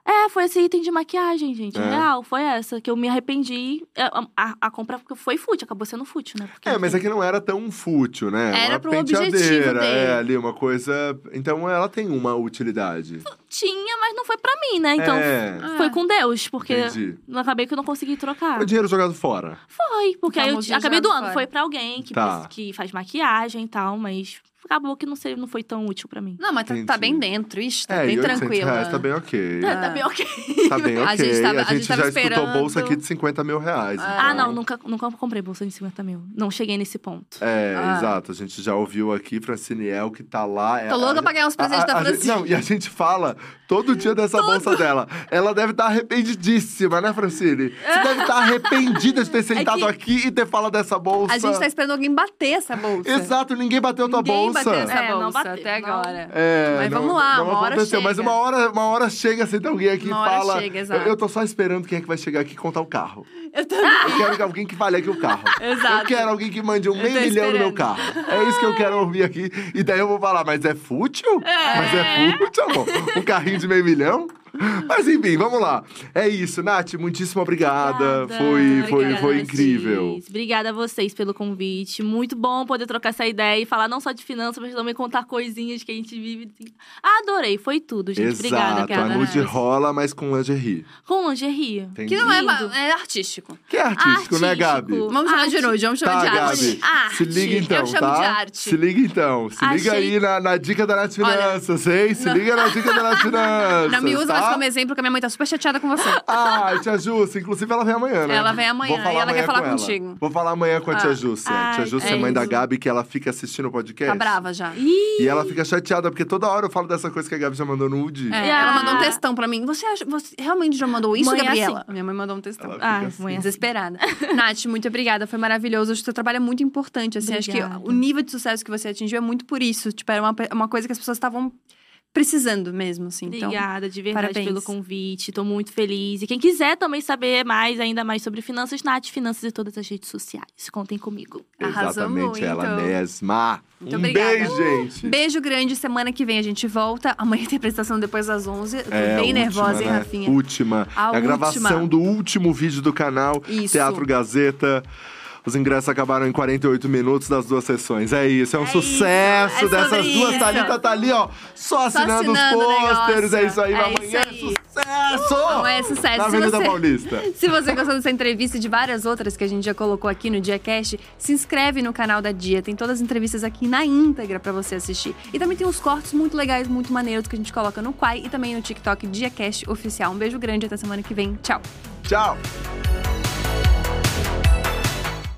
É, foi esse item de maquiagem, gente. É. Real, foi essa. Que eu me arrependi. É, A, a, a compra foi fútil, acabou sendo fútil, né? Porque É, mas é que não era tão fútil, né? Era uma pro objetivo penteadeira, dele. É, ali, uma coisa... Então ela tem uma utilidade. Tinha, mas não foi pra mim, né? Então, É, foi com Deus. Porque entendi. acabei que eu não consegui trocar. O dinheiro jogado fora. Foi, porque aí eu acabei doando. fora. Foi pra alguém que, Tá. que faz maquiagem e tal, mas acabou que não, sei, não foi tão útil pra mim. Não, mas tá, tá bem dentro, ixi, tá é, bem 800 tranquila. reais tá bem ok. Tá, (laughs) tá bem ok. Tá bem ok. A gente tava- a gente tava já escutou esperando- bolsa aqui de 50 mil reais. Ah, então- não, nunca, nunca comprei bolsa de 50 mil. Não cheguei nesse ponto. É, Ah. exato. A gente já ouviu aqui Franciniel que tá lá. é- Tô louca a- pra ganhar uns presentes a- da a gente- Francine. Não, e a gente fala todo dia dessa bolsa dela. Ela deve estar arrependidíssima, né, Francine? Você deve estar arrependida de ter (laughs) sentado que- aqui e ter falado dessa bolsa. A gente tá esperando alguém bater essa bolsa. Exato, ninguém bateu tua Ninguém bolsa. bateu essa É, não bolsa bateu, até não. agora. É, Mas não- vamos lá, não uma hora aconteceu. Mas chega. uma hora, uma hora chega, senta alguém aqui Uma e hora fala. chega, exato. eu, eu tô só esperando quem é que vai chegar aqui e contar o carro. Eu também. Eu quero que alguém que fale aqui o carro. (laughs) Exato. Eu quero alguém que mande um Eu meio milhão no meu carro. É isso que eu quero ouvir aqui. E daí eu vou falar, mas é fútil? Mas é fútil, amor? Um carrinho de meio milhão? (laughs) Mas enfim, vamos lá. É isso, Nath, muitíssimo obrigada. Obrigada. Foi, foi, Obrigada, foi Nath. incrível. Obrigada a vocês pelo convite. Muito bom poder trocar essa ideia e falar não só de finanças, mas também contar coisinhas que a gente vive. Adorei, foi tudo, gente. Obrigada, Exato, a cara. nude rola, mas com lingerie. Com lingerie. Entendi. Que não é, é artístico. Que é artístico, né, Gabi? Artístico. Vamos chamar de nude, vamos chamar Tá, de arte. Gabi. Arte. Se liga então, Eu chamo tá? de arte. Se liga então. Se liga Achei- aí na, na dica da Nath Olha, Finanças, hein? Se liga na dica da Nath (laughs) Finanças. Não me usa tá? Isso como exemplo, que a minha mãe tá super chateada com você. Ai, (laughs) tia Júcia, inclusive ela vem amanhã, né? Ela vem amanhã, Vou falar e ela amanhã quer falar com ela. contigo. Vou falar amanhã com a tia Ah. Júcia. Ai, tia Júcia, é mãe da isso. Gabi, que ela fica assistindo o podcast. Tá brava já. Ih, E ela fica chateada, porque toda hora eu falo dessa coisa que a Gabi já mandou nude. É, Ah. ela mandou um textão pra mim. Você, acha, você realmente já mandou isso, Mãe é Gabriela? Minha mãe mandou um textão. Ela Ah, assim. mãe é assim. Desesperada. (laughs) Nath, muito obrigada. Foi maravilhoso. Acho que o seu trabalho é muito importante. Assim, acho que Obrigada. o nível de sucesso que você atingiu é muito por isso. Tipo, era uma, uma coisa que as pessoas estavam precisando mesmo, assim. Então, Obrigada de verdade parabéns. pelo convite. Tô muito feliz. E quem quiser também saber mais, ainda mais sobre finanças, Nath Finanças em todas as redes sociais. Contem comigo. Arrasou Exatamente, muito. ela mesma. Muito um obrigada. beijo, gente. beijo grande. Semana que vem a gente volta. Amanhã tem apresentação depois das 11. Eu tô É, bem última, nervosa, hein, né? Rafinha? Última. A É a gravação última. do último vídeo do canal Isso. Teatro Gazeta. Os ingressos acabaram em 48 minutos das duas sessões. É isso, é um É sucesso isso, é dessas duas. isso. Thalita tá ali, ó, só assinando, assinando os pôsteres. É isso aí, É amanhã isso é aí. sucesso! Amanhã é sucesso. Na Avenida você- Paulista. (laughs) Se você gostou dessa entrevista e de várias outras que a gente já colocou aqui no DiaCast, se inscreve no canal da Dia. Tem todas as entrevistas aqui na íntegra pra você assistir. E também tem uns cortes muito legais, muito maneiros que a gente coloca no Quai e também no TikTok DiaCast Oficial. Um beijo grande, até semana que vem. Tchau! Tchau!